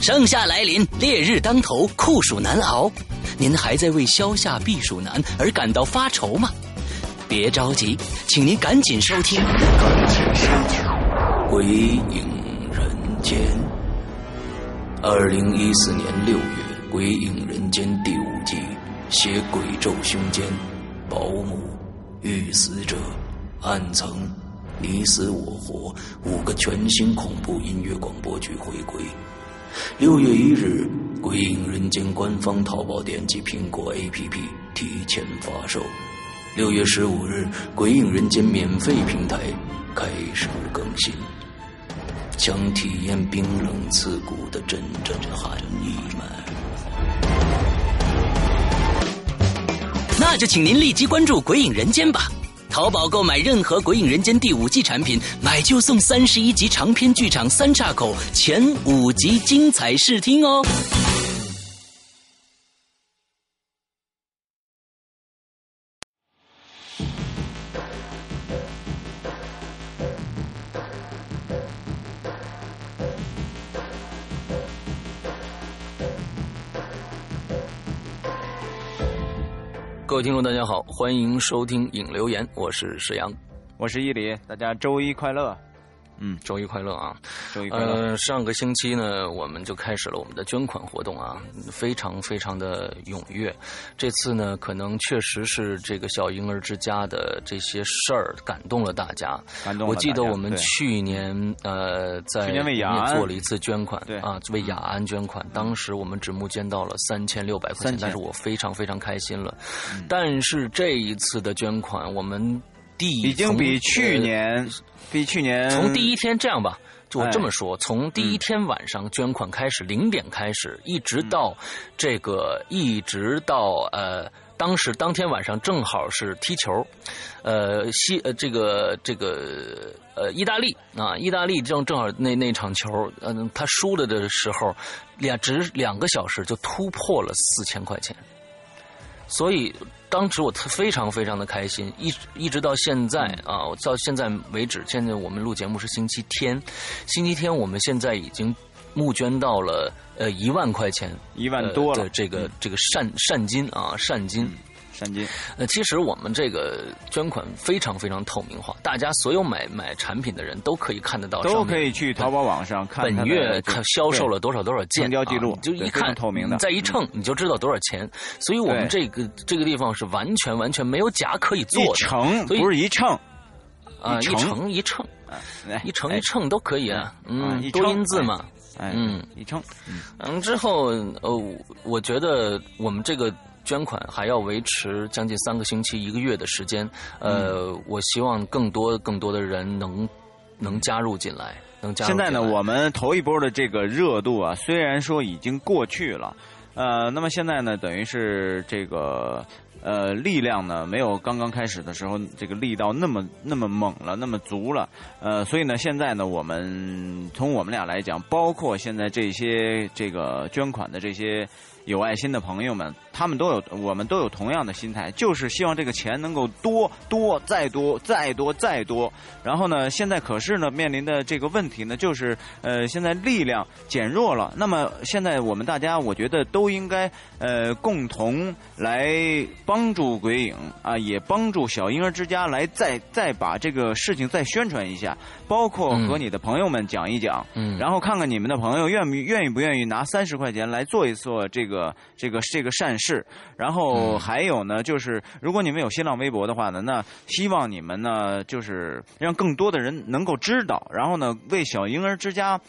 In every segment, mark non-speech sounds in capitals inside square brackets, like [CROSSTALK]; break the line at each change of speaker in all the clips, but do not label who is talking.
盛夏来临，烈日当头，酷暑难熬。您还在为消夏避暑难而感到发愁吗？别着急，请您赶紧收听《鬼影人间》。二零一四年六月，《鬼影人间》第五季，携鬼咒胸间，保姆、遇死者、暗层、你死我活五个全新恐怖音乐广播剧回归。六月一日，《鬼影人间》官方淘宝店及苹果 APP 提前发售。六月十五日，《鬼影人间》免费平台开始更新。想体验冰冷刺骨的阵阵寒意吗？那就请您立即关注《鬼影人间》吧。淘宝购买任何《鬼影人间》第五季产品，买就送三十一集长篇剧场三岔口前五集精彩试听哦。听众，大家好，欢迎收听影留言，我是石阳，
我是伊犁，大家周一快乐。
嗯，周一快乐啊！
周一快乐。
呃，上个星期呢，我们就开始了我们的捐款活动啊，非常非常的踊跃。这次呢，可能确实是这个小婴儿之家的这些事儿感动了大家。
感动
我记得我们去年呃在
去年为雅安
做了一次捐款，
对
啊，为雅安捐款。当时我们只募捐到了三千六百块钱，但是我非常非常开心了。但是这一次的捐款，我们第
已经比去年。比去年
从第一天这样吧，就我这么说，从第一天晚上捐款开始，零点开始，一直到这个，一直到呃，当时当天晚上正好是踢球，呃，西呃这个这个呃意大利啊，意大利正正好那那场球，嗯，他输了的时候，两只两个小时就突破了四千块钱，所以。当时我特非常非常的开心，一一直到现在啊，到现在为止，现在我们录节目是星期天，星期天我们现在已经募捐到了呃一万块钱，
一万多
了，这个这个善善金啊善金。呃，其实我们这个捐款非常非常透明化，大家所有买买产品的人都可以看得到，
都可以去淘宝网上看
本月看销售了多少多少件，
成交记录，
就一看
透明的，
再一称你就知道多少钱。所以我们这个这个地方是完全完全没有假可以做，
一称不是一称
啊，一称一称，一称一称都可以啊，嗯，多音字嘛，
嗯，一称，
嗯，之后呃，我觉得我们这个。捐款还要维持将近三个星期、一个月的时间。呃，我希望更多、更多的人能能加入进来，能加入。
现在呢，我们头一波的这个热度啊，虽然说已经过去了，呃，那么现在呢，等于是这个呃力量呢，没有刚刚开始的时候这个力道那么那么猛了，那么足了。呃，所以呢，现在呢，我们从我们俩来讲，包括现在这些这个捐款的这些。有爱心的朋友们，他们都有，我们都有同样的心态，就是希望这个钱能够多多再多再多再多。然后呢，现在可是呢，面临的这个问题呢，就是呃，现在力量减弱了。那么现在我们大家，我觉得都应该呃，共同来帮助鬼影啊，也帮助小婴儿之家来再再把这个事情再宣传一下，包括和你的朋友们讲一讲，
嗯，
然后看看你们的朋友愿不愿意不愿意拿三十块钱来做一做这个。这个这个这个善事，然后还有呢，就是如果你们有新浪微博的话呢，那希望你们呢，就是让更多的人能够知道，然后呢，为小婴儿之家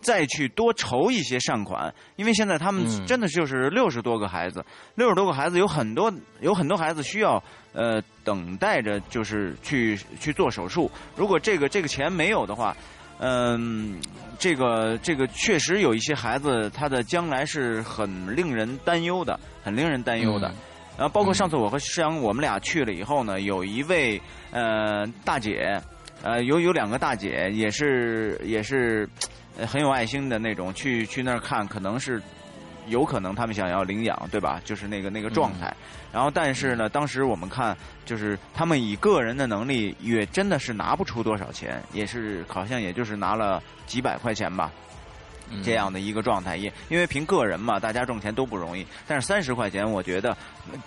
再去多筹一些善款，因为现在他们真的就是六十多个孩子，六十多个孩子有很多有很多孩子需要呃等待着，就是去去做手术。如果这个这个钱没有的话。嗯，这个这个确实有一些孩子，他的将来是很令人担忧的，很令人担忧的。然后包括上次我和施阳我们俩去了以后呢，有一位呃大姐，呃有有两个大姐也是也是很有爱心的那种，去去那儿看，可能是。有可能他们想要领养，对吧？就是那个那个状态。然后，但是呢，当时我们看，就是他们以个人的能力，也真的是拿不出多少钱，也是好像也就是拿了几百块钱吧。这样的一个状态，也因为凭个人嘛，大家挣钱都不容易。但是三十块钱，我觉得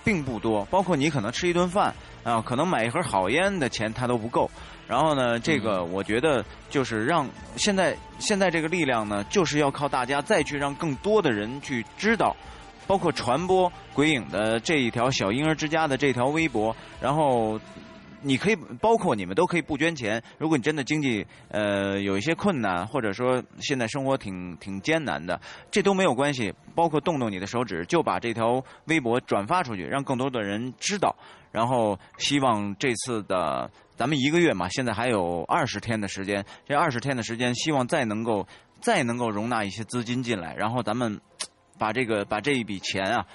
并不多。包括你可能吃一顿饭啊，可能买一盒好烟的钱它都不够。然后呢，这个我觉得就是让现在现在这个力量呢，就是要靠大家再去让更多的人去知道，包括传播鬼影的这一条小婴儿之家的这条微博，然后。你可以包括你们都可以不捐钱。如果你真的经济呃有一些困难，或者说现在生活挺挺艰难的，这都没有关系。包括动动你的手指，就把这条微博转发出去，让更多的人知道。然后希望这次的咱们一个月嘛，现在还有二十天的时间，这二十天的时间，希望再能够再能够容纳一些资金进来，然后咱们把这个把这一笔钱啊，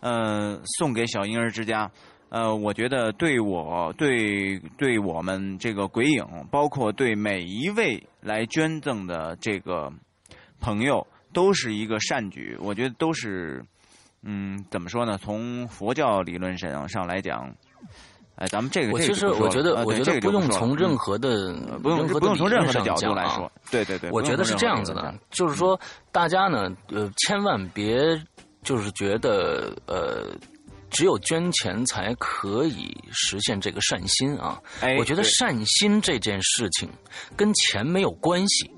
呃，送给小婴儿之家。呃，我觉得对我对对我们这个鬼影，包括对每一位来捐赠的这个朋友，都是一个善举。我觉得都是，嗯，怎么说呢？从佛教理论上上来讲，哎，咱们这个
我其实我觉得，我觉得不用从任何的
不用
不
用从任何的角度来说，对对对，
我觉得是这样子的，就是说大家呢，呃，千万别就是觉得呃。只有捐钱才可以实现这个善心啊！我觉得善心这件事情跟钱没有关系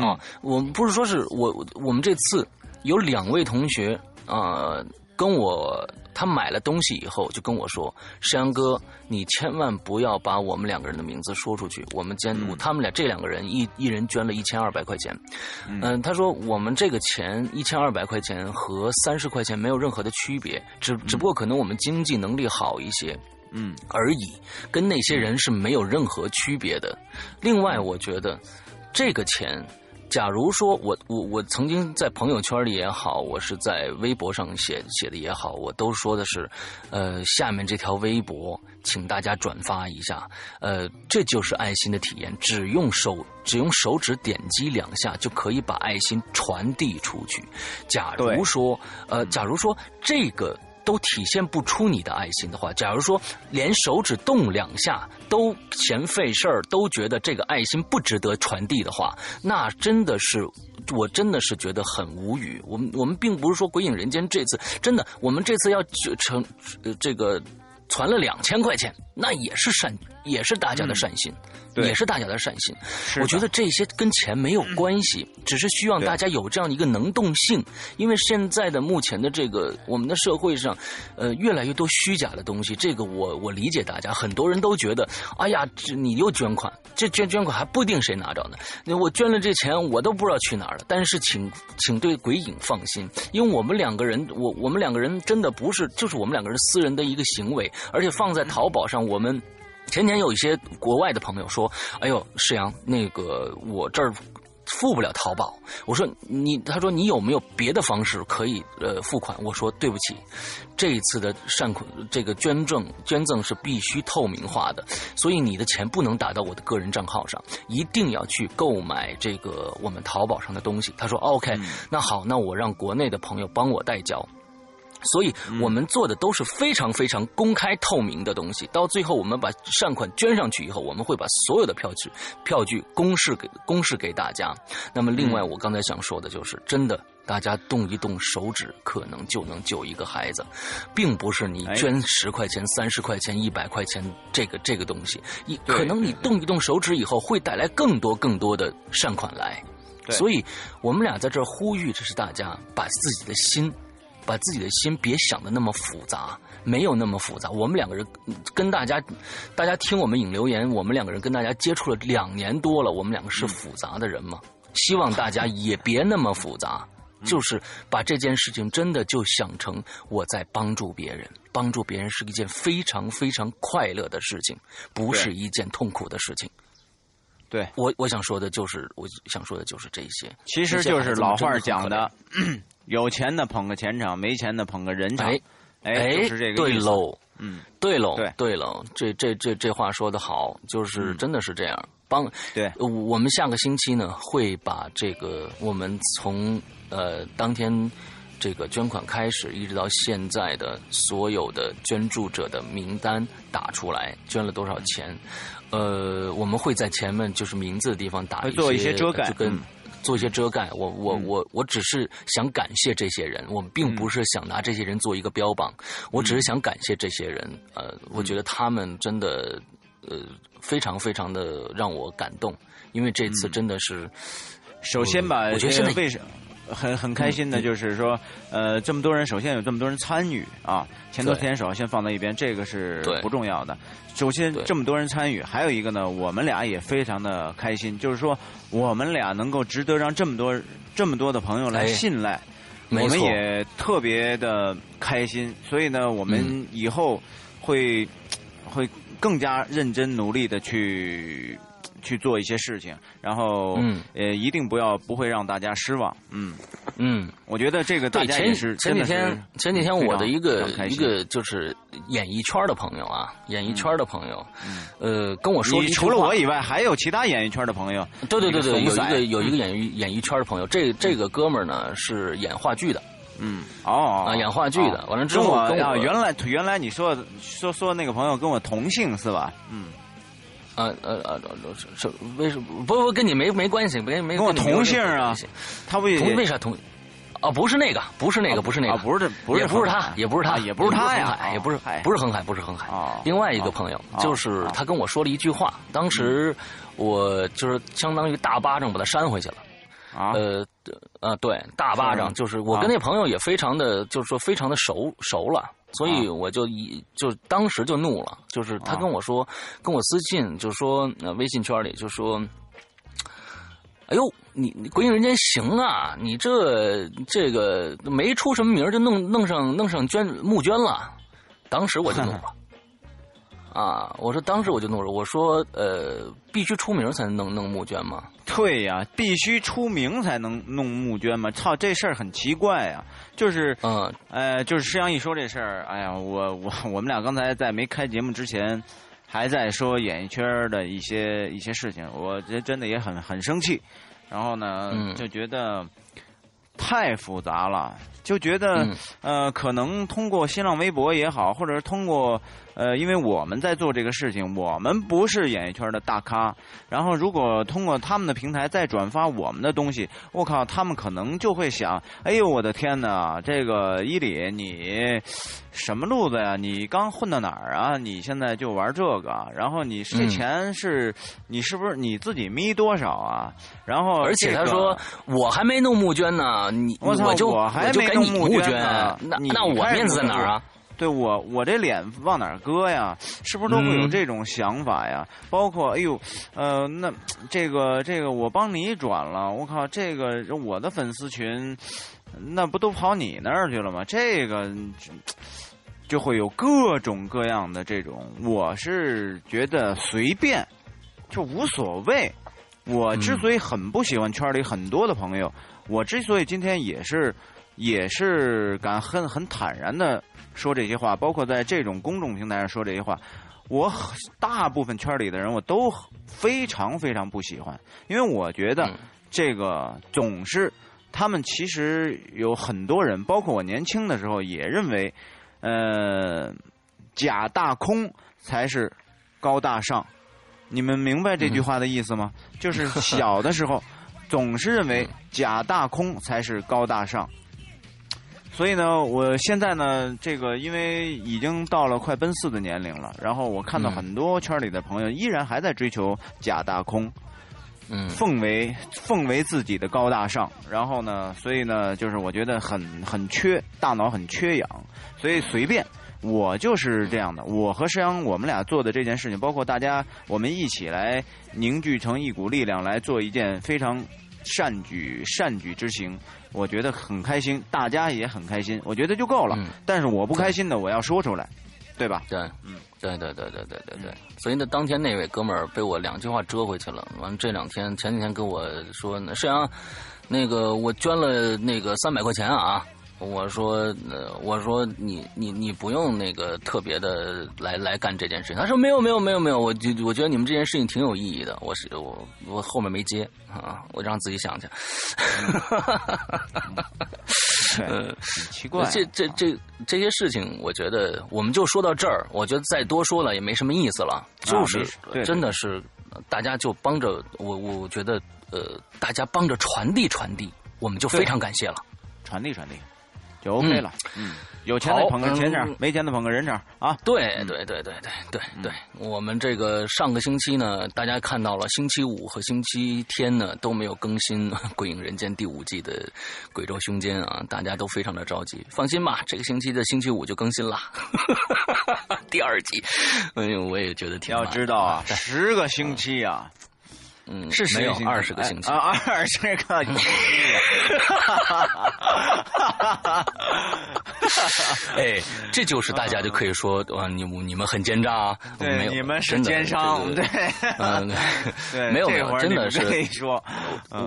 啊。我们不是说是我我们这次有两位同学啊。跟我，他买了东西以后就跟我说：“山阳哥，你千万不要把我们两个人的名字说出去。我们捐，他们俩这两个人一一人捐了一千二百块钱。嗯，他说我们这个钱一千二百块钱和三十块钱没有任何的区别，只只不过可能我们经济能力好一些，
嗯
而已，跟那些人是没有任何区别的。另外，我觉得这个钱。”假如说我我我曾经在朋友圈里也好，我是在微博上写写的也好，我都说的是，呃，下面这条微博，请大家转发一下，呃，这就是爱心的体验，只用手只用手指点击两下就可以把爱心传递出去。假如说，呃，假如说这个。都体现不出你的爱心的话，假如说连手指动两下都嫌费事儿，都觉得这个爱心不值得传递的话，那真的是，我真的是觉得很无语。我们我们并不是说鬼影人间这次真的，我们这次要成这个传了两千块钱，那也是善，也是大家的善心。也是大家的善心，我觉得这些跟钱没有关系，只是希望大家有这样一个能动性。因为现在的目前的这个我们的社会上，呃，越来越多虚假的东西。这个我我理解大家，很多人都觉得，哎呀，这你又捐款，这捐捐款还不一定谁拿着呢。那我捐了这钱，我都不知道去哪儿了。但是请请对鬼影放心，因为我们两个人，我我们两个人真的不是，就是我们两个人私人的一个行为，而且放在淘宝上，我们。前年有一些国外的朋友说：“哎呦，世阳，那个我这儿付不了淘宝。”我说：“你，他说你有没有别的方式可以呃付款？”我说：“对不起，这一次的善款这个捐赠捐赠是必须透明化的，所以你的钱不能打到我的个人账号上，一定要去购买这个我们淘宝上的东西。”他说：“OK，那好，那我让国内的朋友帮我代交。”所以我们做的都是非常非常公开透明的东西。到最后，我们把善款捐上去以后，我们会把所有的票据、票据公示给公示给大家。那么，另外我刚才想说的就是，真的，大家动一动手指，可能就能救一个孩子，并不是你捐十块钱、三十块钱、一百块钱这个这个东西，你可能你动一动手指以后，会带来更多更多的善款来。所以，我们俩在这儿呼吁，这是大家把自己的心。把自己的心别想的那么复杂，没有那么复杂。我们两个人跟大家，大家听我们引留言，我们两个人跟大家接触了两年多了，我们两个是复杂的人吗？希望大家也别那么复杂，[LAUGHS] 就是把这件事情真的就想成我在帮助别人，帮助别人是一件非常非常快乐的事情，不是一件痛苦的事情。
对
我我想说的就是，我想说的就是这些，
其实就是老话讲的。[LAUGHS] 有钱的捧个钱场，没钱的捧个人场，
哎，
就是这个
对喽，
嗯，
对喽，
对
对喽，这这这这话说的好，就是真的是这样。帮
对，
我们下个星期呢会把这个我们从呃当天这个捐款开始，一直到现在的所有的捐助者的名单打出来，捐了多少钱，呃，我们会在前面就是名字的地方打
做一些遮盖，
就跟。做一些遮盖。我我我我只是想感谢这些人，我并不是想拿这些人做一个标榜，我只是想感谢这些人。呃，我觉得他们真的呃非常非常的让我感动，因为这次真的是，
首先吧，
我觉得现在
为什很很开心的就是说，呃，这么多人，首先有这么多人参与啊，钱多钱少先放在一边，这个是不重要的。首先这么多人参与，还有一个呢，我们俩也非常的开心，就是说我们俩能够值得让这么多这么多的朋友来信赖，我们也特别的开心。所以呢，我们以后会会更加认真努力的去。去做一些事情，然后嗯。呃，一定不要不会让大家失望。嗯。
嗯，
我觉得这个大家也是
前几天前几天我的一个一个就是演艺圈的朋友啊，演艺圈的朋友，呃，跟我说，
除了我以外，还有其他演艺圈的朋友。
对对对对，有一个有一个演艺演艺圈的朋友，这这个哥们儿呢是演话剧的。
嗯。哦。
啊，演话剧的，完了之后跟
我原来原来你说说说那个朋友跟我同姓是吧？嗯。
呃呃呃，是是为什么不不跟你没没关系，没没
跟我同姓啊？他不
同为啥同？啊，不是那个，不是那个，不是那个，
不是这不是
也不是他，也不是他，
也不是他呀，
也不是不是恒海，不是恒海。另外一个朋友，就是他跟我说了一句话，当时我就是相当于大巴掌把他扇回去了。
啊
呃呃，对，大巴掌就是我跟那朋友也非常的，就是说非常的熟熟了。所以我就一就当时就怒了，就是他跟我说，跟我私信，就说微信圈里就说，哎呦，你你鬼影人间行啊，你这这个没出什么名就弄弄上弄上捐募捐了，当时我就怒了。啊！我说当时我就怒了，我说呃，必须出名才能弄弄募捐吗？
对呀，必须出名才能弄募捐嘛？操，这事儿很奇怪呀！就是
嗯，
呃，就是师阳一说这事儿，哎呀，我我我们俩刚才在没开节目之前，还在说演艺圈的一些一些事情，我这真的也很很生气，然后呢，就觉得太复杂了，就觉得呃，可能通过新浪微博也好，或者是通过。呃，因为我们在做这个事情，我们不是演艺圈的大咖。然后，如果通过他们的平台再转发我们的东西，我靠，他们可能就会想：哎呦，我的天哪，这个伊里，你什么路子呀？你刚混到哪儿啊？你现在就玩这个？然后你这钱是，你是不是你自己眯多少啊？然后，
而且他说我还没弄募捐呢，你
我
就
我还
没
弄募
捐，那那我面子在哪儿啊？
对我，我这脸往哪儿搁呀？是不是都会有这种想法呀？包括，哎呦，呃，那这个这个，我帮你转了，我靠，这个我的粉丝群，那不都跑你那儿去了吗？这个就会有各种各样的这种，我是觉得随便，就无所谓。我之所以很不喜欢圈里很多的朋友，我之所以今天也是也是敢很很坦然的。说这些话，包括在这种公众平台上说这些话，我大部分圈里的人我都非常非常不喜欢，因为我觉得这个总是他们其实有很多人，包括我年轻的时候也认为，呃，假大空才是高大上。你们明白这句话的意思吗？就是 [LAUGHS] 小的时候总是认为假大空才是高大上。所以呢，我现在呢，这个因为已经到了快奔四的年龄了，然后我看到很多圈里的朋友依然还在追求假大空，
嗯，
奉为奉为自己的高大上，然后呢，所以呢，就是我觉得很很缺大脑很缺氧，所以随便我就是这样的，我和石阳我们俩做的这件事情，包括大家我们一起来凝聚成一股力量来做一件非常善举善举之行。我觉得很开心，大家也很开心，我觉得就够了。但是我不开心的，我要说出来，对吧？
对，嗯，对对对对对对对。所以呢，当天那位哥们儿被我两句话折回去了。完，这两天前几天跟我说，沈阳，那个我捐了那个三百块钱啊。我说，呃，我说你你你不用那个特别的来来干这件事情。他说没有没有没有没有，我就我觉得你们这件事情挺有意义的。我是我我后面没接啊，我让自己想去。
嗯，[LAUGHS] 奇怪，
这这这这些事情，我觉得我们就说到这儿。我觉得再多说了也没什么意思了。就是真的是大家就帮着我，我觉得呃大家帮着传递传递，我们就非常感谢了。
传递传递，就 OK 了。嗯，有钱的捧个钱场，没钱的捧个人场啊。
对对对对对对对，我们这个上个星期呢，大家看到了，星期五和星期天呢都没有更新《鬼影人间》第五季的《鬼咒凶间》啊，大家都非常的着急。放心吧，这个星期的星期五就更新了 [LAUGHS] 第二季。哎呦，我也觉得挺
要知道啊，[LAUGHS] 十个星期啊。
嗯，是没有二十个星期
啊，二十个星期。[LAUGHS] [LAUGHS]
哎，这就是大家就可以说，啊，你你们很奸诈，
对，你们是奸商，对，
嗯，对，没有 [LAUGHS] 没有，真的是
可以说，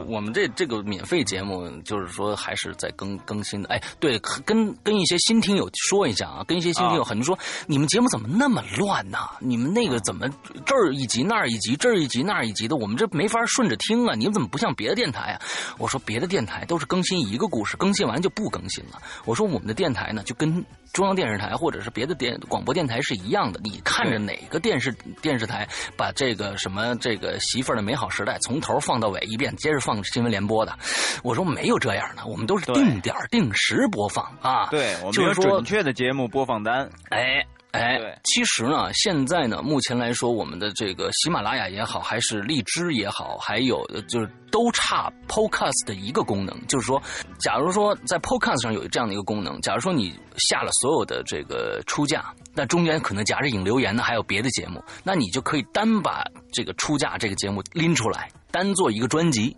我们这这个免费节目就是说还是在更更新的。哎，对，跟跟一些新听友说一下啊，跟一些新听友很多说，你们节目怎么那么乱呢？你们那个怎么这儿一集那儿一集，这儿一集那儿一集的，我们这。没法顺着听啊！你们怎么不像别的电台啊？我说别的电台都是更新一个故事，更新完就不更新了。我说我们的电台呢，就跟中央电视台或者是别的电广播电台是一样的。你看着哪个电视电视台把这个什么这个媳妇儿的美好时代从头放到尾一遍，接着放新闻联播的。我说没有这样的，我们都是定点定时播放啊。
对，我们有准确的节目播放单。
哎。哎，其实呢，现在呢，目前来说，我们的这个喜马拉雅也好，还是荔枝也好，还有就是都差 Podcast 的一个功能，就是说，假如说在 Podcast 上有这样的一个功能，假如说你下了所有的这个出价，那中间可能夹着引留言的还有别的节目，那你就可以单把这个出价这个节目拎出来，单做一个专辑。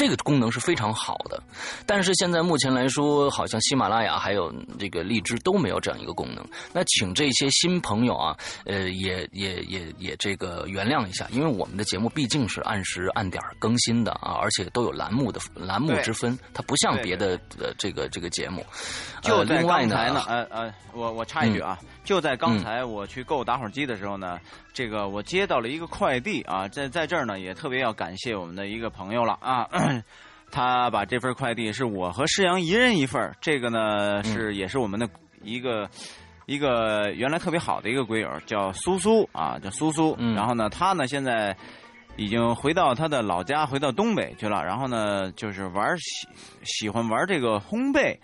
这个功能是非常好的，但是现在目前来说，好像喜马拉雅还有这个荔枝都没有这样一个功能。那请这些新朋友啊，呃，也也也也这个原谅一下，因为我们的节目毕竟是按时按点更新的啊，而且都有栏目的栏目之分，它不像别的呃这个这个节目。
就在刚才呢，呃呃，我我插一句啊。就在刚才我去购打火机的时候呢，这个我接到了一个快递啊，在在这儿呢也特别要感谢我们的一个朋友了啊，[CLEARS THROAT] 他把这份快递是我和施阳一人一份这个呢是也是我们的一个一个原来特别好的一个鬼友叫苏苏啊，叫苏苏，然后呢他呢现在已经回到他的老家，回到东北去了，然后呢就是玩喜喜欢玩这个烘焙。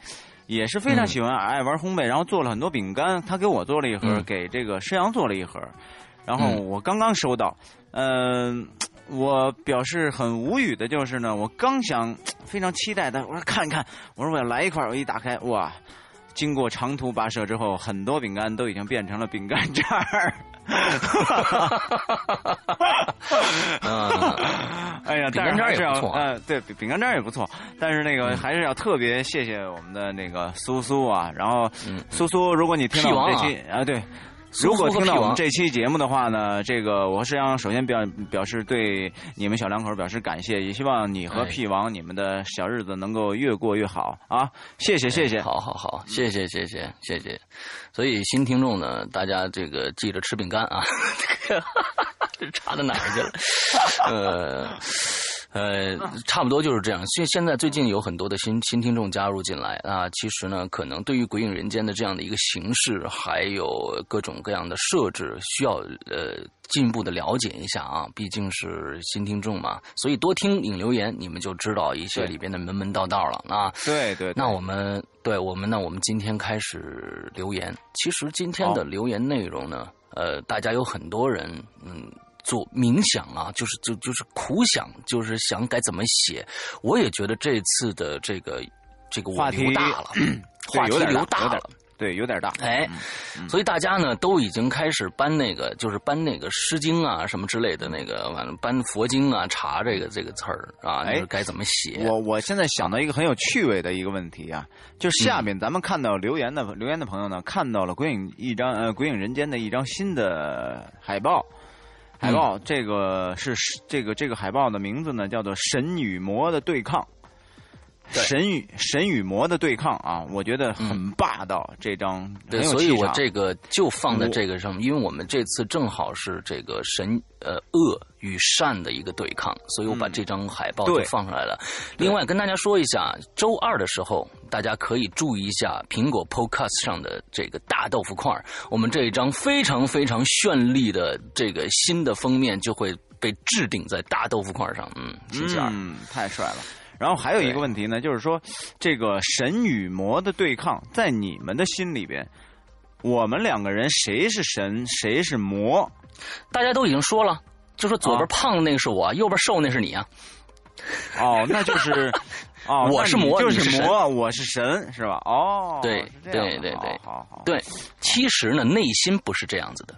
也是非常喜欢爱玩烘焙，然后做了很多饼干。他给我做了一盒，给这个申阳做了一盒。然后我刚刚收到，嗯，我表示很无语的就是呢，我刚想非常期待的，我说看一看，我说我要来一块我一打开，哇，经过长途跋涉之后，很多饼干都已经变成了饼干渣儿。哈哈哈哎呀，
饼干渣也不错，
嗯，对，饼干渣也不错，但是那个还是要特别谢谢我们的那个苏苏啊，然后苏苏，如果你听到这期啊，对。如果听到我们这期节目的话呢，这个我和石阳首先表表示对你们小两口表示感谢，也希望你和屁王你们的小日子能够越过越好啊！谢谢谢谢，
好好好，谢谢谢谢谢谢。所以新听众呢，大家这个记着吃饼干啊，[LAUGHS] 这差到 [LAUGHS] 哪儿去了？呃。呃，差不多就是这样。现现在最近有很多的新新听众加入进来啊，其实呢，可能对于《鬼影人间》的这样的一个形式，还有各种各样的设置，需要呃进一步的了解一下啊。毕竟是新听众嘛，所以多听引留言，你们就知道一些里边的门门道道了啊。
对对。
那我们对我们呢，我们今天开始留言。其实今天的留言内容呢，呃，大家有很多人嗯。做冥想啊，就是就就是苦想，就是想该怎么写。我也觉得这次的这个这个
话题
大了，话题
留
大了，
对，有点大。
哎，所以大家呢都已经开始搬那个，就是搬那个《诗经》啊什么之类的那个，完了搬佛经啊，查这个这个词儿啊，该怎么写？
我我现在想到一个很有趣味的一个问题啊，就是下面咱们看到留言的留言的朋友呢，看到了《鬼影》一张呃《鬼影人间》的一张新的海报。海报这个是这个这个海报的名字呢，叫做《神与魔的对抗》。神与神与魔的对抗啊，我觉得很霸道。这张
对，所以我这个就放在这个上面，因为我们这次正好是这个神呃恶与善的一个对抗，所以我把这张海报就放出来了。另外跟大家说一下，周二的时候大家可以注意一下苹果 Podcast 上的这个大豆腐块，我们这一张非常非常绚丽的这个新的封面就会。被置顶在大豆腐块上，嗯，星期二，
嗯，太帅了。然后还有一个问题呢，就是说这个神与魔的对抗，在你们的心里边，我们两个人谁是神，谁是魔？
大家都已经说了，就说左边胖的那个是我，右边瘦那是你啊。
哦，那就是。[LAUGHS] 哦，
我是魔，
就是魔，我是神，是吧？哦，
对对对对，
好好。
对，其实呢，内心不是这样子的，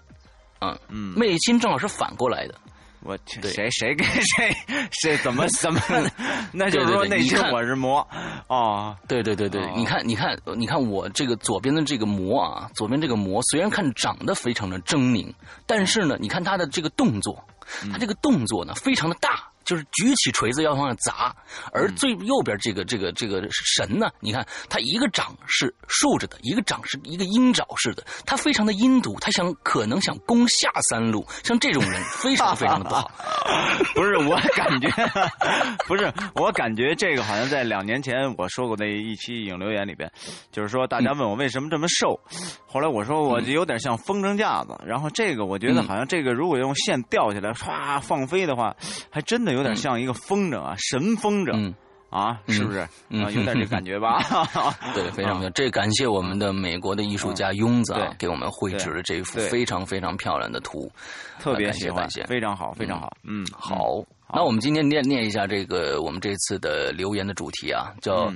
嗯嗯，内心正好是反过来的。
我去谁谁跟谁谁怎么怎么？[LAUGHS] [LAUGHS] 那就是说内心我是魔哦。
对对对对，你看你看你看我这个左边的这个魔啊，左边这个魔虽然看长得非常的狰狞，但是呢，你看他的这个动作，他这个动作呢非常的大。就是举起锤子要往上砸，而最右边这个这个这个神呢，你看他一个掌是竖着的，一个掌是一个鹰爪似的，他非常的阴毒，他想可能想攻下三路，像这种人非常非常的不好。[LAUGHS] [LAUGHS]
不是我感觉，[LAUGHS] 不是我感觉这个好像在两年前我说过那一期影留言里边，就是说大家问我为什么这么瘦，后来我说我有点像风筝架子，然后这个我觉得好像这个如果用线吊起来唰放飞的话，还真的有。有点像一个风筝啊，神风筝啊，是不是啊？有点这感觉吧？[LAUGHS]
对，非常 [LAUGHS] 漂亮。这感谢我们的美国的艺术家庸子啊，给我们绘制了这一幅非常非常漂亮的图，
特别喜
欢，
非常好，非常好。嗯，
好。那我们今天念念一下这个我们这次的留言的主题啊，叫。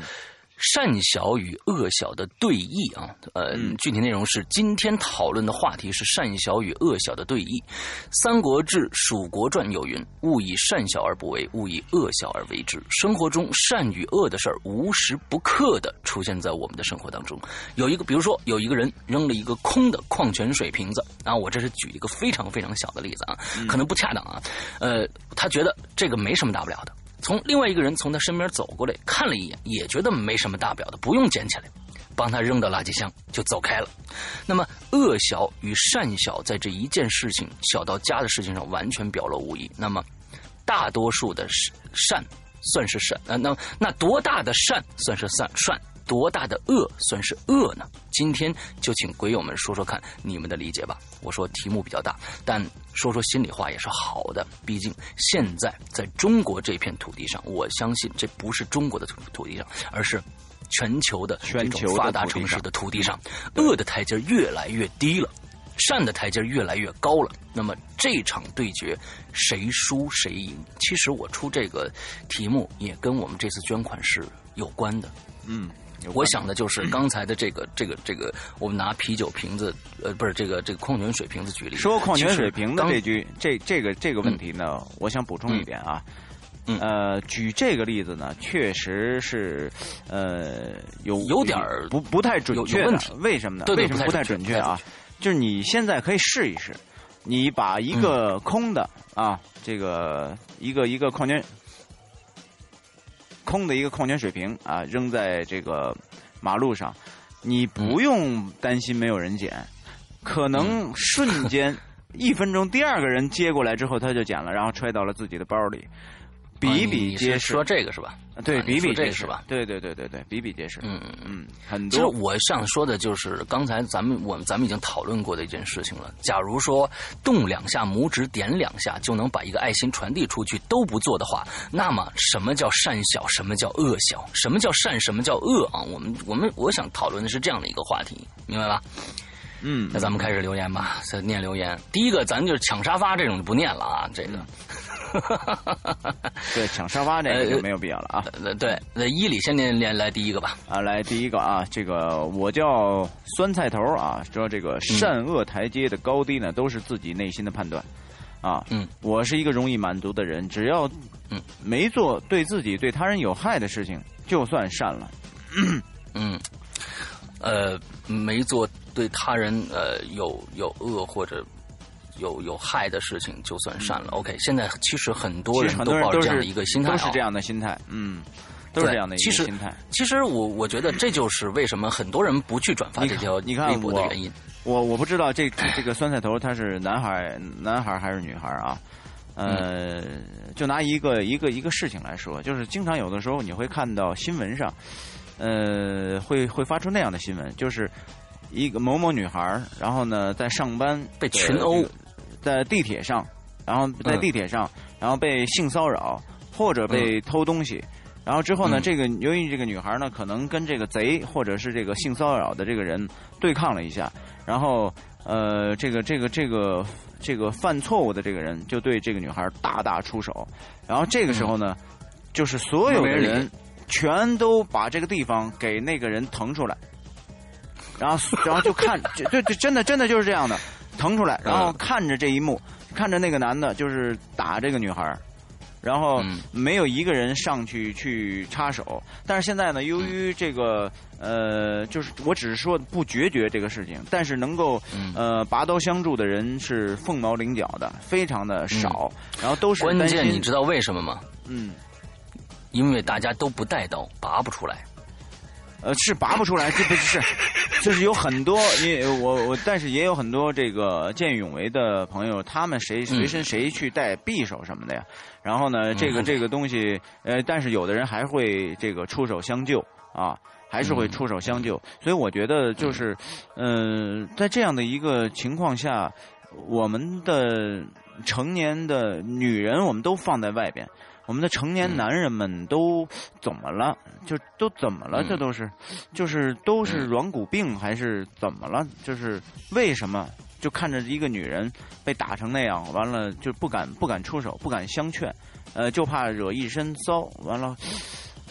善小与恶小的对弈啊，呃，具体内容是今天讨论的话题是善小与恶小的对弈。《三国志·蜀国传》有云：“勿以善小而不为，勿以恶小而为之。”生活中善与恶的事儿无时不刻的出现在我们的生活当中。有一个，比如说有一个人扔了一个空的矿泉水瓶子，啊，我这是举一个非常非常小的例子啊，可能不恰当啊，呃，他觉得这个没什么大不了的。从另外一个人从他身边走过来，看了一眼，也觉得没什么大不了的，不用捡起来，帮他扔到垃圾箱就走开了。那么恶小与善小在这一件事情小到家的事情上完全表露无遗。那么大多数的善算是善，呃，那那多大的善算是善善？[LAUGHS] 多大的恶算是恶呢？今天就请鬼友们说说看你们的理解吧。我说题目比较大，但说说心里话也是好的。毕竟现在在中国这片土地上，我相信这不是中国的土土地上，而是全球的
全球
发达城市的土地上，恶的台阶越来越低了，善的台阶越来越高了。那么这场对决谁输谁赢？其实我出这个题目也跟我们这次捐款是有关的。
嗯。
我想的就是刚才的这个这个这个，我们拿啤酒瓶子，呃，不是这个这个矿泉水瓶子举例。
说矿泉水瓶的这句，这这个这个问题呢，我想补充一点啊，呃，举这个例子呢，确实是呃有
有点
不不太准确
问题。
为什么呢？
为
什么不太准确啊？就是你现在可以试一试，你把一个空的啊，这个一个一个矿泉。空的一个矿泉水瓶啊，扔在这个马路上，你不用担心没有人捡，可能瞬间 [LAUGHS] 一分钟，第二个人接过来之后，他就捡了，然后揣到了自己的包里。比比皆是，
说这个是吧？
对，比比皆
是吧？
对对对对对，比比皆是。
嗯嗯
嗯，很
多。其实我想说的就是刚才咱们我们咱们已经讨论过的一件事情了。假如说动两下拇指，点两下就能把一个爱心传递出去，都不做的话，那么什么叫善小？什么叫恶小？什么叫善？什么叫恶啊？我们我们我想讨论的是这样的一个话题，明白吧？
嗯，
那咱们开始留言吧，再念留言。第一个，咱就是抢沙发这种就不念了啊，这个。[LAUGHS]
对，抢沙发这个就没有必要了啊。
对，那伊里先连连来第一个吧。
啊，来第一个啊，这个我叫酸菜头啊，说这个善恶台阶的高低呢，都是自己内心的判断啊。
嗯，
我是一个容易满足的人，只要
嗯
没做对自己对他人有害的事情，就算善了。
嗯，呃，没做对他人呃有有恶或者。有有害的事情就算善了。OK，现在其实很多人
都
抱着这样的一个心态，
都是这样的心态，嗯，都是这样的一个心态。
其实我我觉得这就是为什么很多人不去转发这条微博的原因。
我我不知道这这个酸菜头他是男孩男孩还是女孩啊？呃，就拿一个一个一个事情来说，就是经常有的时候你会看到新闻上，呃，会会发出那样的新闻，就是一个某某女孩，然后呢在上班
被群殴。
在地铁上然后在地铁上，然后被性骚扰或者被偷东西。然后之后呢，这个由于这个女孩呢，可能跟这个贼或者是这个性骚扰的这个人对抗了一下，然后呃，这个这个这个这个犯错误的这个人就对这个女孩大打出手，然后这个时候呢，就是所有的人全都把这个地方给那个人腾出来，然后然后就看，对对，真的真的就是这样的，腾出来，然后看着这一幕，看着那个男的就是打这个女孩。然后没有一个人上去去插手，但是现在呢，由于这个呃，就是我只是说不决绝这个事情，但是能够呃拔刀相助的人是凤毛麟角的，非常的少，然后都是
关键，你知道为什么吗？
嗯，
因为大家都不带刀，拔不出来。
呃，是拔不出来，这不是，就是有很多，你我我，但是也有很多这个见义勇为的朋友，他们谁随身谁去带匕首什么的呀？然后呢，这个这个东西，呃，但是有的人还会这个出手相救啊，还是会出手相救。所以我觉得就是，嗯，在这样的一个情况下，我们的成年的女人，我们都放在外边。我们的成年男人们都怎么了？就都怎么了？这都是，就是都是软骨病还是怎么了？就是为什么就看着一个女人被打成那样，完了就不敢不敢出手，不敢相劝，呃，就怕惹一身骚。完了，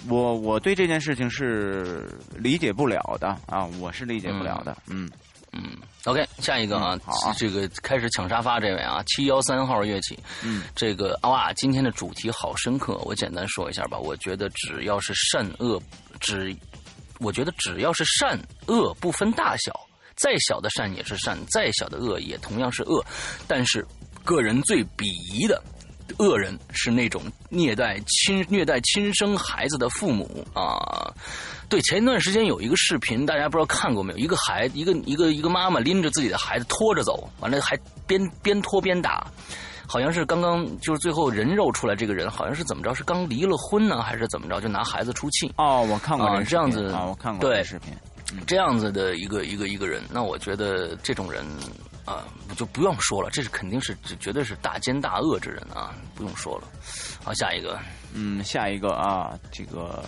我我对这件事情是理解不了的啊，我是理解不了的，嗯。
嗯，OK，下一个啊，这个开始抢沙发这位啊，七幺三号乐器，
嗯，
这个哇，今天的主题好深刻，我简单说一下吧。我觉得只要是善恶，只我觉得只要是善恶不分大小，再小的善也是善，再小的恶也同样是恶。但是个人最鄙夷的恶人是那种虐待亲虐待亲生孩子的父母啊。对，前一段时间有一个视频，大家不知道看过没有？一个孩，一个一个一个妈妈拎着自己的孩子拖着走，完了还边边拖边打，好像是刚刚就是最后人肉出来这个人，好像是怎么着？是刚离了婚呢，还是怎么着？就拿孩子出气？
哦，我看过
这样子
啊，我看过
对
视频，
这样子的一个一个一个人，那我觉得这种人啊，就不用说了，这是肯定是这绝对是大奸大恶之人啊，不用说了。好，下一个，
嗯，下一个啊，这个。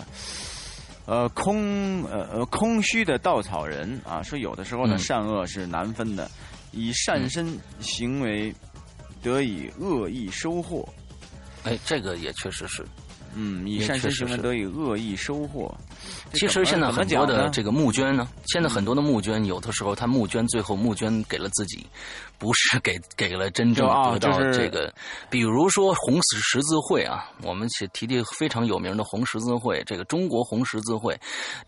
呃，空呃呃空虚的稻草人啊，说有的时候呢，善恶是难分的，以善身行为得以恶意收获。
哎，这个也确实是。
嗯，以善行为得以恶意收获。
其实现在很多的这个募捐呢，现在很多的募捐，有的时候他募捐最后募捐给了自己，不是给给了真正得到这个。比如说红十十字会啊，我们提提提非常有名的红十字会，这个中国红十字会，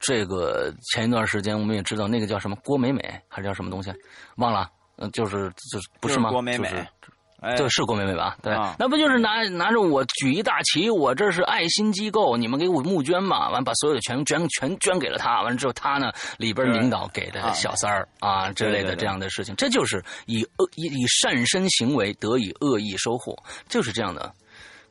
这个前一段时间我们也知道那个叫什么郭美美还是叫什么东西，忘了，嗯，就是就是不是吗？
郭美美。
对，是郭美美吧？对，那不就是拿拿着我举一大旗，我这是爱心机构，你们给我募捐嘛？完，把所有的全捐全捐给了他。完了之后，他呢里边领导给的小三儿啊之类的这样的事情，这就是以恶以以善身行为得以恶意收获，就是这样的。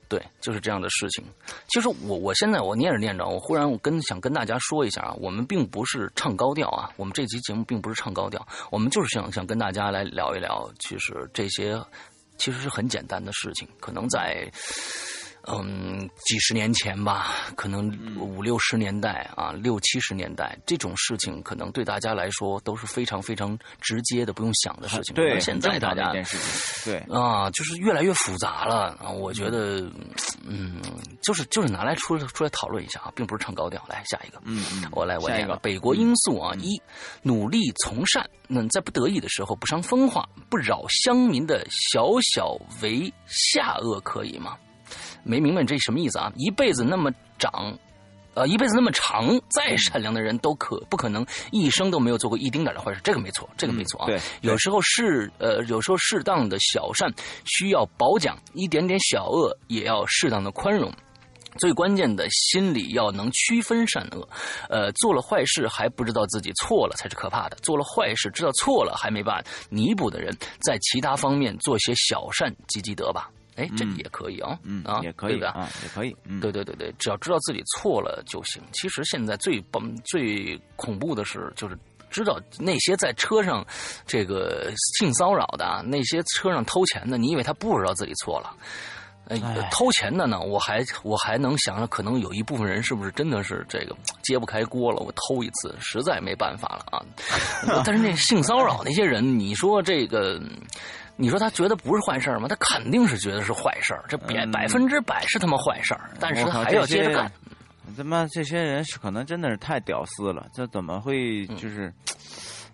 对，就是这样的事情。其实我我现在我念着念着，我忽然我跟想跟大家说一下啊，我们并不是唱高调啊，我们这期节目并不是唱高调，我们就是想想跟大家来聊一聊，其实这些。其实是很简单的事情，可能在。嗯，几十年前吧，可能五六十年代啊，六七十年代这种事情，可能对大家来说都是非常非常直接的，不用想的事情。
对，
现在大家
对
啊，就是越来越复杂了啊。我觉得，嗯，就是就是拿来出出来讨论一下啊，并不是唱高调。来下一个，
嗯嗯，
我来我
下一个。
北国因素啊，一努力从善，那在不得已的时候不伤风化，不扰乡民的小小为下恶，可以吗？没明白这什么意思啊？一辈子那么长，呃，一辈子那么长，再善良的人都可不可能一生都没有做过一丁点的坏事？这个没错，这个没错啊。
对，
有时候适呃，有时候适当的小善需要褒奖，一点点小恶也要适当的宽容。最关键的心理要能区分善恶，呃，做了坏事还不知道自己错了才是可怕的。做了坏事知道错了还没办法弥补的人，在其他方面做些小善积积德吧。哎，这个也可以啊，
嗯
啊，
也可以
啊，
也可以，
对对对对，只要知道自己错了就行。其实现在最崩、最恐怖的是，就是知道那些在车上这个性骚扰的，那些车上偷钱的，你以为他不知道自己错了？呃，偷钱的呢，我还我还能想着，可能有一部分人是不是真的是这个揭不开锅了？我偷一次，实在没办法了啊。[LAUGHS] 但是那性骚扰那些人，你说这个，你说他觉得不是坏事吗？他肯定是觉得是坏事这百百分之百是他妈坏事但是他还要接着干。
他妈这些人是可能真的是太屌丝了，这怎么会就是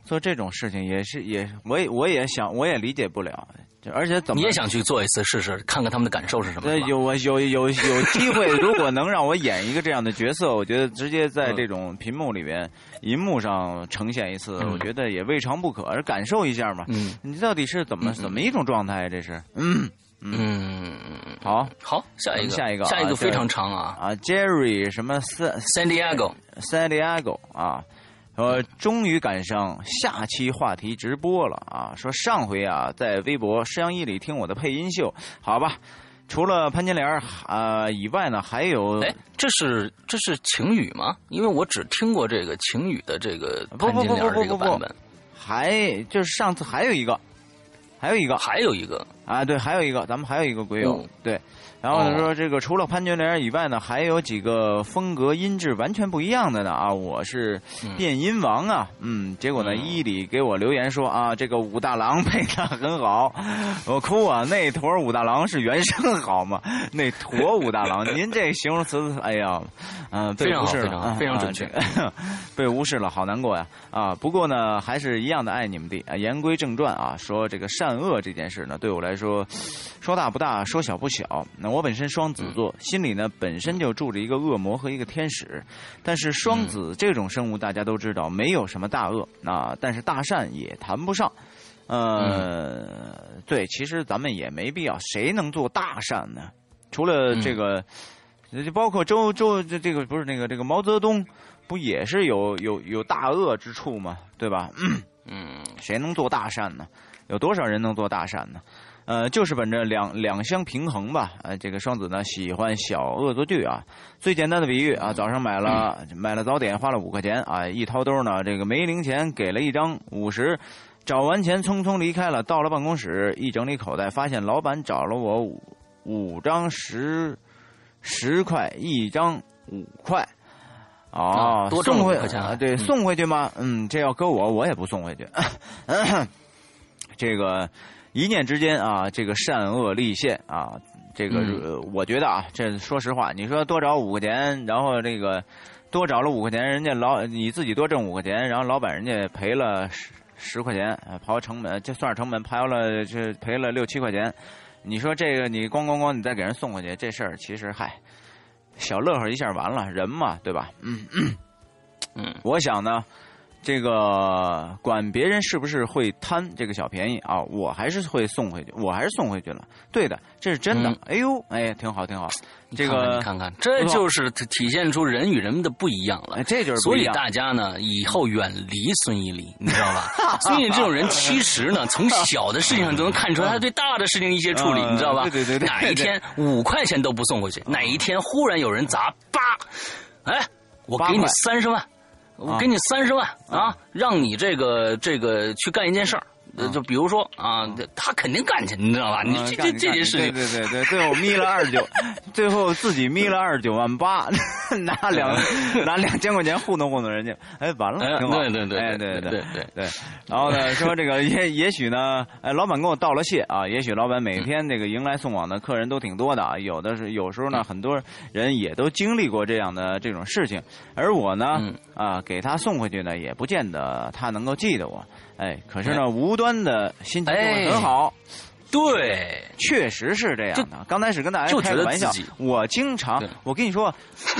做这种事情？也是也，我也我也想，我也理解不了。而且怎么
你也想去做一次试试，看看他们的感受是什么？
对，有我有有有机会，如果能让我演一个这样的角色，我觉得直接在这种屏幕里边、银幕上呈现一次，我觉得也未尝不可，而感受一下嘛。嗯，你到底是怎么怎么一种状态？这是
嗯嗯，
好
好，下一个
下一个
下一个非常长啊
啊，Jerry 什么 San
San Diego
San Diego 啊。说终于赶上下期话题直播了啊！说上回啊，在微博石阳一里听我的配音秀，好吧？除了潘金莲啊以外呢，还有
哎，这是这是晴雨吗？因为我只听过这个晴雨的这个潘金莲这个版本，
还就是上次还有一个，还有一个，
还有一个
啊，对，还有一个，咱们还有一个鬼友，对。然后他说：“这个除了潘金莲以外呢，还有几个风格音质完全不一样的呢啊！我是变音王啊，嗯，结果呢，伊里给我留言说啊，这个武大郎配的很好，[LAUGHS] 我哭啊！那坨武大郎是原声好吗？[LAUGHS] 那坨武大郎，[LAUGHS] 您这形容词，哎呀，嗯，被无视了，
非常准确，
被无视了，好难过呀啊！不过呢，还是一样的爱你们的啊。言归正传啊，说这个善恶这件事呢，对我来说，说大不大，说小不小，那。”我本身双子座，心里呢本身就住着一个恶魔和一个天使，但是双子这种生物大家都知道没有什么大恶啊，但是大善也谈不上。呃，对，其实咱们也没必要，谁能做大善呢？除了这个，就包括周周这这个不是那个这个毛泽东，不也是有有有大恶之处吗？对吧？嗯，谁能做大善呢？有多少人能做大善呢？呃，就是本着两两相平衡吧。呃，这个双子呢喜欢小恶作剧啊。最简单的比喻啊，早上买了买了早点，花了五块钱啊，一掏兜呢，这个没零钱，给了一张五十，找完钱匆匆离开了。到了办公室，一整理口袋，发现老板找了我五五张十十块，一张五块。哦，多送回
啊？
对，送回去吗？嗯，这要搁我，我也不送回去。[COUGHS] 这个。一念之间啊，这个善恶立现啊，这个我觉得啊，这说实话，你说多找五块钱，然后这个多找了五块钱，人家老你自己多挣五块钱，然后老板人家赔了十十块钱，刨成本就算是成本，刨了这赔了六七块钱，你说这个你咣咣咣，你再给人送过去，这事儿其实嗨，小乐呵一下完了，人嘛，对吧？嗯嗯，我想呢。这个管别人是不是会贪这个小便宜啊？我还是会送回去，我还是送回去了。对的，这是真的。哎呦，哎，挺好，挺好。这个
你看看，这就是体现出人与人的不一样了。
这就是
所以大家呢，以后远离孙一礼，你知道吧？[LAUGHS] 孙一礼这种人，其实呢，从小的事情上都能看出来他对大的事情一些处理，[LAUGHS] 你知道吧？
对对对。
哪一天 [LAUGHS] 五块钱都不送回去？哪一天忽然有人砸，八，哎，我给你三十万。我给你三十万啊，让你这个这个去干一件事儿。就比如说啊，他肯定干去，你知道吧？你这这这件事情，
对对对，最后眯了二十九，最后自己眯了二十九万八，拿两 [LAUGHS] 拿两千块钱糊弄糊弄人家，哎，完了，挺好。
对对对，
哎
对
对对对。然后呢，说这个也也许呢，哎，老板跟我道了谢啊，也许老板每天这个迎来送往的客人都挺多的啊，有的是有时候呢，很多人也都经历过这样的这种事情，而我呢，啊，给他送回去呢，也不见得他能够记得我。哎，可是呢，无端的心情很好，
对，
确实是这样的。刚开始跟大家开个玩笑，我经常，我跟你说，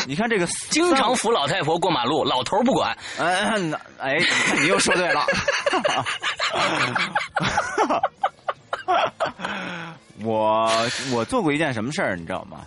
你看这个，[LAUGHS]
经常扶老太婆过马路，老头不管。
哎，哎，你又说对了。[LAUGHS] 我我做过一件什么事儿，你知道吗？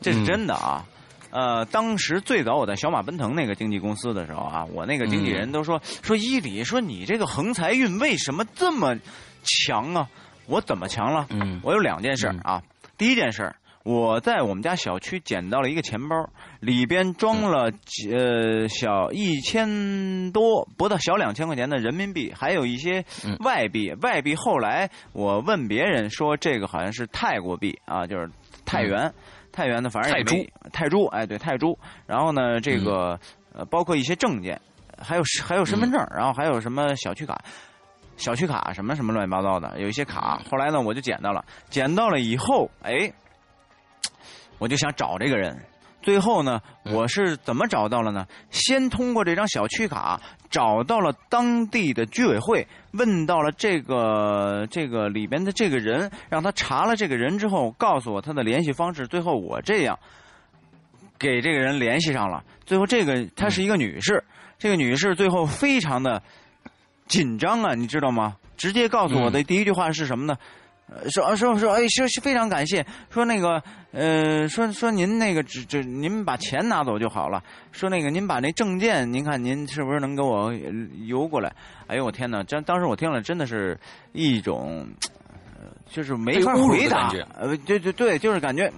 这是真的啊。呃，当时最早我在小马奔腾那个经纪公司的时候啊，我那个经纪人都说说伊里说你这个横财运为什么这么强啊？我怎么强了？嗯，我有两件事啊。第一件事我在我们家小区捡到了一个钱包，里边装了几呃小一千多，不到小两千块钱的人民币，还有一些
嗯
外币。外币后来我问别人说，这个好像是泰国币啊，就是泰元，泰元的，反正
泰
没泰铢，哎，对，泰铢。然后呢，这个、呃，包括一些证件，还有还有身份证，然后还有什么小区卡。小区卡什么什么乱七八糟的，有一些卡。后来呢，我就捡到了，捡到了以后，哎，我就想找这个人。最后呢，我是怎么找到了呢？先通过这张小区卡找到了当地的居委会，问到了这个这个里边的这个人，让他查了这个人之后，告诉我他的联系方式。最后我这样给这个人联系上了。最后这个她是一个女士，这个女士最后非常的紧张啊，你知道吗？直接告诉我的第一句话是什么呢？呃说说说，哎，是是非常感谢。说那个，呃，说说您那个只只您把钱拿走就好了。说那个您把那证件，您看您是不是能给我呃邮过来？哎呦我天哪！真当时我听了真的是一种，呃就是没法回答。呃，对对对，就是感觉。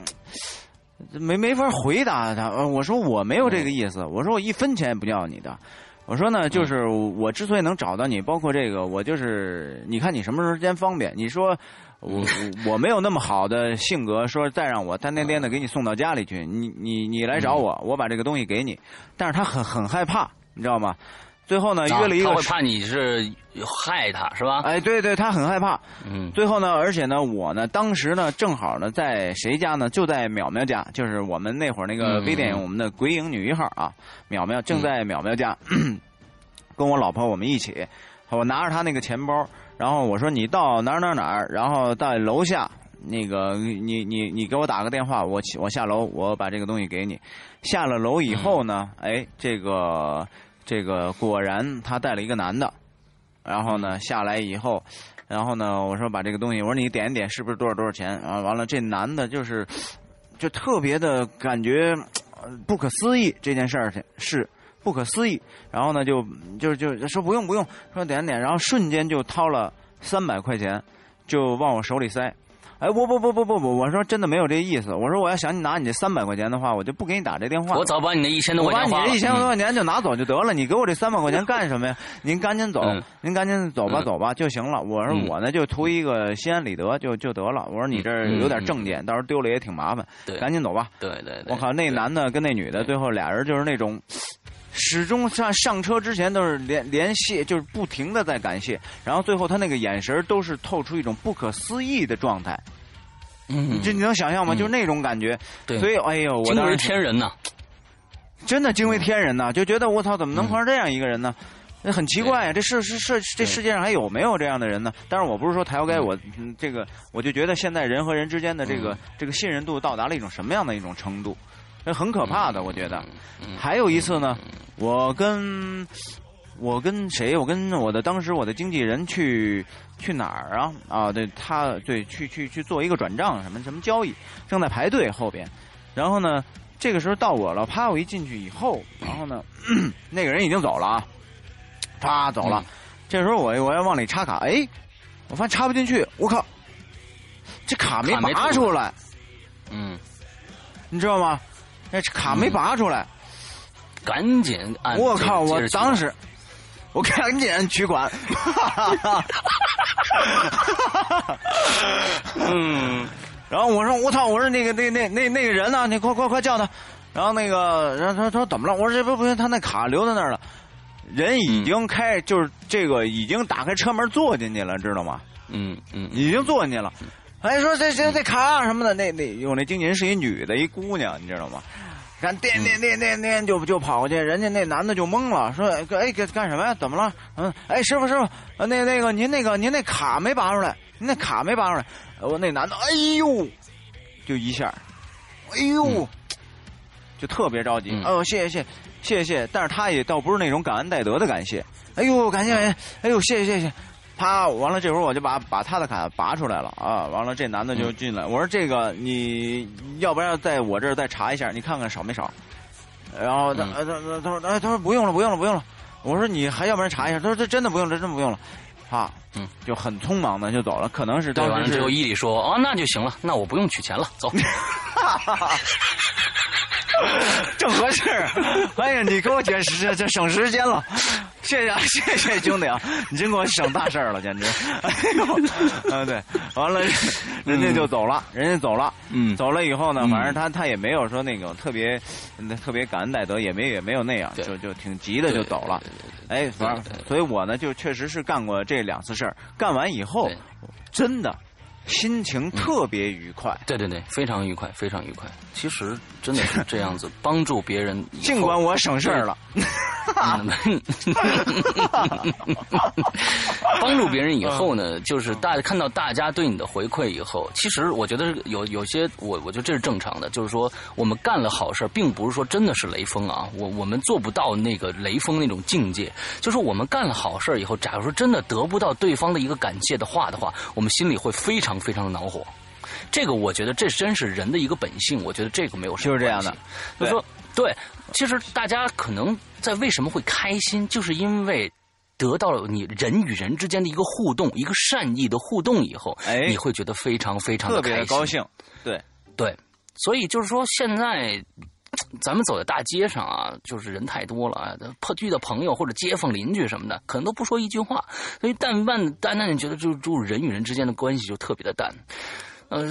没没法回答他，呃我说我没有这个意思，我说我一分钱也不要你的，我说呢，就是我之所以能找到你，包括这个，我就是你看你什么时间方便，你说我我 [LAUGHS] 我没有那么好的性格，说再让我单颠颠的给你送到家里去，你你你来找我，我把这个东西给你，但是他很很害怕，你知道吗？最后呢，约了一个
啊他会怕你是害他是吧？
哎，对对，他很害怕。
嗯
最后呢，而且呢，我呢，当时呢，正好呢，在谁家呢？就在淼淼家，就是我们那会儿那个
嗯
微电影，我们的鬼影女一号啊，淼淼正在淼淼家，[CLEARS THROAT] 跟我老婆我们一起，我拿着她那个钱包，然后我说你到哪儿哪儿哪儿，然后到楼下。那个，你你你给我打个电话，我起我下楼，我把这个东西给你。下了楼以后呢，哎，这个这个果然他带了一个男的，然后呢下来以后，然后呢我说把这个东西，我说你点一点是不是多少多少钱？然后完了这男的就是就特别的感觉不可思议这件事儿是不可思议，然后呢就就就说不用不用，说点点，然后瞬间就掏了三百块钱就往我手里塞。哎，不不不不不不，我说真的没有这意思。我说我要想你拿你这三百块钱的话，我就不给你打这电话。
我早把你那一千多
我把你
块钱花了。
这一千多
嗯
块钱就拿走就得了，你给我这三百块钱干什么呀？您赶紧走
嗯，
您赶紧走吧
嗯
走吧就行了。我说
嗯
我呢就图一个心安理得就就得了。我说你这有点证件，到时候丢了也挺麻烦，
对
赶紧走吧。
对对对，
我靠，那男的跟那女的最后俩人就是那种。始终上上车之前都是连连谢，就是不停的在感谢，然后最后他那个眼神都是透出一种不可思议的状态，
嗯，
这你能想象吗？
嗯。
就是那种感觉。
对。
所以哎呦，我当时
天人呐。
真的惊为天人呐，就觉得我操，怎么能碰上这样一个人呢？那很奇怪呀，这世世世这世界上还有没有这样的人呢？但是，我不是说抬高我嗯这个，我就觉得现在人和人之间的这个、
嗯。
这个信任度到达了一种什么样的一种程度，这很可怕的，我觉得。
嗯
还有一次呢，我跟我跟谁？我跟我的当时我的经纪人去去哪儿啊？啊，对他对去去去做一个转账什么什么交易，正在排队后边，然后呢，这个时候到我了，啪，我一进去以后，然后呢，[CLEARS THROAT] 那个人已经走了啊，啪走了，
嗯
这时候我我要往里插卡，哎，我发现插不进去，我靠，这卡没拔出来，
嗯，
你知道吗？那卡没拔出来。
赶紧按。
我靠！我当时，我赶紧取款。
嗯 [LAUGHS]
然后我说我操！我说那个那那那那个人呢？你快快快叫他！然后那个，然后他说怎么了？我说这不不行，他那卡留在那儿了。人已经开，就是这个已经打开车门坐进去了，知道吗？
嗯嗯
已经坐进去了。哎，说这这这卡什么的，那那有那经纪人是一女的，一姑娘，你知道吗？看颠颠颠颠颠就就跑过去，人家那男的就懵了，说哎哎干干什么呀？怎么了？嗯，哎师傅师傅，呃那那个您那个您那卡没拔出来，您那卡没拔出来。我那男的哎呦，就一下，哎呦，
嗯
就特别着急。
嗯
哦，谢谢谢谢谢谢，但是他也倒不是那种感恩戴德的感谢。哎呦，感谢感谢，哎呦谢谢谢谢。啪！完了，这会儿我就把把他的卡拔出来了啊！完了，这男的就进来，我说这个你要不要在我这儿再查一下，你看看少没少。然后他
嗯
他他他说哎他说不用了不用了不用了，我说你还要不然查一下，他说这真的不用了，真的不用了，啊，
嗯，
就很匆忙的就走了，可能是
对，完了之后
当时是
伊里说：“哦，那就行了，那我不用取钱了，走。[LAUGHS]
正合适。哎呀，你给我解释这省时间了，谢谢 [LAUGHS] 谢谢兄弟啊，你真给我省大事儿了，简直。[LAUGHS] 哎呦，啊对，完了，人家就走了，人家走了，
嗯。
走了以后呢，反正他他也没有说那种特别特别感恩戴德，也没也没有那样，就就挺急的就走了。哎，反正所以我呢就确实是干过这两次事儿，干完以后真的。心情特别愉快，
对对对，非常愉快，非常愉快。[LAUGHS] 其实真的是这样子，帮助别人，
尽管我省事儿了。[LAUGHS]
帮助别人以后呢，就是大看到大家对你的回馈以后，其实我觉得有有些我我觉得这是正常的，就是说我们干了好事并不是说真的是雷锋啊，我我们做不到那个雷锋那种境界，就是我们干了好事以后，假如说真的得不到对方的一个感谢的话的话，我们心里会非常非常的恼火。这个我觉得这真是人的一个本性，我觉得这个没有什
么就是这样的，
就说对，其实大家可能在为什么会开心，就是因为。得到了你人与人之间的一个互动，一个善意的互动以后，
哎，
你会觉得非常非常
特别高兴。
对对，所以就是说，现在咱们走在大街上啊，就是人太多了啊，碰遇到朋友或者街坊邻居什么的，可能都不说一句话。所以，但万但那你觉得，就就人与人之间的关系就特别的淡。呃，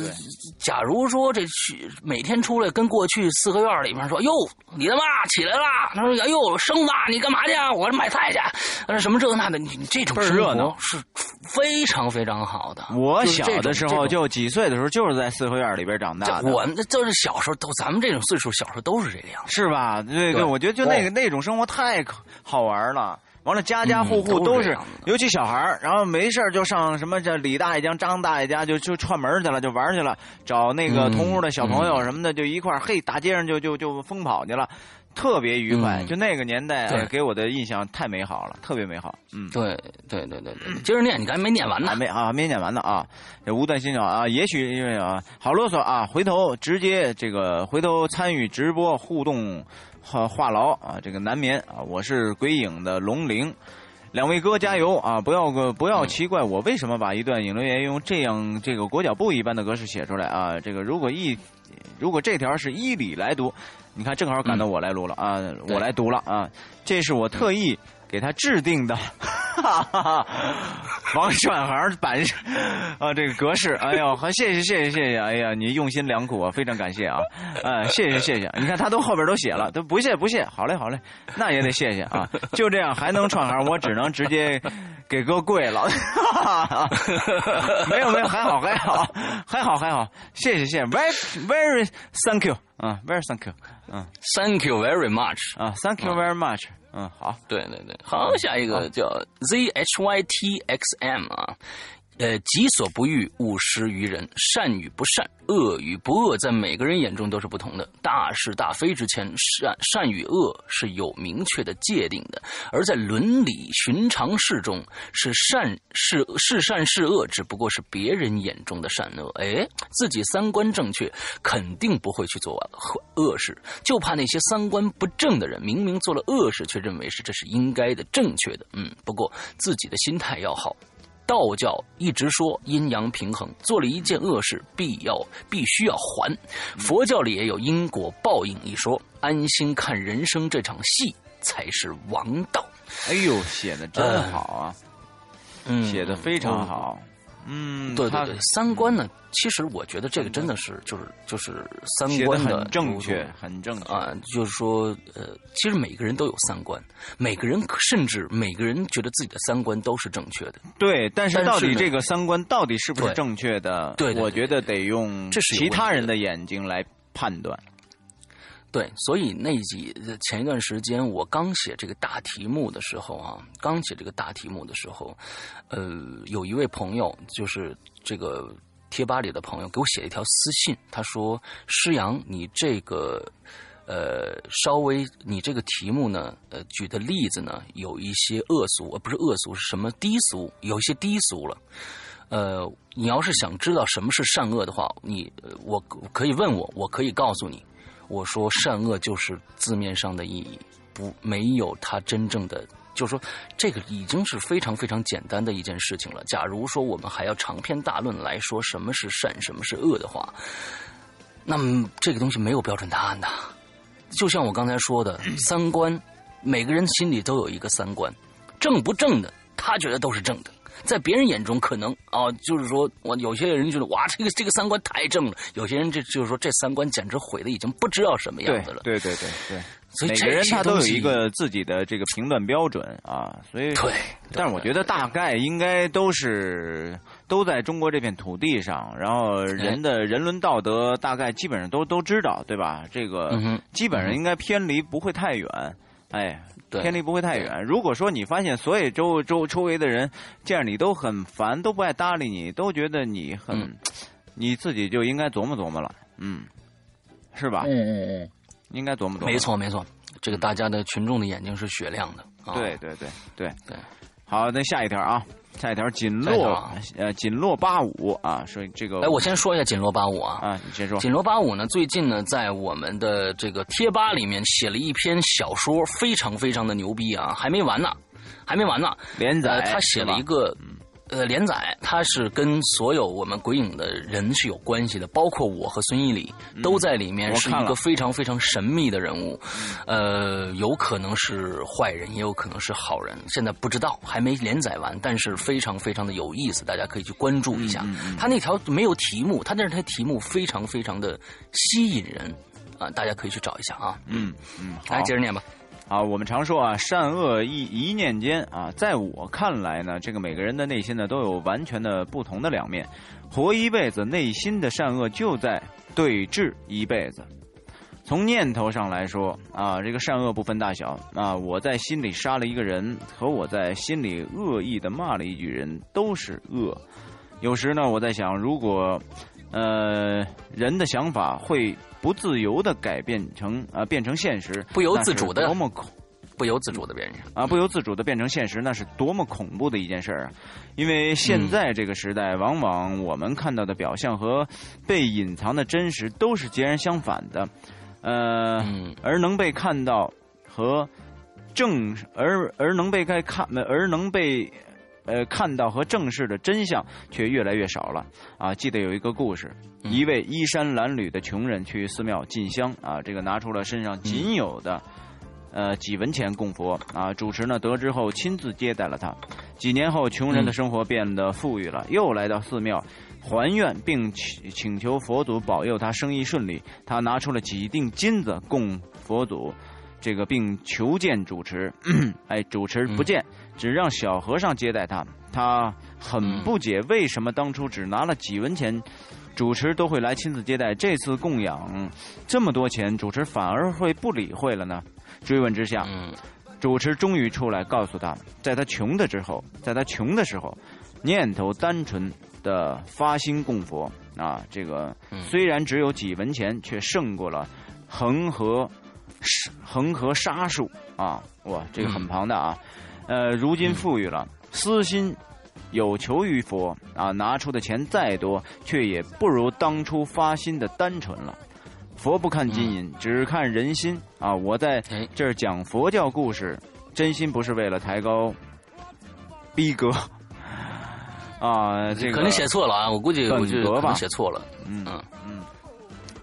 假如说这去每天出来跟过去四合院里面说，哟，你他妈起来了？他说，哎呦，生子，你干嘛去？我这买菜去。呃，什么这个那的，你你这种生活是非常非常好的。
我小的时候就几岁的时候就是在四合院里边长大的。
我们就是小时候都，咱们这种岁数小时候都是这个样子，
是吧？对对，我觉得就那个那种生活太好玩了。完了，家家户户都是，尤其小孩儿，然后没事就上什么这李大爷家、张大爷家就就串门去了，就玩去了，找那个同屋的小朋友什么的，就一块儿，嘿，大街上就就就疯跑去了，特别愉快。就那个年代给我的印象太美好了，特别美好。嗯，
对对对对对，接着念，你刚才没念完呢，
还没啊，没念完呢啊。这无断心照啊，也许因为啊，好啰嗦啊，回头直接这个回头参与直播互动。话话痨啊，这个难眠啊！我是鬼影的龙灵，两位哥加油啊！不要个不要奇怪我为什么把一段影流言用这样这个裹脚布一般的格式写出来啊！这个如果一如果这条是依理来读，你看正好赶到我来录了啊！我来读了啊！这是我特意给他制定的。哈哈哈，王选行版啊，这个格式，哎呦，好，谢谢谢谢谢谢，哎呀，你用心良苦啊，非常感谢啊，嗯，谢谢谢谢，[LAUGHS] 你看他都后边都写了，都不谢不谢，好嘞好嘞，那也得谢谢啊，就这样还能串行，我只能直接给哥跪了，哈哈哈没有没有，还好还好还好还好，谢谢谢谢，very very thank you 啊，very thank you，嗯
，thank you very much
啊，thank you very much。嗯，好，
对对对，好，下一个叫 Z H Y T X M 啊。呃，己所不欲，勿施于人。善与不善，恶与不恶，在每个人眼中都是不同的。大是大非之前，善善与恶是有明确的界定的。而在伦理寻常事中，是善是是善是恶，只不过是别人眼中的善恶。哎，自己三观正确，肯定不会去做恶事，就怕那些三观不正的人，明明做了恶事，却认为是这是应该的、正确的。嗯，不过自己的心态要好。道教一直说阴阳平衡，做了一件恶事，必要必须要还。佛教里也有因果报应一说，安心看人生这场戏才是王道。
哎呦，写的真好啊！嗯，写的非常好。嗯，
对对对，三观呢？其实我觉得这个真的是，就是就是三观
的正确，很正确
啊。就是说，呃，其实每个人都有三观，每个人甚至每个人觉得自己的三观都是正确的。
对，但是到底这个三观到底是不是正确的？
对，
我觉得得用其他人的眼睛来判断。
对，所以那几前一段时间我刚写这个大题目的时候啊，刚写这个大题目的时候，呃，有一位朋友就是这个贴吧里的朋友给我写了一条私信，他说：“施阳，你这个呃稍微你这个题目呢，呃举的例子呢有一些恶俗，呃不是恶俗是什么低俗，有一些低俗了。呃，你要是想知道什么是善恶的话，你我可以问我，我可以告诉你。”我说善恶就是字面上的意义，不没有它真正的，就是说这个已经是非常非常简单的一件事情了。假如说我们还要长篇大论来说什么是善，什么是恶的话，那么这个东西没有标准答案的，就像我刚才说的，三观，每个人心里都有一个三观，正不正的，他觉得都是正的。在别人眼中，可能啊，就是说我有些人觉得哇，这个这个三观太正了；有些人这就是说这三观简直毁的已经不知道什么样子了。
对对对对，
所以
每个人他都有一个自己的这个评断标准啊，所以
对。
但是我觉得大概应该都是都在中国这片土地上，然后人的人伦道德大概基本上都都知道，对吧？这个基本上应该偏离不会太远，哎。偏离不会太远。如果说你发现所有周周周围的人见着你都很烦，都不爱搭理你，都觉得你很，你自己就应该琢磨琢磨了，嗯，是吧？
嗯嗯嗯，
应该琢磨琢磨。
没错没错，这个大家的群众的眼睛是雪亮的。
对对对对
对。
好，那下一条啊。下一条锦落呃锦落八五啊，说这个
哎，我先说一下锦落八五啊
啊，你先说。
锦落八五呢，最近呢，在我们的这个贴吧里面写了一篇小说，非常非常的牛逼啊，还没完呢，还没完呢，
连载。
他写了一个。呃，连载它是跟所有我们鬼影的人是有关系的，包括我和孙一礼都在里面，是一个非常非常神秘的人物。呃，有可能是坏人，也有可能是好人，现在不知道，还没连载完，但是非常非常的有意思，大家可以去关注一下。他那条没有题目，他但是他题目非常非常的吸引人啊，大家可以去找一下啊。
嗯嗯，
来接着念吧。
啊，我们常说啊，善恶一一念间啊，在我看来呢，这个每个人的内心呢，都有完全的不同的两面，活一辈子，内心的善恶就在对峙一辈子。从念头上来说啊，这个善恶不分大小啊，我在心里杀了一个人，和我在心里恶意的骂了一句人，都是恶。有时呢，我在想，如果呃人的想法会。不自由的改变成啊，变成现实，
不由自主的
多么恐，
不由自主的变成
啊，不由自主的变成现实，那是多么恐怖的一件事儿啊！因为现在这个时代，往往我们看到的表象和被隐藏的真实都是截然相反的，呃，而能被看到和正而而能被该看而能被。呃，看到和正视的真相却越来越少了啊！记得有一个故事，一位衣衫褴褛的穷人去寺庙进香啊，这个拿出了身上仅有的呃几文钱供佛啊。主持呢得知后亲自接待了他。几年后，穷人的生活变得富裕了，又来到寺庙还愿，并请请求佛祖保佑他生意顺利。他拿出了几锭金子供佛祖。这个并求见主持，[COUGHS] 哎，主持不见，只让小和尚接待他。他很不解，为什么当初只拿了几文钱，主持都会来亲自接待，这次供养这么多钱，主持反而会不理会了呢？追问之下，主持终于出来告诉他，在他穷的之后，在他穷的时候，念头单纯的发心供佛啊，这个虽然只有几文钱，却胜过了恒河。恒河沙数啊，哇，这个很庞大啊。呃，如今富裕了，私心有求于佛啊，拿出的钱再多，却也不如当初发心的单纯了。佛不看金银，只看人心啊。我在这儿讲佛教故事，真心不是为了抬高逼格 [LAUGHS] 啊。这个
可能写错了啊，我估计我就可能写错了。
嗯嗯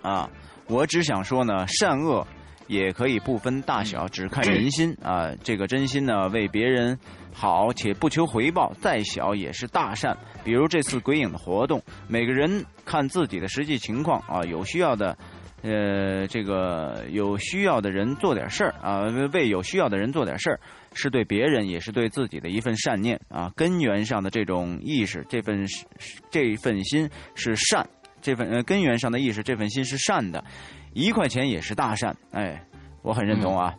啊，我只想说呢，善恶。也可以不分大小，只看人心啊！这个真心呢，为别人好且不求回报，再小也是大善。比如这次鬼影的活动，每个人看自己的实际情况啊，有需要的，呃，这个有需要的人做点事儿啊，为有需要的人做点事儿，是对别人也是对自己的一份善念啊。根源上的这种意识，这份这份心是善，这份呃根源上的意识，这份心是善的。一块钱也是大善，哎，我很认同啊。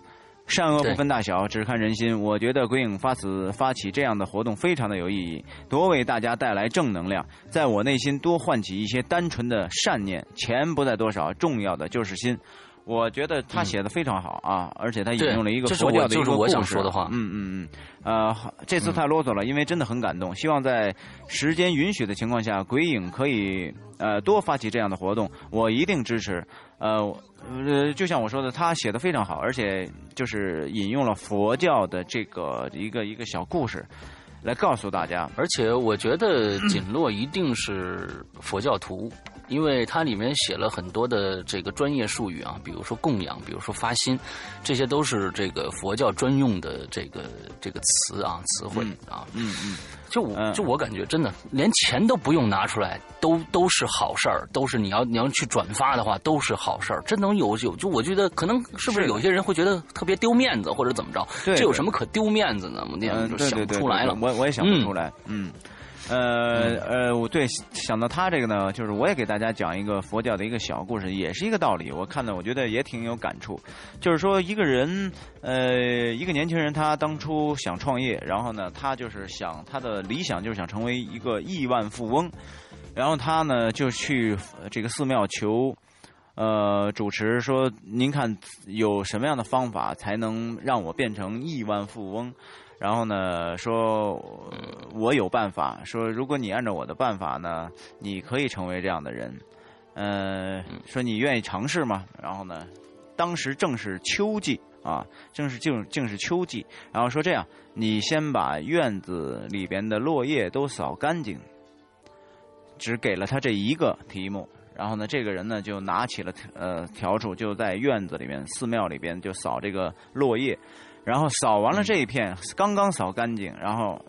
善恶不分大小，只看人心。我觉得鬼影发此发起这样的活动非常的有意义，多为大家带来正能量，在我内心多唤起一些单纯的善念。钱不在多少，重要的就是心。我觉得他写的非常好啊，而且他引用了一个佛教的一个故
事。嗯
嗯嗯，呃，这次太啰嗦了，因为真的很感动。希望在时间允许的情况下，鬼影可以呃多发起这样的活动，我一定支持。呃呃，就像我说的，他写的非常好，而且就是引用了佛教的这个一个一个小故事，来告诉大家。
而且我觉得锦洛一定是佛教徒。因为它里面写了很多的这个专业术语啊，比如说供养，比如说发心，这些都是这个佛教专用的这个这个词啊词汇啊。
嗯嗯，
就我就我感觉真的连钱都不用拿出来，都都是好事儿，都是你要你要去转发的话都是好事儿。真能有有就我觉得可能是不是有些人会觉得特别丢面子或者怎么着？这有什么可丢面子呢？我那就想不出来了。
我我也想不出来。嗯。呃呃，我对想到他这个呢，就是我也给大家讲一个佛教的一个小故事，也是一个道理。我看到我觉得也挺有感触，就是说一个人，呃，一个年轻人，他当初想创业，然后呢，他就是想他的理想就是想成为一个亿万富翁，然后他呢就去这个寺庙求，呃，主持说，您看有什么样的方法才能让我变成亿万富翁？然后呢，说我有办法。说如果你按照我的办法呢，你可以成为这样的人。呃，说你愿意尝试吗？然后呢，当时正是秋季啊，正是正正是秋季。然后说这样，你先把院子里边的落叶都扫干净。只给了他这一个题目。然后呢，这个人呢就拿起了呃笤帚，就在院子里面、寺庙里边就扫这个落叶。然后扫完了这一片，刚刚扫干净，然后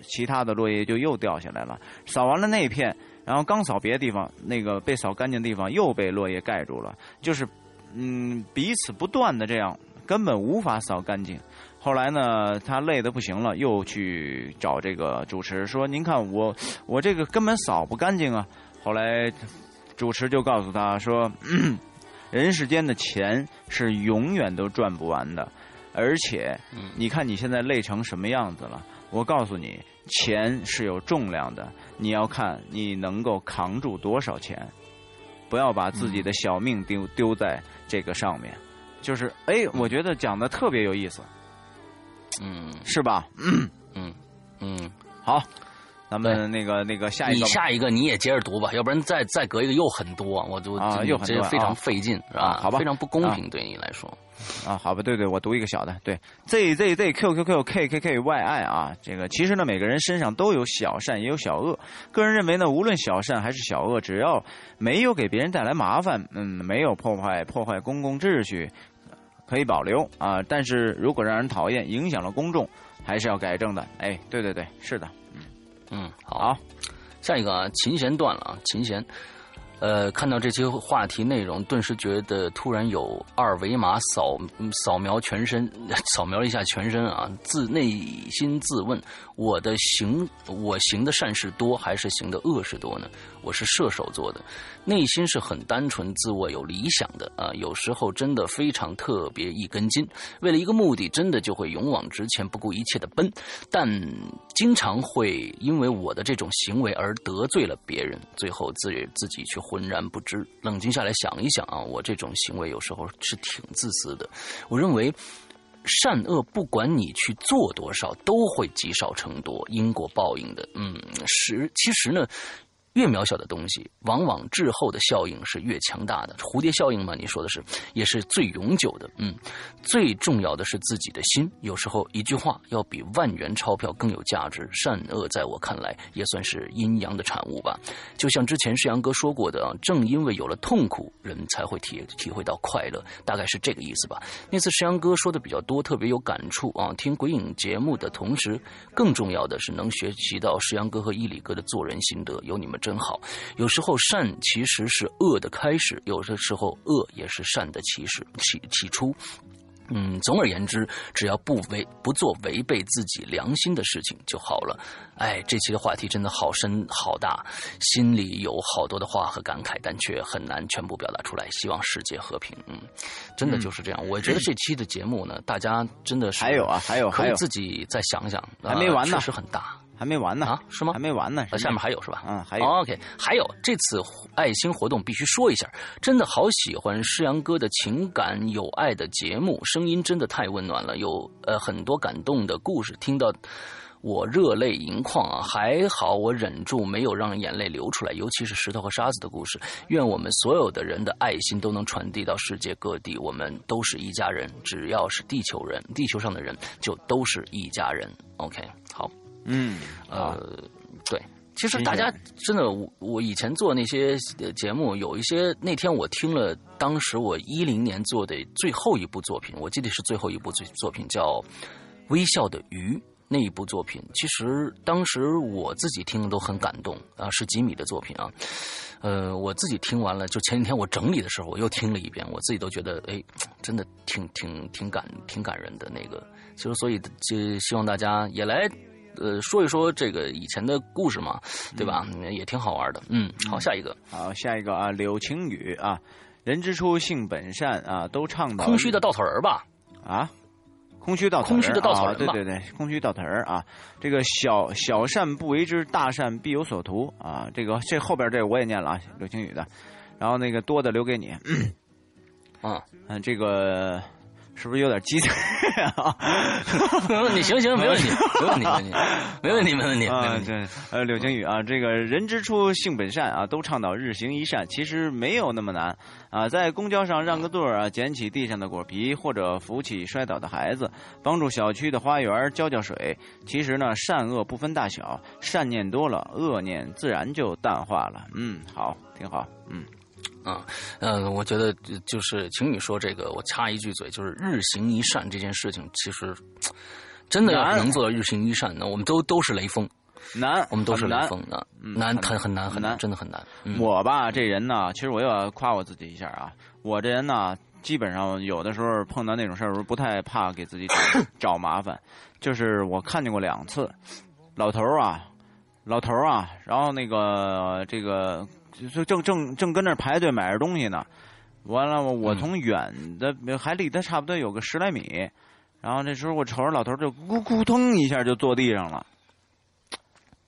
其他的落叶就又掉下来了。扫完了那一片，然后刚扫别的地方，那个被扫干净的地方又被落叶盖住了。就是，嗯，彼此不断的这样，根本无法扫干净。后来呢，他累得不行了，又去找这个主持说：“您看我，我这个根本扫不干净啊。”后来主持就告诉他说：“人世间的钱是永远都赚不完的。”而且，你看你现在累成什么样子了？我告诉你，钱是有重量的，你要看你能够扛住多少钱，不要把自己的小命丢丢在这个上面。就是，哎，我觉得讲的特别有意思，
嗯，
是吧？
嗯嗯嗯，
好。咱们那个那个下一
个，你下一个你也接着读吧，要不然再再隔一个又很多，我就
啊又很多，
非常费劲是吧？
好吧，
非常不公平对你来说。
啊，好吧，对对，我读一个小的，对，z z z q q q k k k y i 啊，这个其实呢，每个人身上都有小善也有小恶，个人认为呢，无论小善还是小恶，只要没有给别人带来麻烦，嗯，没有破坏破坏公共秩序，可以保留啊。但是如果让人讨厌，影响了公众，还是要改正的。哎，对对对，是的。
嗯，好，下一个啊，琴弦断了啊，琴弦。呃，看到这些话题内容，顿时觉得突然有二维码扫扫描全身，[LAUGHS] 扫描了一下全身啊，自内心自问：我的行我行的善事多，还是行的恶事多呢？我是射手座的，内心是很单纯、自我有理想的啊。有时候真的非常特别一根筋，为了一个目的，真的就会勇往直前、不顾一切的奔。但经常会因为我的这种行为而得罪了别人，最后自己自己却浑然不知。冷静下来想一想啊，我这种行为有时候是挺自私的。我认为善恶不管你去做多少，都会积少成多，因果报应的。嗯，是其实呢。越渺小的东西，往往滞后的效应是越强大的。蝴蝶效应嘛，你说的是，也是最永久的。嗯，最重要的是自己的心。有时候一句话要比万元钞票更有价值。善恶在我看来也算是阴阳的产物吧。就像之前世阳哥说过的啊，正因为有了痛苦，人才会体体会到快乐，大概是这个意思吧。那次世阳哥说的比较多，特别有感触啊。听鬼影节目的同时，更重要的是能学习到世阳哥和伊里哥的做人心得。有你们。真好，有时候善其实是恶的开始，有的时候恶也是善的起始起起初。嗯，总而言之，只要不违不做违背自己良心的事情就好了。哎，这期的话题真的好深好大，心里有好多的话和感慨，但却很难全部表达出来。希望世界和平。嗯，真的就是这样。我觉得这期的节目呢，大家真的是
还有啊，还有还有，
自己再想想，
还没完呢，
确实很大。
还没完呢
啊？是吗？
还没完呢，
下面还有是吧？
嗯，还有。
OK，还有这次爱心活动必须说一下，真的好喜欢诗阳哥的情感有爱的节目，声音真的太温暖了，有呃很多感动的故事，听到我热泪盈眶啊！还好我忍住没有让眼泪流出来，尤其是石头和沙子的故事。愿我们所有的人的爱心都能传递到世界各地，我们都是一家人，只要是地球人，地球上的人就都是一家人。OK，好。
嗯，
呃，对，其实大家真的，我我以前做那些节目，有一些那天我听了，当时我一零年做的最后一部作品，我记得是最后一部作作品叫《微笑的鱼》那一部作品。其实当时我自己听都很感动啊，是吉米的作品啊。呃，我自己听完了，就前几天我整理的时候，我又听了一遍，我自己都觉得，哎，真的挺挺挺感挺感人的那个。其实，所以就希望大家也来。呃，说一说这个以前的故事嘛，对吧？也挺好玩的。嗯，好，下一个，
好，下一个啊，柳晴雨啊，人之初性本善啊，都倡导
空虚的稻草人吧？
啊，空虚稻
空虚的稻草人，
对对对，空虚稻草人啊，这个小小善不为之，大善必有所图啊。这个这后边这我也念了啊，柳晴雨的，然后那个多的留给你。
嗯
嗯，这个。是不是有点鸡贼
啊？没问题，行行，没问题，没问题，没问题，没问题，没问题。
对，呃，柳晴雨啊，这个人之初性本善啊，都倡导日行一善，其实没有那么难啊。在公交上让个座啊，捡起地上的果皮，或者扶起摔倒的孩子，帮助小区的花园浇浇水。其实呢，善恶不分大小，善念多了，恶念自然就淡化了。嗯，好，挺好，嗯。
啊，嗯，我觉得就是请你说这个，我插一句嘴，就是日行一善这件事情，其实真的要能做到日行一善，呢我们都都是雷锋，
难，
我们都是雷锋，
难，
难，很很难，
很
难，真的很难。
我吧，这人呢，其实我又要夸我自己一下啊，我这人呢，基本上有的时候碰到那种事儿，不太怕给自己 [LAUGHS] 找麻烦，就是我看见过两次，老头啊，老头啊，然后那个这个。就正正正跟那排队买着东西呢，完了我从远的还离他差不多有个十来米，然后这时候我瞅着老头就咕咕腾一下就坐地上了，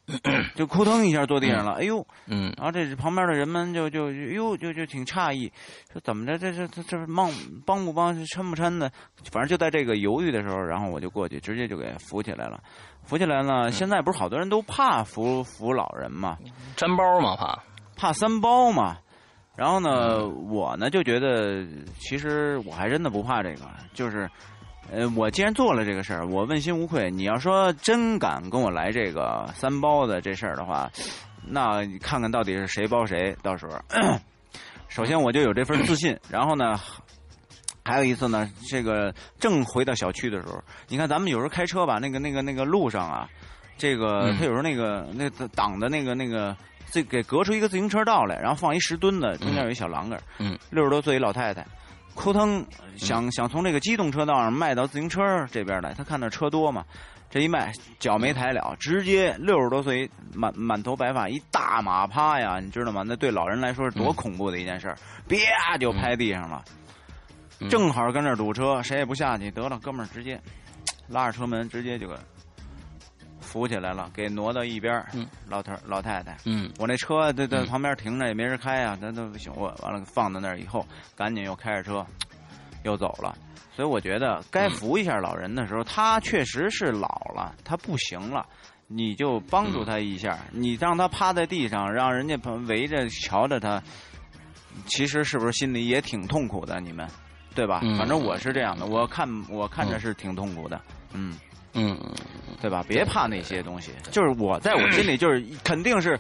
[CLEARS THROAT] 就扑腾一下坐地上了，哎呦，
嗯，
然后这旁边的人们就就哟就就挺诧异，说怎么着这这这这帮帮不帮抻不抻的，反正就在这个犹豫的时候，然后我就过去直接就给扶起来了，扶起来了。现在不是好多人都怕扶扶老人嘛，
粘包嘛怕。
怕三包嘛，然后呢，我呢就觉得，其实我还真的不怕这个，就是，呃，我既然做了这个事儿，我问心无愧。你要说真敢跟我来这个三包的这事儿的话，那看看到底是谁包谁。到时候，[CLEARS THROAT] 首先我就有这份自信，[CLEARS THROAT] 然后呢，还有一次呢，这个正回到小区的时候，你看咱们有时候开车吧，那个那个那个路上啊，这个他有时候那个那挡的那个那个。这给隔出一个自行车道来，然后放一石墩子，中间有一小栏杆
嗯，
六十多岁一老太太，扑腾想想从这个机动车道上迈到自行车这边来，他看那车多嘛，这一迈脚没抬了，直接六十多岁满满头白发一大马趴呀，你知道吗？那对老人来说是多恐怖的一件事儿，啪就拍地上了，正好跟那堵车，谁也不下去，得了，哥们儿直接拉着车门直接就给。扶起来了，给挪到一边老头老太太，
嗯，
我那车在在旁边停着，也没人开啊，那那不行。我完了放在那儿以后，赶紧又开着车又走了。所以我觉得该扶一下老人的时候，他确实是老了，他不行了，你就帮助他一下。你让他趴在地上，让人家围着瞧着他，其实是不是心里也挺痛苦的？你们对吧？反正我是这样的，我看我看着是挺痛苦的，嗯。
嗯，
对吧？别怕那些东西，就是我在我心里就是肯定是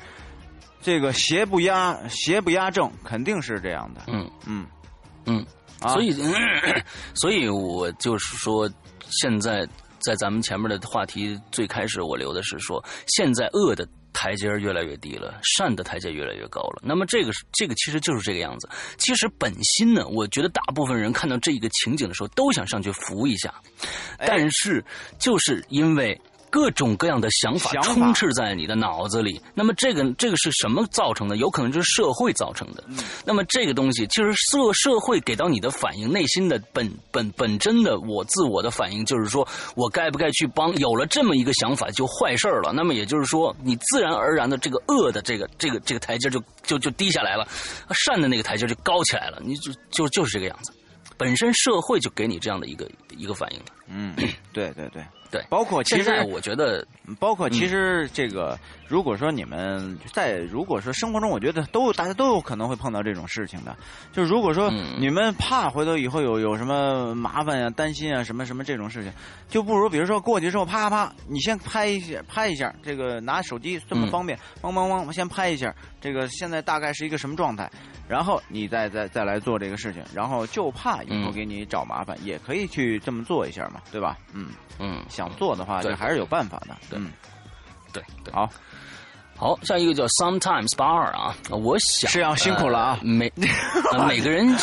这个邪不压邪不压正，肯定是这样的。
嗯。
嗯。
嗯，所以 [CLEARS THROAT] 所以我就是说，现在在咱们前面的话题最开始我留的是说，现在恶的。台阶越来越低了，善的台阶越来越高了。那么这个这个其实就是这个样子。其实本心呢，我觉得大部分人看到这一个情景的时候，都想上去扶一下，但是就是因为。各种各样的想法充斥在你的脑子里，那么这个这个是什么造成的？有可能就是社会造成的。那么这个东西其实社社会给到你的反应，内心的本本本真的我自我的反应，就是说我该不该去帮？有了这么一个想法，就坏事了。那么也就是说，你自然而然的这个恶的这个这个这个台阶就就就低下来了，善的那个台阶就高起来了。你就就就是这个样子，本身社会就给你这样的一个一个反应。
嗯。对对对
对。
包括其实
我觉得，
包括其实这个，如果说你们在如果说生活中，我觉得都大家都有可能会碰到这种事情的。就是如果说
嗯
你们怕回头以后有有什么麻烦呀、担心啊什么什么这种事情，就不如比如说过去之后啪啪，你先拍一下拍一下，这个拿手机这么
嗯
方便，咣咣咣，先拍一下，这个现在大概是一个什么状态，然后你再再再来做这个事情，然后就怕以后
嗯
给你找麻烦，也可以去这么做一下嘛，对吧？嗯，
嗯，
想做的话，
对
就还是有办法的。
对
嗯，
对对。
好。
好，下一个叫 Sometimes 八二啊，我想
是要辛苦了啊 [LAUGHS]
呃每呃每个人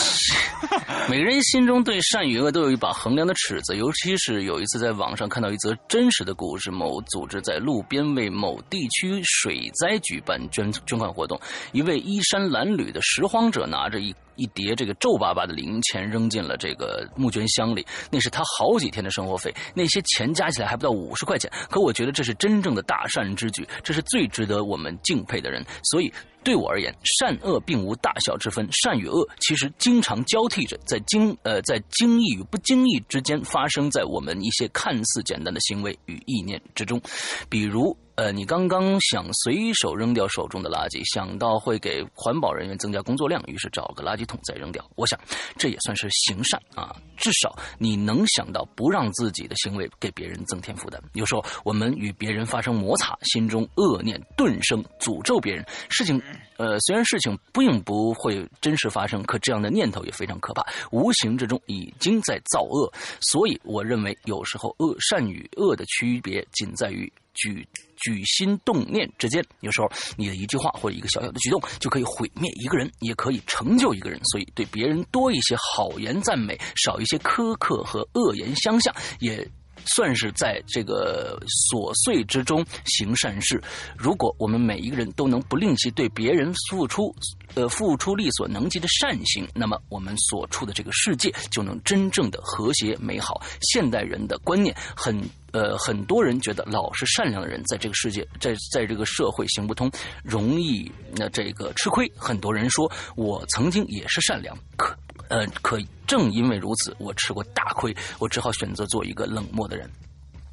[LAUGHS] 每个人心中对善与恶都有一把衡量的尺子，尤其是有一次在网上看到一则真实的故事，某组织在路边为某地区水灾举办捐捐款活动，一位衣衫褴褛的拾荒者拿着一。一叠这个皱巴巴的零钱扔进了这个募捐箱里，那是他好几天的生活费，那些钱加起来还不到五十块钱。可我觉得这是真正的大善之举，这是最值得我们敬佩的人。所以对我而言，善恶并无大小之分，善与恶其实经常交替着，在经呃在经意与不经意之间发生在我们一些看似简单的行为与意念之中，比如。呃，你刚刚想随手扔掉手中的垃圾，想到会给环保人员增加工作量，于是找个垃圾桶再扔掉。我想，这也算是行善啊，至少你能想到不让自己的行为给别人增添负担。有时候我们与别人发生摩擦，心中恶念顿生，诅咒别人。事情，呃，虽然事情并不会真实发生，可这样的念头也非常可怕，无形之中已经在造恶。所以，我认为有时候恶善与恶的区别仅在于。举举心动念之间，有时候你的一句话或者一个小小的举动，就可以毁灭一个人，也可以成就一个人。所以，对别人多一些好言赞美，少一些苛刻和恶言相向，也。算是在这个琐碎之中行善事。如果我们每一个人都能不吝惜对别人付出，呃，付出力所能及的善行，那么我们所处的这个世界就能真正的和谐美好。现代人的观念很。呃，很多人觉得老实善良的人在这个世界，在在这个社会行不通，容易那这个吃亏。很多人说，我曾经也是善良，可呃，可正因为如此，我吃过大亏，我只好选择做一个冷漠的人。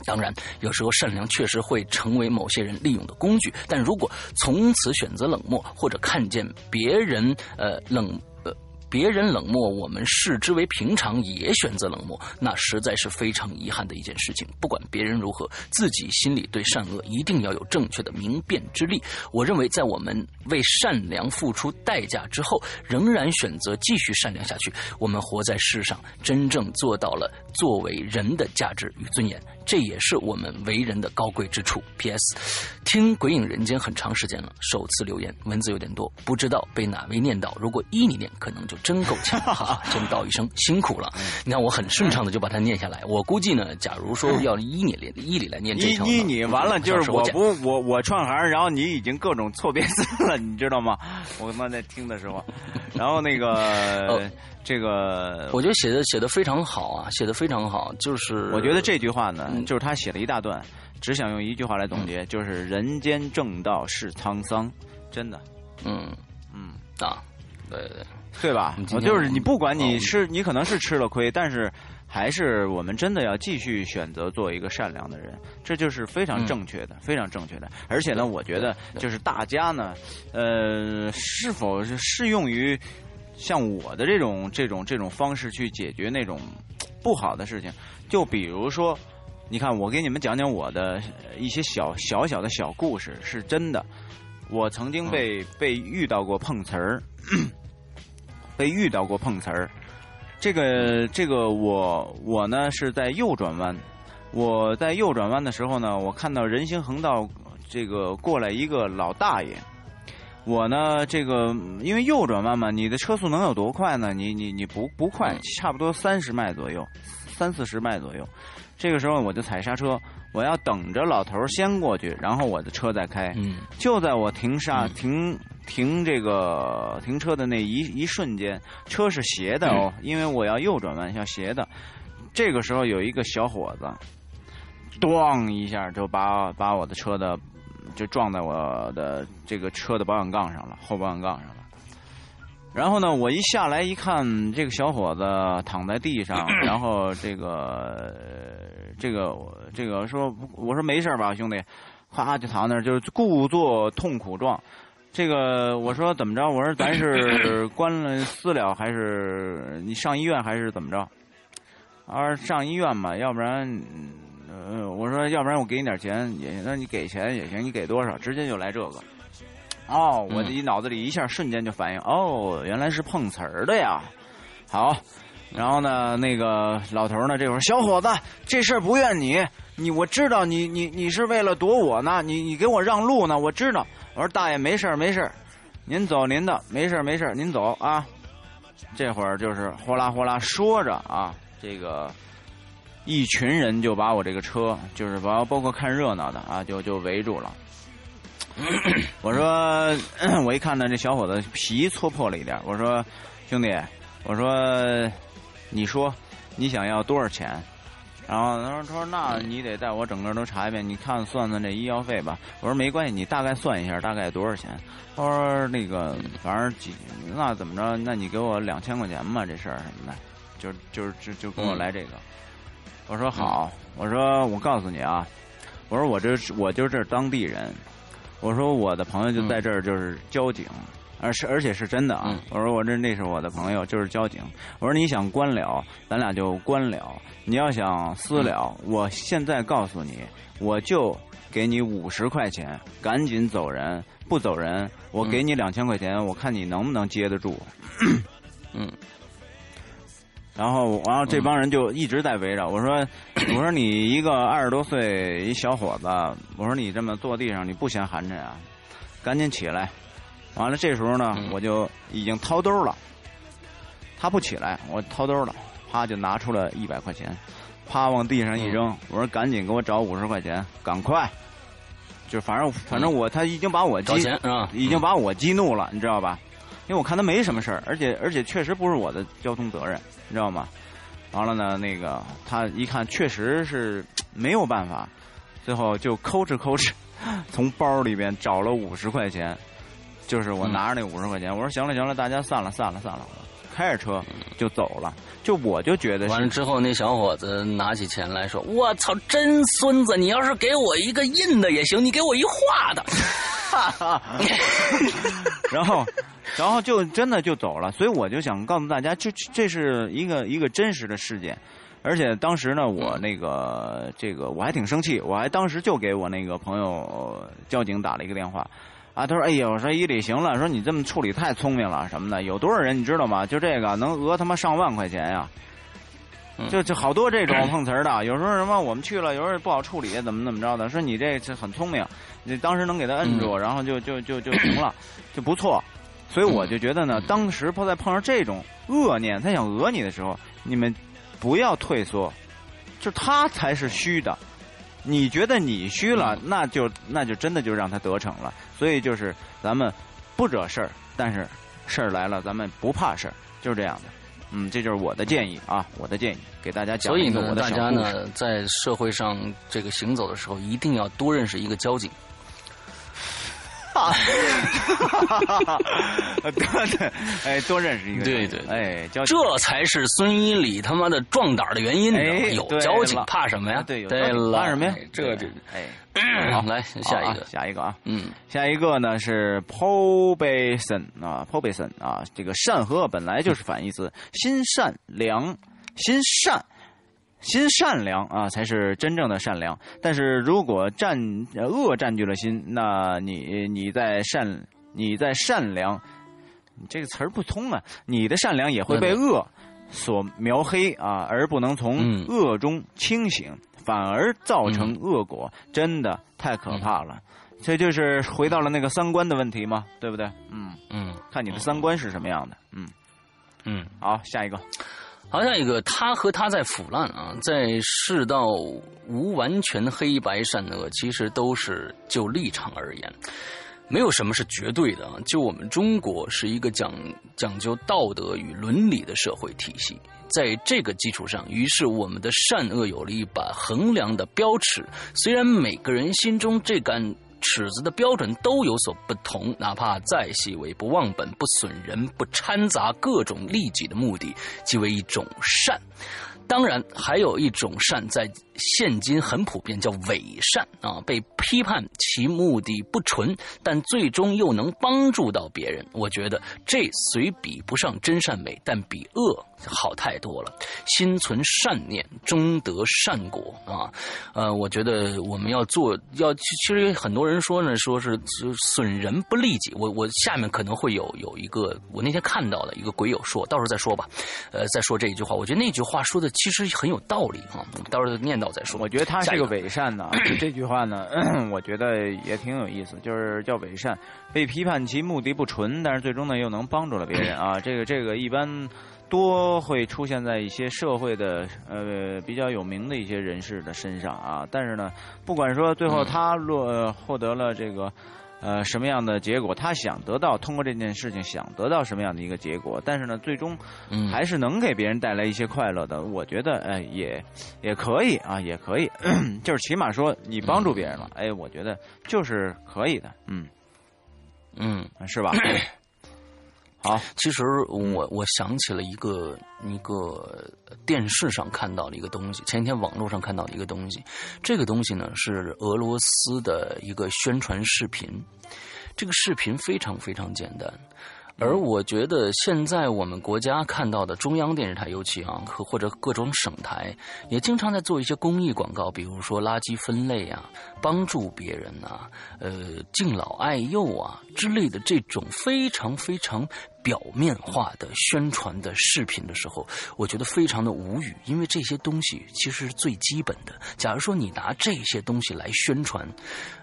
当然，有时候善良确实会成为某些人利用的工具，但如果从此选择冷漠，或者看见别人呃冷。别人冷漠，我们视之为平常，也选择冷漠，那实在是非常遗憾的一件事情。不管别人如何，自己心里对善恶一定要有正确的明辨之力。我认为，在我们为善良付出代价之后，仍然选择继续善良下去，我们活在世上，真正做到了作为人的价值与尊严。这也是我们为人的高贵之处。P.S. 听《鬼影人间》很长时间了，首次留言，文字有点多，不知道被哪位念到。如果依你念，可能就真够呛。[LAUGHS] 哈哈，先道一声辛苦了。你看，我很顺畅的就把它念下来。我估计呢，假如说要依你来依你来念这条，
依依你完了就是我
我
不我我串行，然后你已经各种错别字了，你知道吗？我他妈在听的时候，然后那个 [LAUGHS] 这个，
我觉得写的写的非常好啊，写的非常好。就是
我觉得这句话呢，
嗯。
就是他写了一大段，只想用一句话来总结，就是人间正道是沧桑，真的，
嗯。
嗯，
啊，对对对。
对吧？我就是你，不管你
哦
吃，你可能是吃了亏，但是还是我们真的要继续选择做一个善良的人，这就是非常
嗯。
正确的，非常正确的。而且呢，我觉得就是大家呢，呃，是否是适用于像我的这种这种这种方式去解决那种不好的事情？就比如说，你看，我给你们讲讲我的呃一些小小小的小故事，是真的。我曾经被、被遇到过碰瓷儿，[CLEARS THROAT] 被遇到过碰瓷儿。这个这个我我呢是在右转弯，我在右转弯的时候呢，我看到人行横道这个过来一个老大爷。我呢，这个因为右转弯嘛，你的车速能有多快呢？你你你不不快，差不多三十迈左右，三四十迈左右。这个时候我就踩刹车，我要等着老头儿先过去，然后我的车再开。
嗯
就在我停刹、
嗯
停停这个停车的那一一瞬间，车是斜的哦，因为我要右转弯，要斜的。这个时候有一个小伙子，咣一下就把把我的车的就撞在我的这个车的保险杠上了，后保险杠上了。然后呢，我一下来一看，这个小伙子躺在地上，然后这个呃这个这个说，我说没事吧，兄弟，咵就躺那儿，就是故作痛苦状。这个我说怎么着？我说咱是 [LAUGHS] 关了私了，还是你上医院，还是怎么着？他说上医院吧，要不然，呃，我说要不然我给你点钱也行，那你给钱也行，你给多少？直接就来这个。哦，我一脑子里一下瞬间就反应，哦，原来是碰瓷儿的呀。好，然后呢，那个老头呢，这会儿小伙子，这事儿不怨你，你我知道你你你是为了躲我呢，你你给我让路呢，我知道。我说大爷没事儿没事儿您走您的，没事儿没事儿您走啊。这会儿就是哗啦哗啦说着啊，这个一群人就把我这个车，就是包包括看热闹的啊，就就围住了。[COUGHS] 我说，[COUGHS] 我一看呢，这小伙子皮搓破了一点。我说，兄弟，我说，你说你想要多少钱？然后他说：“他说那你得带我整个都查一遍，你看算算这医药费吧。”我说：“没关系，你大概算一下，大概多少钱？”他说：“那个反正几那怎么着？那你给我两千块钱吧，这事儿什么的，就就就就跟我来这个。”我说：“好。”我说：“我告诉你啊，我说我这我就这当地人，我说我的朋友就在这儿，就是交警。”而是而且是真的啊！我说我这那是我的朋友，就是交警。我说你想官了，咱俩就官了；你要想私了，我现在告诉你，我就给你五十块钱，赶紧走人。不走人，我给你两千块钱，我看你能不能接得住。
嗯。
然后，然后这帮人就一直在围着我说：“ [COUGHS] 我说你一个二十多岁一小伙子，我说你这么坐地上，你不嫌寒碜啊？赶紧起来！”完了，这时候呢，我就已经掏兜了。他不起来，我掏兜了，啪就拿出了一百块钱，啪往地上一扔。我说：“赶紧给我找五十块钱，赶快！”就反正反正我他已经把我激已经把我激怒了，你知道吧？因为我看他没什么事儿，而且而且确实不是我的交通责任，你知道吗？完了呢，那个他一看确实是没有办法，最后就抠哧抠哧从包里边找了五十块钱。就是我拿着那五十块钱，我说行了行了，大家散了散了散了，开着车就走了。就我就觉得
完了之后，那小伙子拿起钱来说：“我操，真孙子！你要是给我一个印的也行，你给我一画的。[LAUGHS] ”
然后，然后就真的就走了。所以我就想告诉大家，这这是一个一个真实的事件。而且当时呢，我那个这个我还挺生气，我还当时就给我那个朋友交警打了一个电话。啊，他说：“哎呦，我说伊里行了，说你这么处理太聪明了，什么的，有多少人你知道吗？就这个能讹他妈上万块钱呀！就就好多这种 [CLEARS THROAT] 碰瓷儿的，有时候什么我们去了，有时候不好处理，怎么怎么着的。说你这这很聪明，你当时能给他摁住，然后就就就就行了，就不错。所以我就觉得呢，当时碰在碰上这种恶念，他想讹你的时候，你们不要退缩，就他才是虚的。”你觉得你虚了，那就那就真的就让他得逞了。所以就是咱们不惹事儿，但是事儿来了，咱们不怕事儿，就是这样的。嗯，这就是我的建议啊，我的建议给大家讲一个我的
所以呢，大家呢在社会上这个行走的时候，一定要多认识一个交警。
哈，哈哈哈对对，哎，多认识一个，
对对，
哎，交
这才是孙一礼他妈的壮胆的原因。
哎，
有交情怕什么呀？
对，
对
了，怕什么呀？
这这，
哎，
好，来下一个，
下一个啊，
嗯，
下一个呢是 Pobison 啊，Pobison 啊，这个善和恶本来就是反义词，心善良，心善。心善良啊，才是真正的善良。但是如果占恶占据了心，那你你在善你在善良，你这个词儿不通啊！你的善良也会被恶所描黑啊，而不能从恶中清醒，反而造成恶果，真的太可怕了。这就是回到了那个三观的问题嘛，对不对？嗯
嗯，
看你的三观是什么样的。嗯
嗯，
好，下一个。
好像一个，他和他在腐烂啊，在世道无完全黑白善恶，其实都是就立场而言，没有什么是绝对的啊。就我们中国是一个讲讲究道德与伦理的社会体系，在这个基础上，于是我们的善恶有了一把衡量的标尺。虽然每个人心中这杆。尺子的标准都有所不同，哪怕再细微，不忘本，不损人，不掺杂各种利己的目的，即为一种善。当然，还有一种善，在现今很普遍，叫伪善啊，被批判其目的不纯，但最终又能帮助到别人。我觉得这虽比不上真善美，但比恶好太多了。心存善念，终得善果啊！呃，我觉得我们要做，要其实很多人说呢，说是损人不利己。我我下面可能会有有一个，我那天看到的一个鬼友说，到时候再说吧。呃，再说这一句话，我觉得那句话说的其实很有道理啊。到时候念到叨再说。
我觉得他是个伪善呢，[CLEARS THROAT] 这句话呢，我觉得也挺有意思，就是叫伪善，被批判其目的不纯，但是最终呢又能帮助了别人啊。这个这个一般多会出现在一些社会的呃比较有名的一些人士的身上啊。但是呢，不管说最后他落获得了这个。呃，什么样的结果？他想得到通过这件事情想得到什么样的一个结果？但是呢，最终还是能给别人带来一些快乐的。我觉得，哎，也也可以啊，也可以，[CLEARS THROAT] 就是起码说你帮助别人了，哎，我觉得就是可以的，嗯
嗯，
是吧？[CLEARS THROAT] 好，
其实我我想起了一个一个电视上看到的一个东西，前几天网络上看到的一个东西，这个东西呢是俄罗斯的一个宣传视频，这个视频非常非常简单。而我觉得现在我们国家看到的中央电视台，尤其啊，和或者各种省台，也经常在做一些公益广告，比如说垃圾分类啊、帮助别人呐、呃敬老爱幼啊之类的这种非常非常表面化的宣传的视频的时候，我觉得非常的无语，因为这些东西其实是最基本的。假如说你拿这些东西来宣传，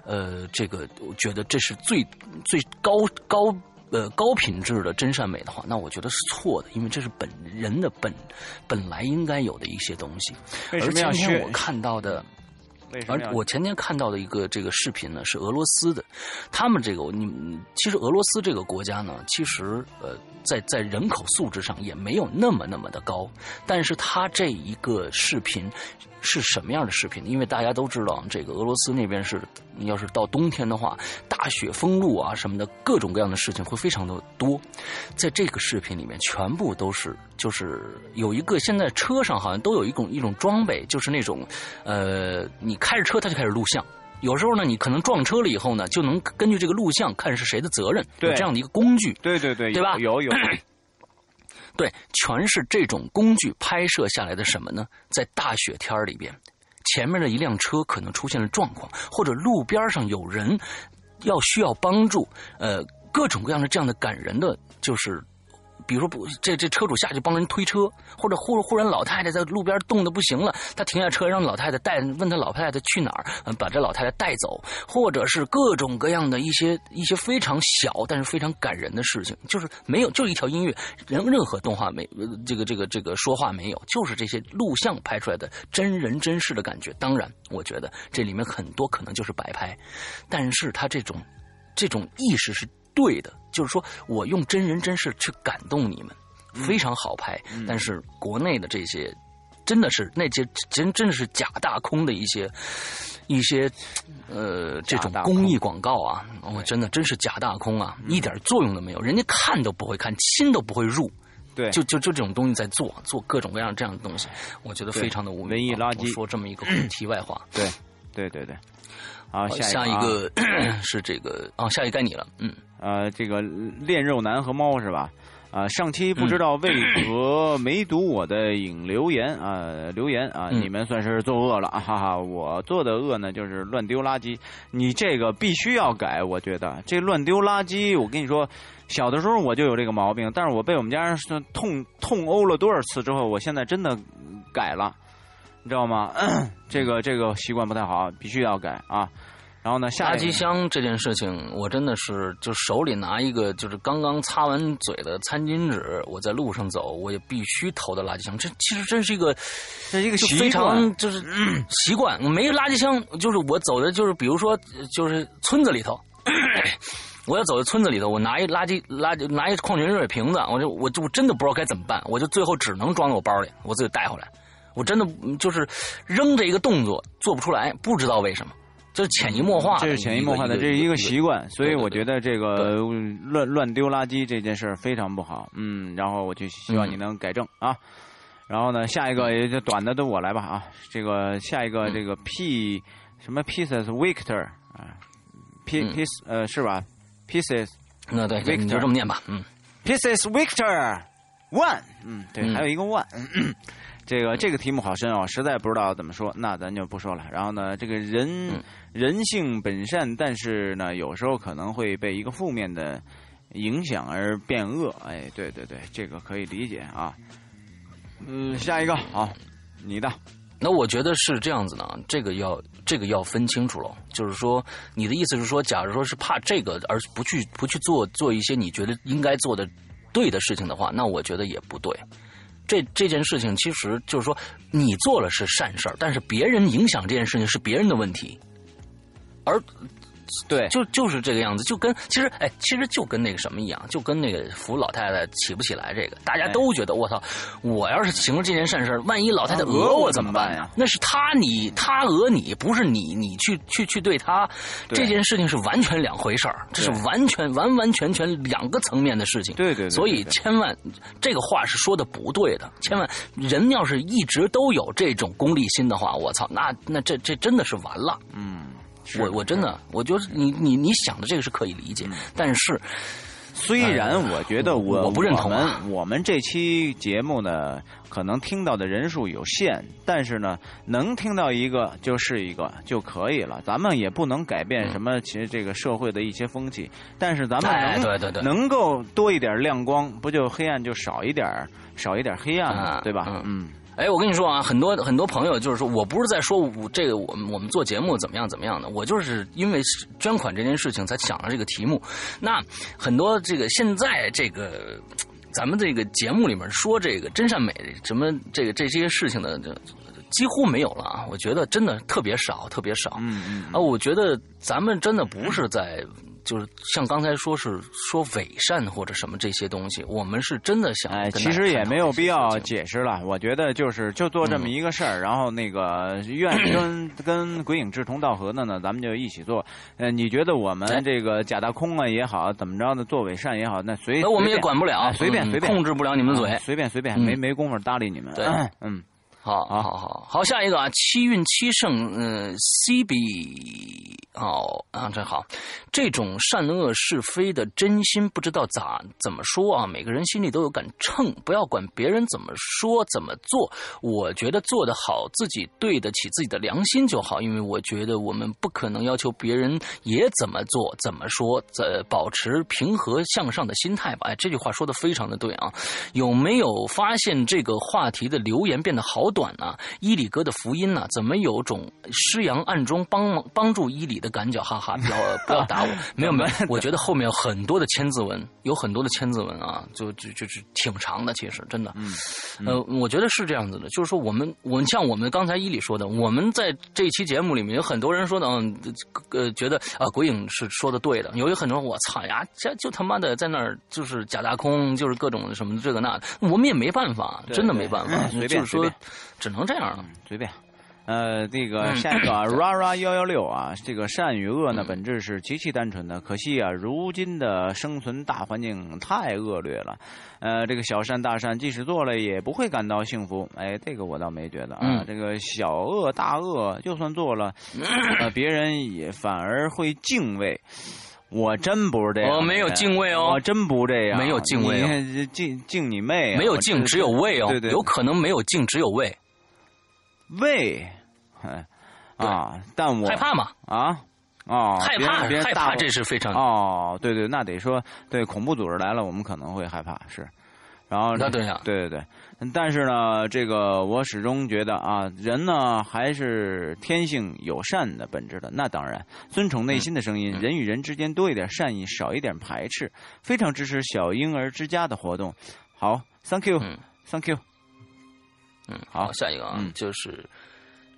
呃，这个我觉得这是最最高高。呃，高品质的真善美的话，那我觉得是错的，因为这是本人的本本来应该有的一些东西。
为什么要
今天我看到的，
而
我前天看到的一个这个视频呢，是俄罗斯的，他们这个你其实俄罗斯这个国家呢，其实呃，在在人口素质上也没有那么那么的高，但是他这一个视频。是什么样的视频？因为大家都知道，这个俄罗斯那边是，要是到冬天的话，大雪封路啊什么的，各种各样的事情会非常的多。在这个视频里面，全部都是，就是有一个现在车上好像都有一种一种装备，就是那种，呃，你开着车它就开始录像。有时候呢，你可能撞车了以后呢，就能根据这个录像看是谁的责任，有这样的一个工具。
对对对，
对吧？
有有。[CLEARS THROAT]
对，全是这种工具拍摄下来的什么呢？在大雪天里边，前面的一辆车可能出现了状况，或者路边上有人要需要帮助，呃，各种各样的这样的感人的，就是。比如说不，这这车主下去帮人推车，或者忽忽然老太太在路边冻得不行了，他停下车让老太太带，问他老太太去哪儿，把这老太太带走，或者是各种各样的一些一些非常小但是非常感人的事情，就是没有就一条音乐，任任何动画没这个这个这个说话没有，就是这些录像拍出来的真人真事的感觉。当然，我觉得这里面很多可能就是摆拍，但是他这种这种意识是。对的，就是说我用真人真事去感动你们，非常好拍。但是国内的这些，真的是那些真真的是假大空的一些一些呃这种公益广告啊，我真的真是假大空啊，一点作用都没有，人家看都不会看，心都不会入。
对，
就就就这种东西在做做各种各样这样的东西，我觉得非常的无
文艺垃圾。
说这么一个 [CLEARS THROAT] 题外话，
对对对对。好，
下
一
个 [CLEARS THROAT] 是这个啊，下一个该你了，嗯。
呃，这个练肉男和猫是吧？啊，上期不知道为何没读我的引留言啊，留言啊，你们算是作恶了，哈哈！我做的恶呢，就是乱丢垃圾。你这个必须要改，我觉得这乱丢垃圾，我跟你说，小的时候我就有这个毛病，但是我被我们家人痛痛殴了多少次之后，我现在真的改了，你知道吗？[CLEARS THROAT] 这个这个习惯不太好，必须要改啊。然后呢？
垃圾箱这件事情，我真的是就手里拿一个就是刚刚擦完嘴的餐巾纸，我在路上走，我也必须投到垃圾箱。这其实真是一个，
这是一个
非常就是 [CLEARS THROAT] 习惯。没垃圾箱，就是我走的，就是比如说，就是村子里头，[CLEARS THROAT] 我要走在村子里头，我拿一垃圾垃圾拿一矿泉水瓶子，我就我就真的不知道该怎么办，我就最后只能装在我包里，我自己带回来。我真的就是扔这一个动作做不出来，不知道为什么。这是潜移默化，
这是潜移默化的，这是一个习惯，所以我觉得这个乱乱丢垃圾这件事非常不好，嗯，然后我就希望你能改正啊。然后呢，下一个也就短的都我来吧啊，这个下一个这个 P 什么 pieces Victor 啊，P piece 呃是吧？pieces
那对，你就这么念吧，嗯。
pieces Victor one，嗯，对，
嗯
还有一个 one。这个这个题目好深哦，实在不知道怎么说，那咱就不说了。然后呢，这个人、
嗯
人性本善，但是呢，有时候可能会被一个负面的影响而变恶。哎，对对对，这个可以理解啊。嗯，下一个好，你的
那我觉得是这样子呢，这个要这个要分清楚了。就是说，你的意思是说，假如说是怕这个而不去不去做做一些你觉得应该做的对的事情的话，那我觉得也不对。这这件事情其实就是说，你做了是善事儿，但是别人影响这件事情是别人的问题，而
对
就就是这个样子，就跟其实哎，其实就跟那个什么一样，就跟那个扶老太太起不起来这个，大家都觉得我操，我要是行了这件善事儿，万一老太太讹
我
我怎么办
呀
那是他你他讹你，不是你你去去去对他，
对
这件事情是完全两回事儿，这是完全完完全全两个层面的事情。
对对
所以千万这个话是说的不对的，千万人要是一直都有这种功利心的话，我操，那那这这真的是完了。
嗯，是
我我真的，我就是你你你想的这个是可以理解，但是
虽然我觉得我、
呃我不认同啊。
我们我们这期节目呢，可能听到的人数有限，但是呢，能听到一个就是一个就可以了。咱们也不能改变什么其实这个社会的一些风气，但是咱们
哎
能、
对对对。
能够多一点亮光，不就黑暗就少一点少一点黑暗嘛？
啊
对吧？
嗯。
嗯
哎，我跟你说啊，很多很多朋友就是说我不是在说我这个我们我们做节目怎么样怎么样的，我就是因为捐款这件事情才想了这个题目。那很多这个现在这个咱们这个节目里面说这个真善美什么这个这些事情的，这几乎没有了啊。我觉得真的特别少，特别少。
嗯嗯
啊，我觉得咱们真的不是在，就是像刚才说是说伪善或者什么这些东西，我们是真的想
哎，其实也没有必要解释了。我觉得就是就做这么一个事儿，然后那个愿意跟 [CLEARS THROAT] 跟鬼影志同道合的呢，咱们就一起做。呃，你觉得我
哎
们这个假大空啊也好，怎么着的做伪善也好，那随
那我们也管不了，
哎随便
嗯
随便
控制不了你们嘴
啊。随便随便，
嗯
没没工夫搭理你们。
对
嗯，
好，好，好，好，下一个啊，七运七胜，嗯，C B，哦啊，真好，这种善恶是非的真心，不知道咋怎么说啊，每个人心里都有杆秤，不要管别人怎么说怎么做，我觉得做得好，自己对得起自己的良心就好，因为我觉得我们不可能要求别人也怎么做怎么说，呃，保持平和向上的心态吧。哎，这句话说的非常的对啊，有没有发现这个话题的留言变得好短呢、伊里哥的福音呢、怎么有种施阳暗中帮忙帮助伊里的感觉？哈哈，不要 [LAUGHS] 不要打我，[LAUGHS] 没有没有，我觉得后面有很多的千字文，有很多的千字文啊，就就就是挺长的，其实真的，
嗯
呃，我觉得是这样子的，就是说我们我们像我们刚才伊里说的，我们在这期节目里面有很多人说的，嗯，呃，觉得啊，鬼影是说的对的，有很多人我操呀，这就他妈的在那儿就是假大空，就是各种什么这个那的，我们也没办法，真的没办法，就是说只能这样了。
随便。呃，这个
嗯
下一个啊，[CLEARS THROAT] rara 幺幺六啊，这个善与恶呢，本质是极其单纯的。可惜啊，如今的生存大环境太恶劣了。呃，这个小善大善，即使做了，也不会感到幸福。哎，这个我倒没觉得啊。
嗯
这个小恶大恶，就算做了，呃，别人也反而会敬畏。我真不是这样的人，
哦没有敬畏哦。
我真不这样，
没有敬畏哦。
敬敬你妹啊！
没有敬，只有畏哦，
对对，
有可能没有敬，只有畏，
畏，哎啊，但我
害怕嘛，
啊？哦，
害怕害怕，这是非常
哦，对对，那得说对恐怖组织来了，我们可能会害怕是，然后
那对呀
对对对，但是呢，这个我始终觉得啊，人呢还是天性友善的本质的。那当然，尊崇内心的声
嗯
音，人与人之间多一点善意，少一点排斥，非常支持小婴儿之家的活动。好，Thank
嗯
you，Thank you。
嗯，
好
下一个啊，
嗯
就是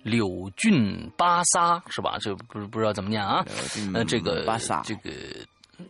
柳俊巴萨是吧？这不不知道怎么念啊？呃，这个
巴萨
这个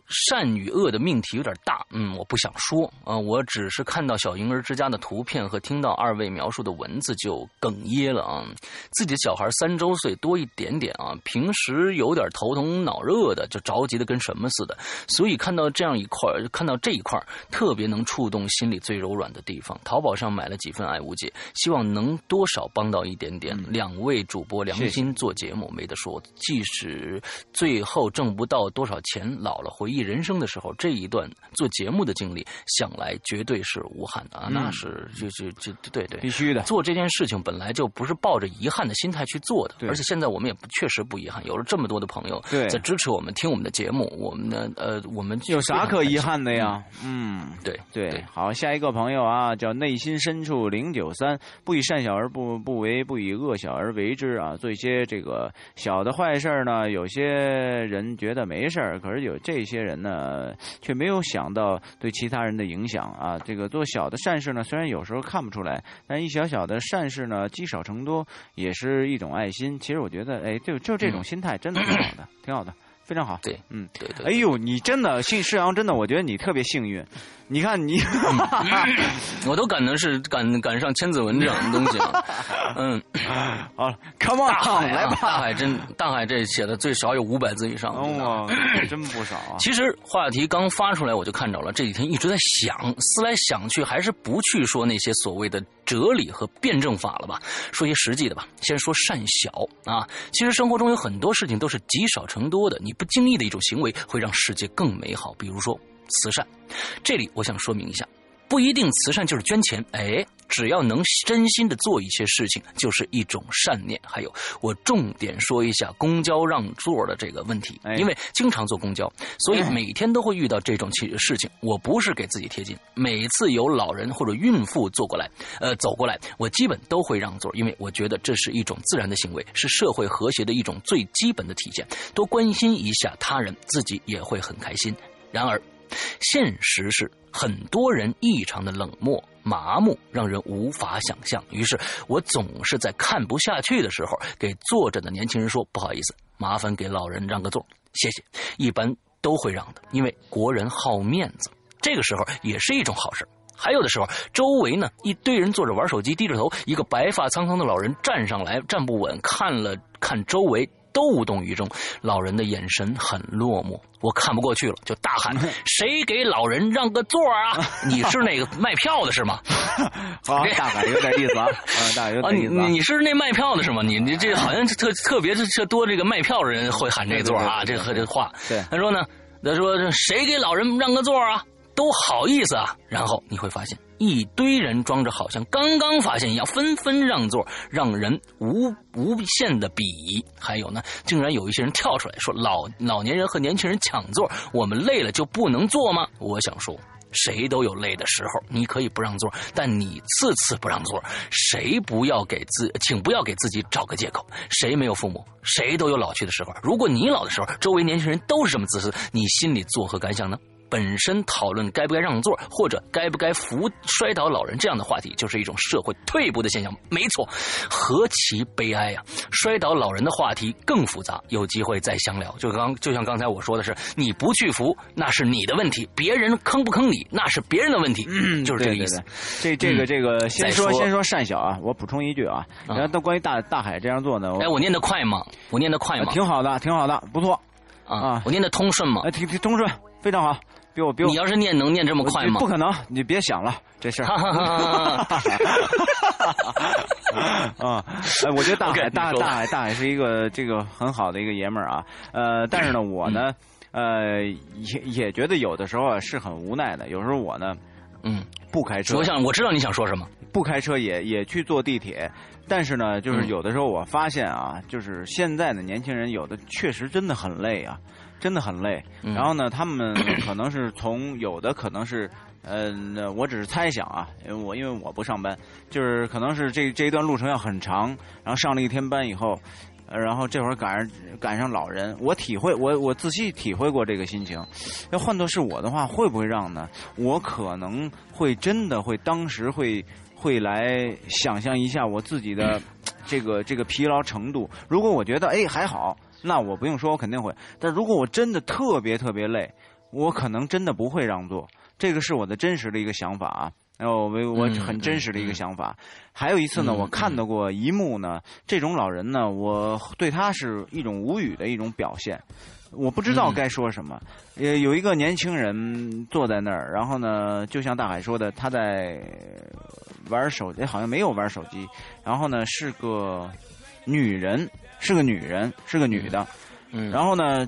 善与恶的命题有点大，嗯，我不想说啊、我只是看到小婴儿之家的图片和听到二位描述的文字就哽咽了啊。自己的小孩三周岁多一点点啊，平时有点头疼脑热的，就着急的跟什么似的，所以看到这样一块，看到这一块，特别能触动心里最柔软的地方。淘宝上买了几份爱无解，希望能多少帮到一点点。两位主播良心做节目，没得说，即使最后挣不到多少钱，老了回忆人生的时候，这一段做节目的经历，想来绝对是无憾的啊！那是就就就对对，
必须的。
做这件事情本来就不是抱着遗憾的心态去做的，
对
而且现在我们也不确实不遗憾，有了这么多的朋友
对
在支持我们、听我们的节目，我们的呃，我们
有啥可遗憾的
呀？
呀？嗯，
对
对，好，下一个朋友啊，叫内心深处零九三，不以善小而不不为，不以恶小而为之啊。做一些这个小的坏事儿呢，有些人觉得没事儿，可是有这些人呢，却没有想到对其他人的影响啊。这个做小的善事呢，虽然有时候看不出来，但一小小的善事呢，积少成多，也是一种爱心。其实我觉得，哎，就就这种心态，真的挺好的，挺好的，非常好。
对，
嗯。
对对，
哎呦，你真的姓世阳，真的，我觉得你特别幸运。你看你，[LAUGHS]
我都赶的是赶赶上千字文这样的东西了。[LAUGHS] 嗯，
好了，Come on，来吧。
大海真大海这写的最少有五百字以上。
哦，真不少啊。
其实话题刚发出来，我就看着了。这几天一直在想，思来想去，还是不去说那些所谓的哲理和辩证法了吧，说些实际的吧。先说善小啊，其实生活中有很多事情都是积少成多的，你不经意的一种行为会让世界更美好。比如说慈善，这里我想说明一下。不一定慈善就是捐钱，哎，只要能真心的做一些事情，就是一种善念。还有，我重点说一下公交让座的这个问题，
哎
因为经常坐公交，所以每天都会遇到这种情事情。我不是给自己贴金，每次有老人或者孕妇坐过来，呃，走过来，我基本都会让座，因为我觉得这是一种自然的行为，是社会和谐的一种最基本的体现。多关心一下他人，自己也会很开心。然而，现实是很多人异常的冷漠、麻木，让人无法想象。于是我总是在看不下去的时候，给坐着的年轻人说：“不好意思，麻烦给老人让个座，谢谢。”一般都会让的，因为国人好面子。这个时候也是一种好事。还有的时候，周围呢一堆人坐着玩手机，低着头，一个白发苍苍的老人站上来，站不稳，看了看周围，都无动于衷。老人的眼神很落寞，我看不过去了，就大喊：[LAUGHS] “谁给老人让个座啊？你是那个卖票的是吗？
好，[LAUGHS] 大喊有点意思啊，[LAUGHS] 啊，大海有点意思啊。
你是那卖票的是吗？你你这好像特特别是这多这个卖票的人会喊这个座啊，这和这话。
对
他说呢，他说谁给老人让个座啊？都好意思啊。然后你会发现，一堆人装着好像刚刚发现一样，纷纷让座，让人无无限的鄙夷。还有呢，竟然有一些人跳出来说老老年人和年轻人抢座，我们累了就不能坐吗？我想说。谁都有累的时候，你可以不让座，但你次次不让座，谁不要给自，请不要给自己找个借口。谁没有父母？谁都有老去的时候。如果你老的时候，周围年轻人都是这么自私，你心里作何感想呢？本身讨论该不该让座，或者该不该扶摔倒老人这样的话题，就是一种社会退步的现象。没错，何其悲哀呀、摔倒老人的话题更复杂，有机会再详聊。就刚就像刚才我说的是，你不去扶那是你的问题，别人坑不坑你那是别人的问题，就是这个意思。
对对对这这个这个，先
再说
说先说善小啊，我补充一句啊，然后到关于大大海这样做呢，
哎，我念得快吗？我念得快吗？
挺好的，挺好的，不错，
啊
啊，
我念得通顺吗？
哎，挺挺通顺，非常好，比我比我
你要是念能念这么快吗
不？可能，你别想了这事儿。啊，[LAUGHS] 哎，我觉得大海大大海大海是一个这个很好的一个爷们儿啊，呃，但是呢，我呢，呃，也也觉得有的时候啊是很无奈的，有时候我呢
嗯，
不开车
我，想我知道你想说什么。
不开车也也去坐地铁，但是呢，就是
嗯
有的时候我发现啊，就是现在的年轻人有的确实真的很累啊，真的很累。
嗯
然后呢，他们 [COUGHS] 可能是从有的可能是，呃，我只是猜想啊，因为我因为我不上班，就是可能是这这一段路程要很长，然后上了一天班以后。呃，然后这会儿赶上赶上老人，我体会我我仔细体会过这个心情。要换作是我的话，会不会让呢？我可能会真的会当时会会来想象一下我自己的这个这个疲劳程度。如果我觉得哎还好，那我不用说，我肯定会。但如果我真的特别特别累，我可能真的不会让座，这个是我的真实的一个想法啊。然后我我很真实的一个想法。还有一次呢，我看到过一幕呢，这种老人呢，我对他是一种无语的一种表现。我不知道该说什么。呃，有一个年轻人坐在那儿，然后呢，就像大海说的，他在玩手机，好像没有玩手机。然后呢，是个女人，是个女人，是个女的。
嗯，
然后呢，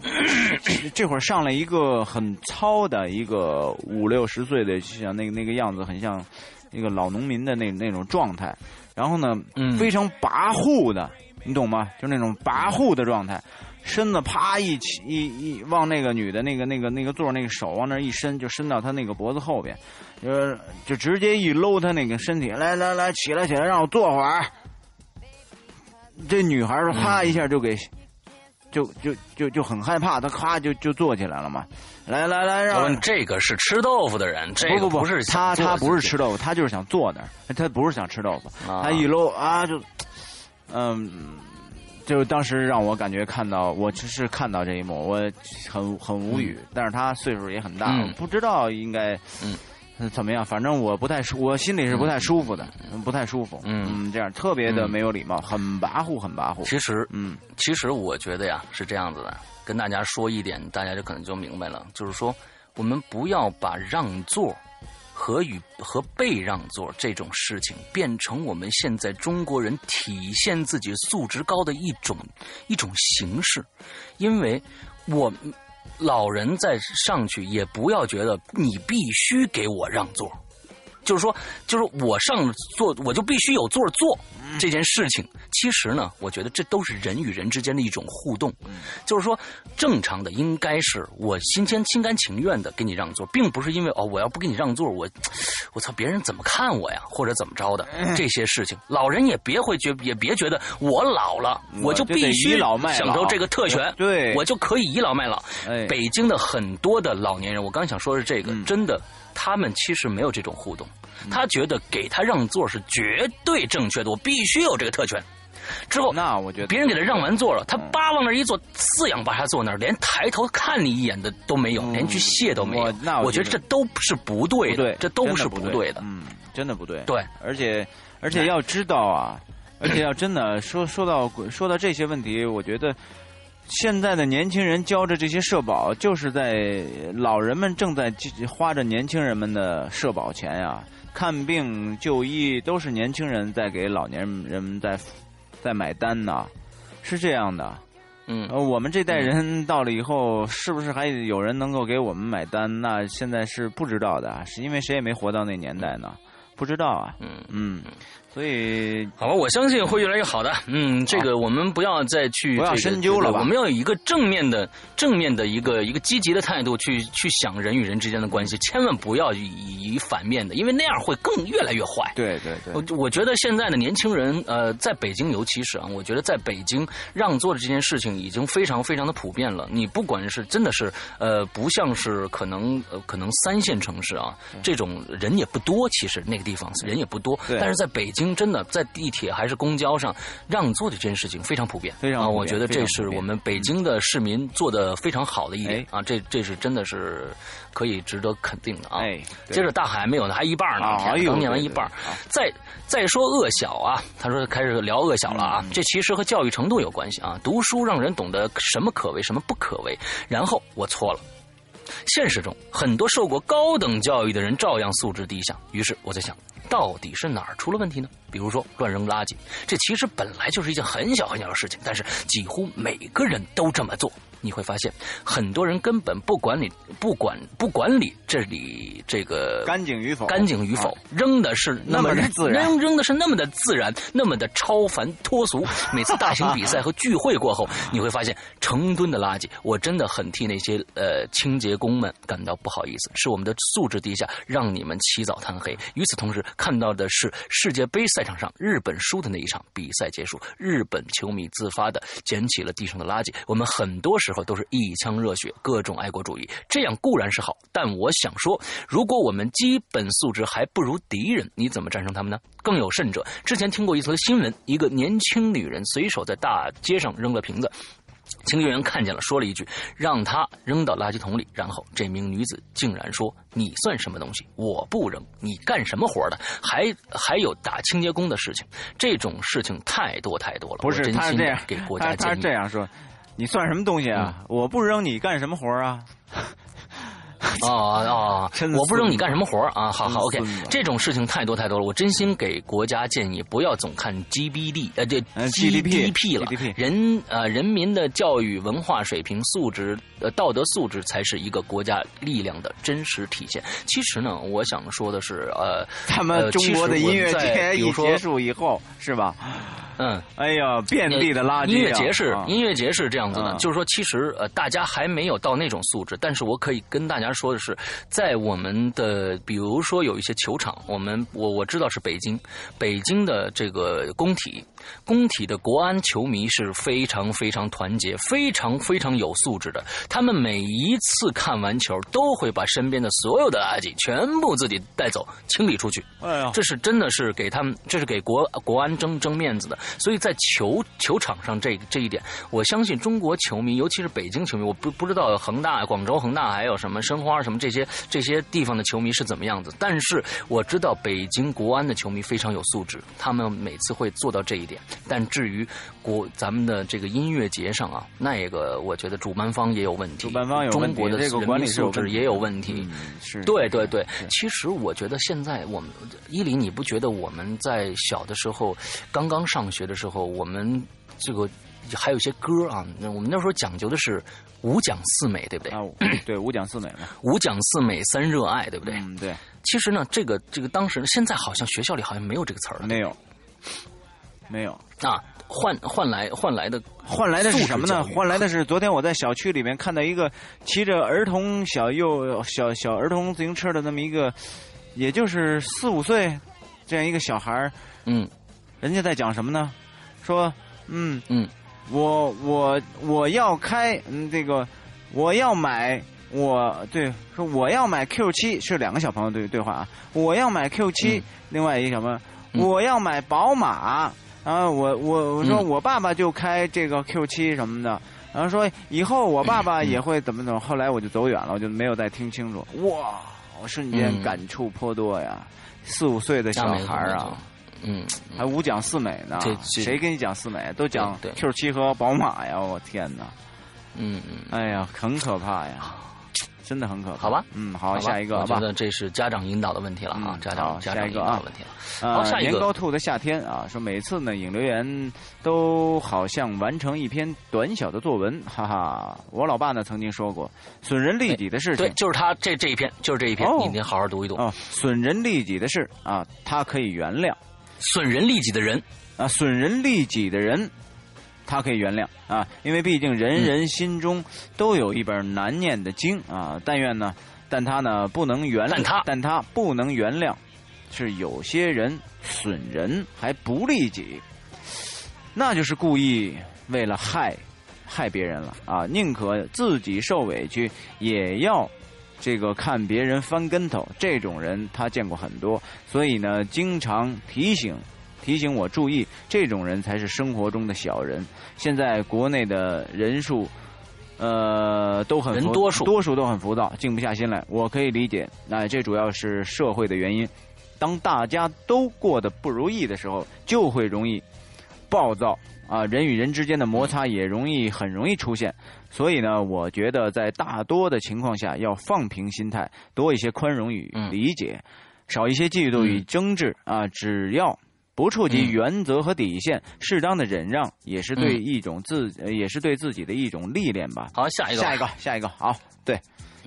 这会儿上来一个很糙的一个五六十岁的，像那个那个样子，很像一个老农民的那那种状态。然后呢，非常跋扈的，你懂吗？就那种跋扈的状态，身子啪一起一一往那个女的那个那个那个座那个手往那一伸，就伸到她那个脖子后边，呃，就直接一搂她那个身体，来来来，起来起来，让我坐会儿。这女孩儿啪一下就给。就就就就很害怕，她咔就就坐起来了嘛。来来来，让
这个是吃豆腐的人，这个
不
是
他他不是吃豆腐，他就是想坐那儿，他不是想吃豆腐。他一搂啊，就嗯，就当时让我感觉看到，我只是看到这一幕，我很很无语。但是他岁数也很大，不知道应该嗯。怎么样？反正我不太舒，我心里是不太舒服的，不太舒服。嗯，这样特别的没有礼貌，很跋扈，很跋扈。
其实，嗯，其实我觉得呀，是这样子的，跟大家说一点，大家就可能就明白了。就是说，我们不要把让座和与和被让座这种事情变成我们现在中国人体现自己素质高的一种一种形式，因为我。老人再上去也不要觉得你必须给我让座，就是说，就是我上座我就必须有座坐这件事情。其实呢，我觉得这都是人与人之间的一种互动。就是说，正常的应该是我心间心甘情愿的给你让座，并不是因为哦我要不给你让座，我我操别人怎么看我呀，或者怎么着的这些事情。老人也别会觉也别觉得我老了我就必须享受这个特权，
对
我就可以倚老卖老。北京的很多的老年人，我刚想说的是这个，真的他们其实没有这种互动，他觉得给他让座是绝对正确的，我必须有这个特权。之后，
那我觉得
别人给他让完座了，他叭往那一坐，四仰八叉坐那儿，连抬头看你一眼的都没有，连句谢都没有。
那
我觉得这都是不对的，这都是不对的。
嗯，真的不对。
对，
而且而且要知道啊，而且要真的说说到说到这些问题，我觉得现在的年轻人交着这些社保，就是在老人们正在花着年轻人们的社保钱呀，看病就医都是年轻人在给老年人们在。在买单呢，是这样的，
嗯，
我们这代人到了以后，是不是还有人能够给我们买单？那现在是不知道的，是因为谁也没活到那年代呢，不知道啊，
嗯
嗯。所以，
好吧，我相信会越来越好的。嗯，这个我们不要再去
不要深究了，
我们要有一个正面的、正面的一个一个积极的态度去去想人与人之间的关系，千万不要以以反面的，因为那样会更越来越坏。
对对对，
我我觉得现在的年轻人，呃，在北京尤其是啊，我觉得在北京让座的这件事情已经非常非常的普遍了。你不管是真的是呃，不像是可能呃可能三线城市啊，这种人也不多，其实那个地方人也不多，但是在北京。真的在地铁还是公交上让座的这件事情非常普遍，
非常啊，
我觉得这是我们北京的市民做的非常好的一点啊，这这是真的是可以值得肯定的啊。接着大海没有呢，还一半呢，刚念完一半，再再说恶小啊，他说开始聊恶小了啊，这其实和教育程度有关系啊，读书让人懂得什么可为，什么不可为，然后我错了。现实中很多受过高等教育的人照样素质低下，于是我在想。到底是哪儿出了问题呢？比如说乱扔垃圾，这其实本来就是一件很小很小的事情，但是几乎每个人都这么做。你会发现，很多人根本不管理、不管不管理这里这个
干净与否、
干净与否，扔的是
那
么的
自然，
扔扔的是那么的自然，那么的超凡脱俗。每次大型比赛和聚会过后，你会发现成吨的垃圾。我真的很替那些呃清洁工们感到不好意思，是我们的素质低下，让你们起早贪黑。与此同时，看到的是世界杯赛场上日本输的那一场比赛结束，日本球迷自发的捡起了地上的垃圾。我们很多时候都是一腔热血，各种爱国主义，这样固然是好，但我想说，如果我们基本素质还不如敌人，你怎么战胜他们呢？更有甚者，之前听过一则新闻，一个年轻女人随手在大街上扔了瓶子。清洁员看见了，说了一句：“让他扔到垃圾桶里。”然后这名女子竟然说：“你算什么东西？我不扔！你干什么活的？还还有打清洁工的事情，这种事情太多太多了。”
不是，他是这样
给国家
他是这样说：“你算什么东西啊？我不扔，你干什么活啊？”
哦 [LAUGHS] 哦，我不知道你干什么活啊？好好，OK，这种事情太多太多了。我真心给国家建议，不要总看 GDP，呃，这 GDP 了。人呃，人民的教育、文化水平、素质、呃，道德素质才是一个国家力量的真实体现。其实呢，我想说的是，呃，[LAUGHS]
他们中国的音乐节一结束以后，是吧？
嗯，
哎呀，遍地的垃圾。
音乐节是音乐节是这样子的，就是说，其实呃，大家还没有到那种素质，但是我可以跟大家他说的是，在我们的比如说有一些球场，我们我我知道是北京，北京的这个工体，工体的国安球迷是非常非常团结，非常非常有素质的。他们每一次看完球，都会把身边的所有的垃圾全部自己带走，清理出去。
哎呀，
这是真的是给他们，这是给国国安争争面子的。所以在球球场上这这一点，我相信中国球迷，尤其是北京球迷，我不不知道恒大、广州恒大还有什么申花什么这些这些地方的球迷是怎么样子。但是我知道北京国安的球迷非常有素质，他们每次会做到这一点。但至于国咱们的这个音乐节上啊，那个我觉得主办方也有问题，
主办方有
中国的
管理
素质也有问题。
是，
对对对。其实我觉得现在我们伊犁，你不觉得我们在小的时候刚刚上学？的时候，我们这个还有一些歌啊，那我们那时候讲究的是五讲四美，对不对？
啊，对，五讲四美嘛。[CLEARS THROAT]
五讲四美三热爱，对不对？
嗯，对。
其实呢，这个这个当时现在好像学校里好像没有这个词儿了。
没有，没有。
啊，换换来换来的
换来的是什么呢？换来的是昨天我在小区里面看到一个骑着儿童小幼小小儿童自行车的那么一个，也就是四五岁这样一个小孩儿，
嗯。
人家在讲什么呢？说，嗯
嗯，
我我我要开，嗯，这个我要买，我对说我要买 Q 七，是两个小朋友对对话啊，我要买 Q 七，另外一个小朋友我要买宝马，然后我我我说我爸爸就开这个 Q 七什么的，然后说以后我爸爸也会怎么怎么，后来我就走远了，我就没有再听清楚。哇，我瞬间感触颇多呀，四五岁的小孩啊。
嗯，
还五讲四美呢？谁跟你讲四美？都讲 Q 七和宝马呀！我天哪！
嗯嗯，
哎呀，很可怕呀，真的很可怕。
好吧，
嗯，好，下一个，
我觉得这是家长引导的问题了啊，家长家长引导问题了。好，下一个。
年糕兔的夏天啊，说每次呢引流员都好像完成一篇短小的作文，哈哈。我老爸呢曾经说过，损人利己的事情，
对，就是他这这一篇，就是这一篇，你得好好读一读。
啊，损人利己的事啊，他可以原谅。
损人利己的人
啊，损人利己的人，他可以原谅啊，因为毕竟人人心中都有一本难念的经啊。但愿呢，但他呢不能原谅，
但他
但他不能原谅，是有些人损人还不利己，那就是故意为了害害别人了啊！宁可自己受委屈，也要。这个看别人翻跟头，这种人他见过很多，所以呢，经常提醒提醒我注意，这种人才是生活中的小人。现在国内的人数，呃，都很
人多数
多数都很浮躁，静不下心来。我可以理解，那这主要是社会的原因。当大家都过得不如意的时候，就会容易暴躁啊，人与人之间的摩擦也容易很容易出现。所以呢，我觉得在大多的情况下要放平心态，多一些宽容与理解，少一些嫉妒与争执啊。只要不触及原则和底线，适当的忍让也是对一种自，也是对自己的一种历练吧。
好，下一个，
下一个，下一个，好，对，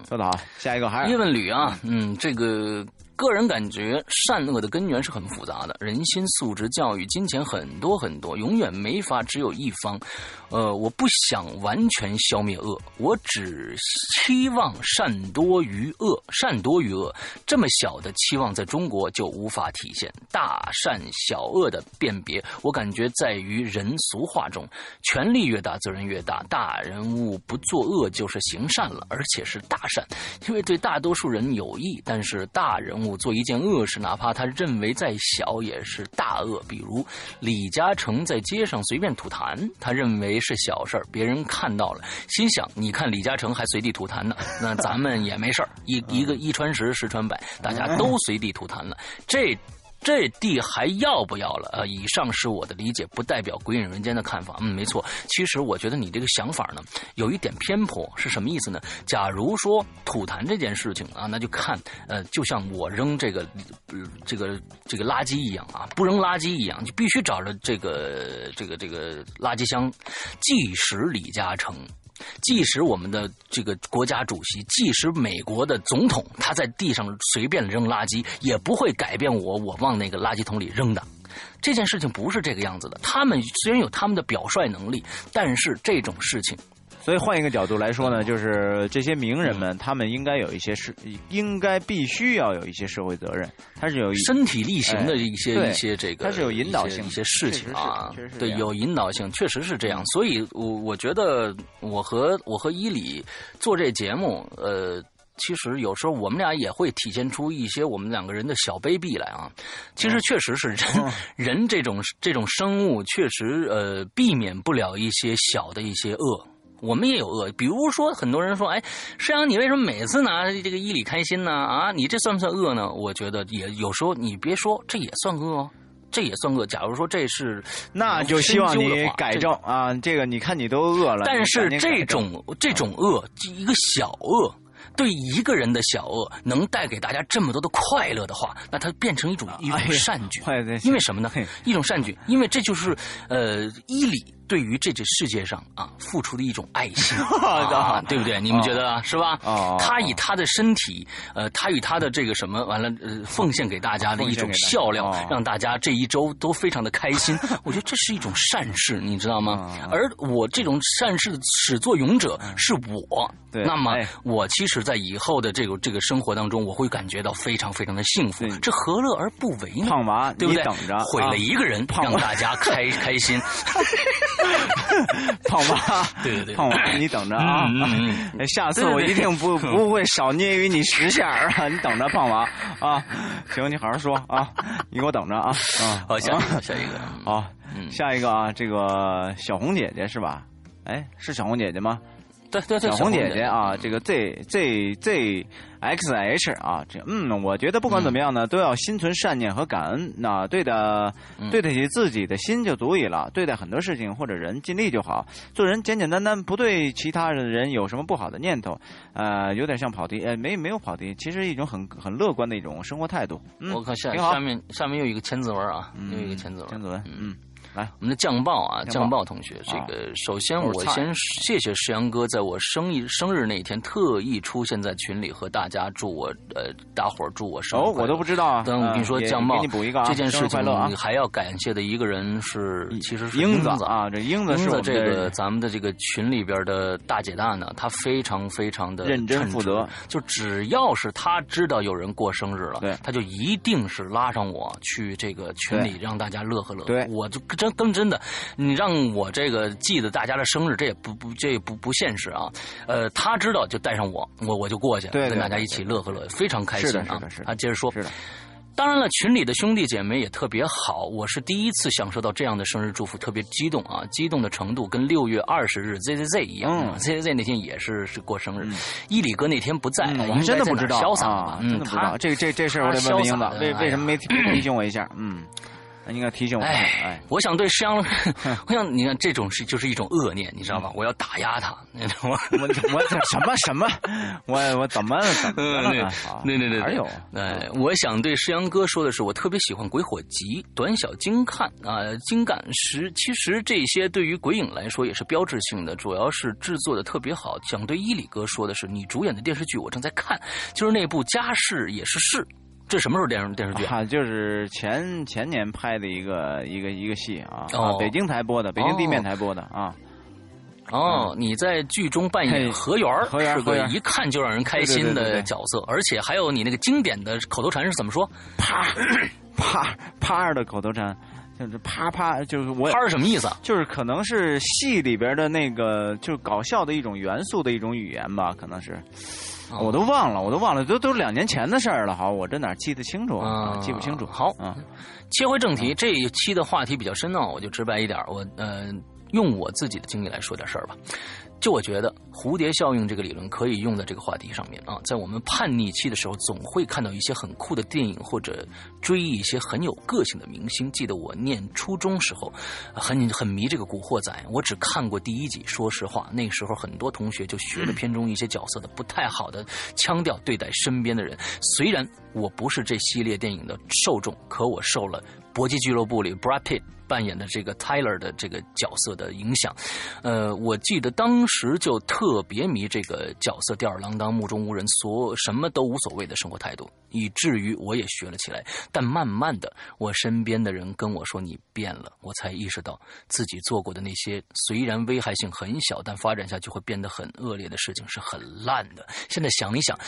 说的好，下一个还是
叶问吕啊，嗯，这个。个人感觉，善恶的根源是很复杂的，人心、素质、教育、金钱很多很多，永远没法只有一方。呃，我不想完全消灭恶，我只期望善多于恶，善多于恶。这么小的期望，在中国就无法体现大善小恶的辨别。我感觉在于人俗话中，权力越大，责任越大。大人物不作恶就是行善了，而且是大善，因为对大多数人有益。但是大人物。务，做一件恶事，哪怕他认为再小也是大恶。比如李嘉诚在街上随便吐痰，他认为是小事儿，别人看到了，心想：你看李嘉诚还随地吐痰呢，那咱们也没事儿。[LAUGHS] 一一个一传十，十传百，大家都随地吐痰了，[LAUGHS] 这。这地还要不要了？呃，以上是我的理解，不代表鬼影人间的看法。嗯，没错。其实我觉得你这个想法呢，有一点偏颇。是什么意思呢？假如说吐痰这件事情啊，那就看呃，就像我扔这个这个这个垃圾一样啊，不扔垃圾一样，就必须找着这个这个这个垃圾箱。即使李嘉诚。即使我们的这个国家主席，即使美国的总统，他在地上随便扔垃圾，也不会改变我我往那个垃圾桶里扔的。这件事情不是这个样子的。他们虽然有他们的表率能力，但是这种事情。
所以换一个角度来说呢，就是这些名人们，他们应该有一些是，应该必须要有一些社会责任。他是有
身体力行的一些一些这个，
他是有引导性
一些事情啊，对，有引导性，确实是这样。所以，我我觉得我和我和伊里做这节目，呃，其实有时候我们俩也会体现出一些我们两个人的小卑鄙来啊。其实确实是人 [LAUGHS] 人这种这种生物，确实呃避免不了一些小的一些恶。我们也有恶，比如说很多人说，哎，师阳，你为什么每次拿这个伊里开心呢？啊，你这算不算恶呢？我觉得也有时候，你别说，这也算恶，这也算恶。假如说这是，
那就希望你改正啊。这个你看你都饿了，
但是这种这种恶，一个小恶。对一个人的小恶能带给大家这么多的快乐的话，那它变成一种一种善举。因为什么呢？一种善举，因为这就是呃伊里对于这这世界上啊付出的一种爱心，[LAUGHS] 对不对？你们觉得是吧？他以他的身体，呃，他与他的这个什么完了，呃，奉献给大家的一种笑料，让大家这一周都非常的开心。[LAUGHS] 我觉得这是一种善事，你知道吗？而我这种善事的始作俑者是我。那么我其实。在以后的这个这个生活当中，我会感觉到非常非常的幸福，这何乐而不为呢？
胖娃，
对不对？
等着，
毁了一个人，让大家开开心。[LAUGHS] [LAUGHS]
胖娃，
对对对，
胖娃，你等着啊！下次我一定不 [LAUGHS] 不会少捏于你十下啊！你等着，胖娃啊！行，你好好说啊！你给我等着啊！啊，[LAUGHS]
好，下下一个，
好，下一个啊，这个小红姐姐是吧？哎，是小红姐姐吗？
对对对，
小红姐姐啊，这个 Z Z Z X H 啊，这嗯，我觉得不管怎么样呢，都要心存善念和感恩，那对待对得起自己的心就足以了。对待很多事情或者人，尽力就好。做人简简单单，不对其他的人有什么不好的念头。呃，有点像跑题，呃，没没有跑题，其实一种很很乐观的一种生活态度。
我靠，下下面下面又一个千字文啊，又一个千字文，
千字文，嗯。来，
我们的酱爆啊，酱爆同学，这个首先我先谢谢石阳哥，在我生日生日那一天特意出现在群里和大家祝我呃，大伙儿祝我生日
哦，我都不知道啊。
但我跟你说，酱爆这件事情
你，
还要感谢的一个人是，其实是
英
子
啊，这英
子，英
子
这个咱们的这个群里边的大姐大呢，她非常非常的
认真负责，
就只要是她知道有人过生日了，
对，
她就一定是拉上我去这个群里让大家乐呵乐。
对，
我就真更真的。你让我这个记得大家的生日，这也不不这也不不现实啊。呃，他知道就带上我，我我就过去，跟大家一起乐呵乐，非常开心
啊。是的，是的。
他接着说，
是的。
当然了，群里的兄弟姐妹也特别好，我是第一次享受到这样的生日祝福，特别激动啊！激动的程度跟六月二十日 Z Z Z 一样，Z Z Z 那天也是是过生日。伊里哥那天不在，
我们真的不知道，
潇洒啊，
真的不知道。这这这事我得问问英子，为为什么没提醒我一下？嗯。应该提醒我。哎，
我想对石阳，[LAUGHS] 我想你看这种是就是一种恶念，你知道吗？我要打压他，你知道吗？
我我什么什么？[LAUGHS] 我我怎么怎么了？
对对对，
还有
哎，我想对石阳哥说的是，我特别喜欢鬼火集，短小精看啊，精干实。其实这些对于鬼影来说也是标志性的，主要是制作的特别好。想对伊里哥说的是，你主演的电视剧我正在看，就是那部《家事也是事》。这什么时候电视电视剧
啊？就是前前年拍的一个一个一个戏啊，北京台播的，北京地面台播的啊。
哦，你在剧中扮演何源儿，
是
个一看就让人开心的角色，而且还有你那个经典的口头禅是怎么说？
啪啪啪的口头禅。就是啪啪，就是我
啪是什么意思啊？
就是可能是戏里边的那个，就是搞笑的一种元素的一种语言吧，可能是。我都忘了，我都忘了，都都两年前的事儿了。好，我这哪记得清楚啊？记不清楚。
好，
啊，
切回正题，这一期的话题比较深奥，我就直白一点，我呃，用我自己的经历来说点事儿吧。就我觉得蝴蝶效应这个理论可以用在这个话题上面啊，在我们叛逆期的时候，总会看到一些很酷的电影或者追一些很有个性的明星。记得我念初中时候，很很迷这个古惑仔，我只看过第一集。说实话，那时候很多同学就学着片中一些角色的不太好的腔调对待身边的人。虽然我不是这系列电影的受众，可我受了《搏击俱乐部》里 Brad Pitt。扮演的这个 Tyler 的这个角色的影响，呃，我记得当时就特别迷这个角色吊儿郎当、目中无人、所什么都无所谓的生活态度，以至于我也学了起来。但慢慢的，我身边的人跟我说你变了，我才意识到自己做过的那些虽然危害性很小，但发展下去会变得很恶劣的事情是很烂的。现在想一想，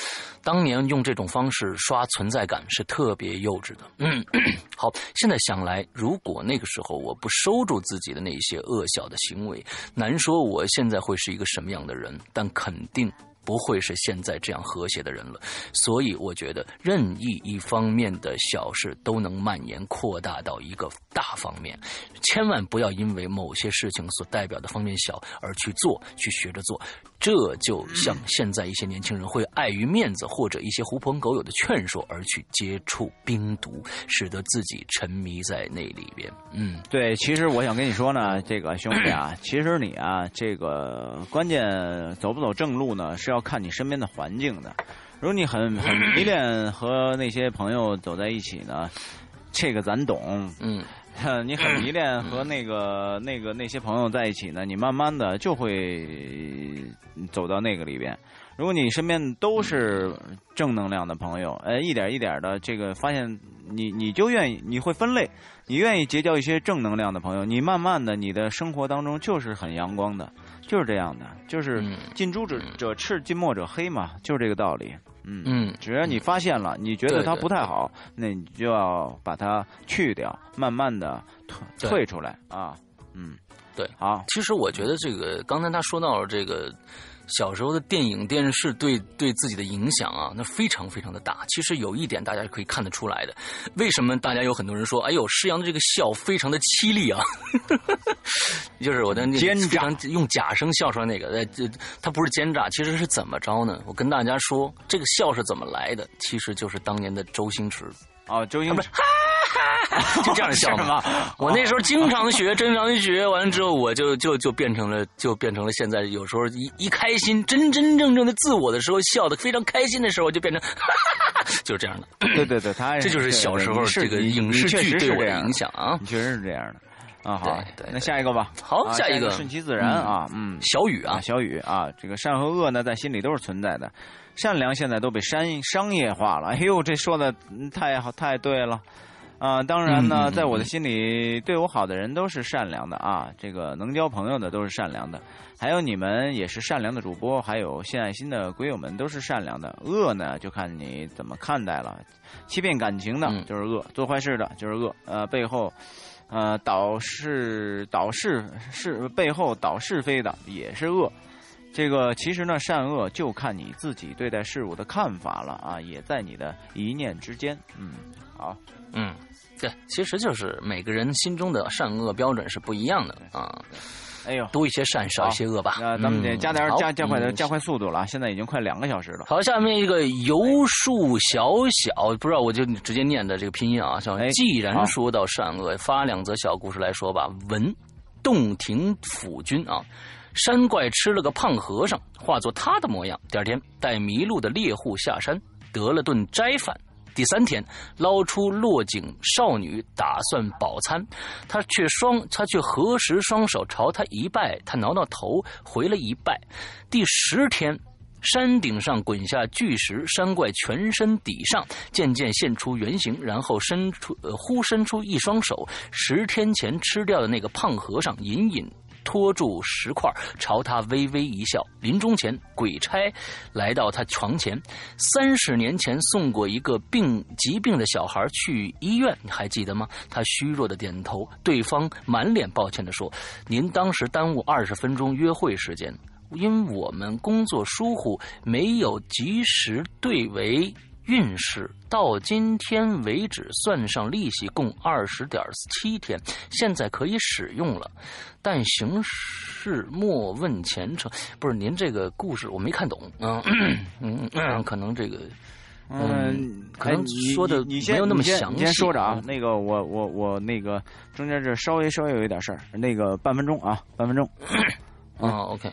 当年用这种方式刷存在感是特别幼稚的。嗯，[COUGHS] 好，现在想来，如果那个时候。我不收住自己的那些恶小的行为，难说我现在会是一个什么样的人，但肯定。不会是现在这样和谐的人了，所以我觉得任意一方面的小事都能蔓延扩大到一个大方面，千万不要因为某些事情所代表的方面小而去做，去学着做。这就像现在一些年轻人会碍于面子或者一些狐朋狗友的劝说而去接触冰毒，使得自己沉迷在那里边。嗯，
对，其实我想跟你说呢，[CLEARS THROAT] 这个兄弟啊，其实你啊，这个关键走不走正路呢是。要看你身边的环境的，如果你很很 [CLEARS THROAT] 迷恋和那些朋友走在一起呢，这个咱懂。
嗯，[LAUGHS]
你很迷恋和那个那个那些朋友在一起呢，你慢慢的就会走到那个里边。如果你身边都是正能量的朋友，呃，一点一点的这个发现，你你就愿意，你会分类，你愿意结交一些正能量的朋友，你慢慢的你的生活当中就是很阳光的。就是这样的，就是近朱者者赤，近墨者黑嘛，就是这个道理。嗯
嗯，
只要你发现了，你觉得它不太好，那你就要把它去掉，慢慢的退退出来啊。嗯，
对，
好。
其实我觉得这个刚才他说到了这个。小时候的电影、电视对对自己的影响啊，那非常非常的大。其实有一点大家是可以看得出来的，为什么大家有很多人说，哎呦，施洋的这个笑非常的凄厉啊？[LAUGHS] 就是我的那
奸
诈，用假声笑出来那个，呃，这他不是奸诈，其实是怎么着呢？我跟大家说，这个笑是怎么来的？其实就是当年的周星驰
啊，周星驰。[LAUGHS]
就这样笑 [LAUGHS]
吗？
我那时候经常学，经常学，完了之后我就就就变成了，就变成了现在有时候一一开心，真真正正的自我的时候，笑的非常开心的时候，就变成，[LAUGHS] 就是这样的。
对对对，他
这就是小时候这个影视剧对我的影响啊，
确实是这样的。啊，好，那下一个吧。
好，
下
一个
顺其自然啊，嗯，
小雨啊，
小雨啊，这个善和恶呢，在心里都是存在的。善良现在都被商商业化了。哎呦，这说的太好，太对了。啊，当然呢，在我的心里，对我好的人都是善良的啊。这个能交朋友的都是善良的，还有你们也是善良的主播，还有献爱心的鬼友们都是善良的。恶呢，就看你怎么看待了。欺骗感情的就是恶，做坏事的就是恶。呃，背后，呃，导是导是是背后导是非的也是恶。这个其实呢，善恶就看你自己对待事物的看法了啊，也在你的一念之间。嗯，好，
嗯。对，其实就是每个人心中的善恶标准是不一样的啊。
哎呦，
多一些善，少一些恶吧。
那咱们得加点加加快点加快速度了，现在已经快两个小时了。
好，下面一个游树小小，不知道我就直接念的这个拼音啊。像既然说到善恶，发两则小故事来说吧。文，洞庭府君啊，山怪吃了个胖和尚，化作他的模样。第二天，带迷路的猎户下山，得了顿斋饭。第三天，捞出落井少女，打算饱餐，他却双他却合十双手朝他一拜，他挠挠头回了一拜。第十天，山顶上滚下巨石，山怪全身底上渐渐现出原形，然后伸出呃忽伸出一双手，十天前吃掉的那个胖和尚隐隐拖住石块，朝他微微一笑。临终前，鬼差来到他床前。三十年前送过一个病疾病的小孩去医院，你还记得吗？他虚弱的点头。对方满脸抱歉的说：“您当时耽误二十分钟约会时间，因我们工作疏忽，没有及时对为。”运势到今天为止，算上利息共二十点七天，现在可以使用了。但行事莫问前程，不是您这个故事我没看懂，嗯嗯嗯，可能这个嗯，可能说的
你
没有那么详
细。先说着啊，那个我我我那个中间这稍微稍微有一点事儿，那个半分钟啊，半分钟。
啊，OK。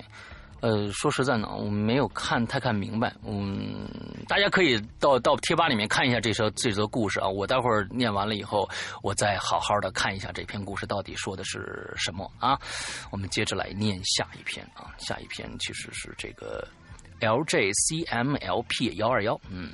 呃，说实在呢，我没有看太看明白。嗯，大家可以到到贴吧里面看一下这则这则故事啊。我待会儿念完了以后，我再好好的看一下这篇故事到底说的是什么啊。我们接着来念下一篇啊，下一篇其实是这个。LJCMLP 幺二幺，嗯，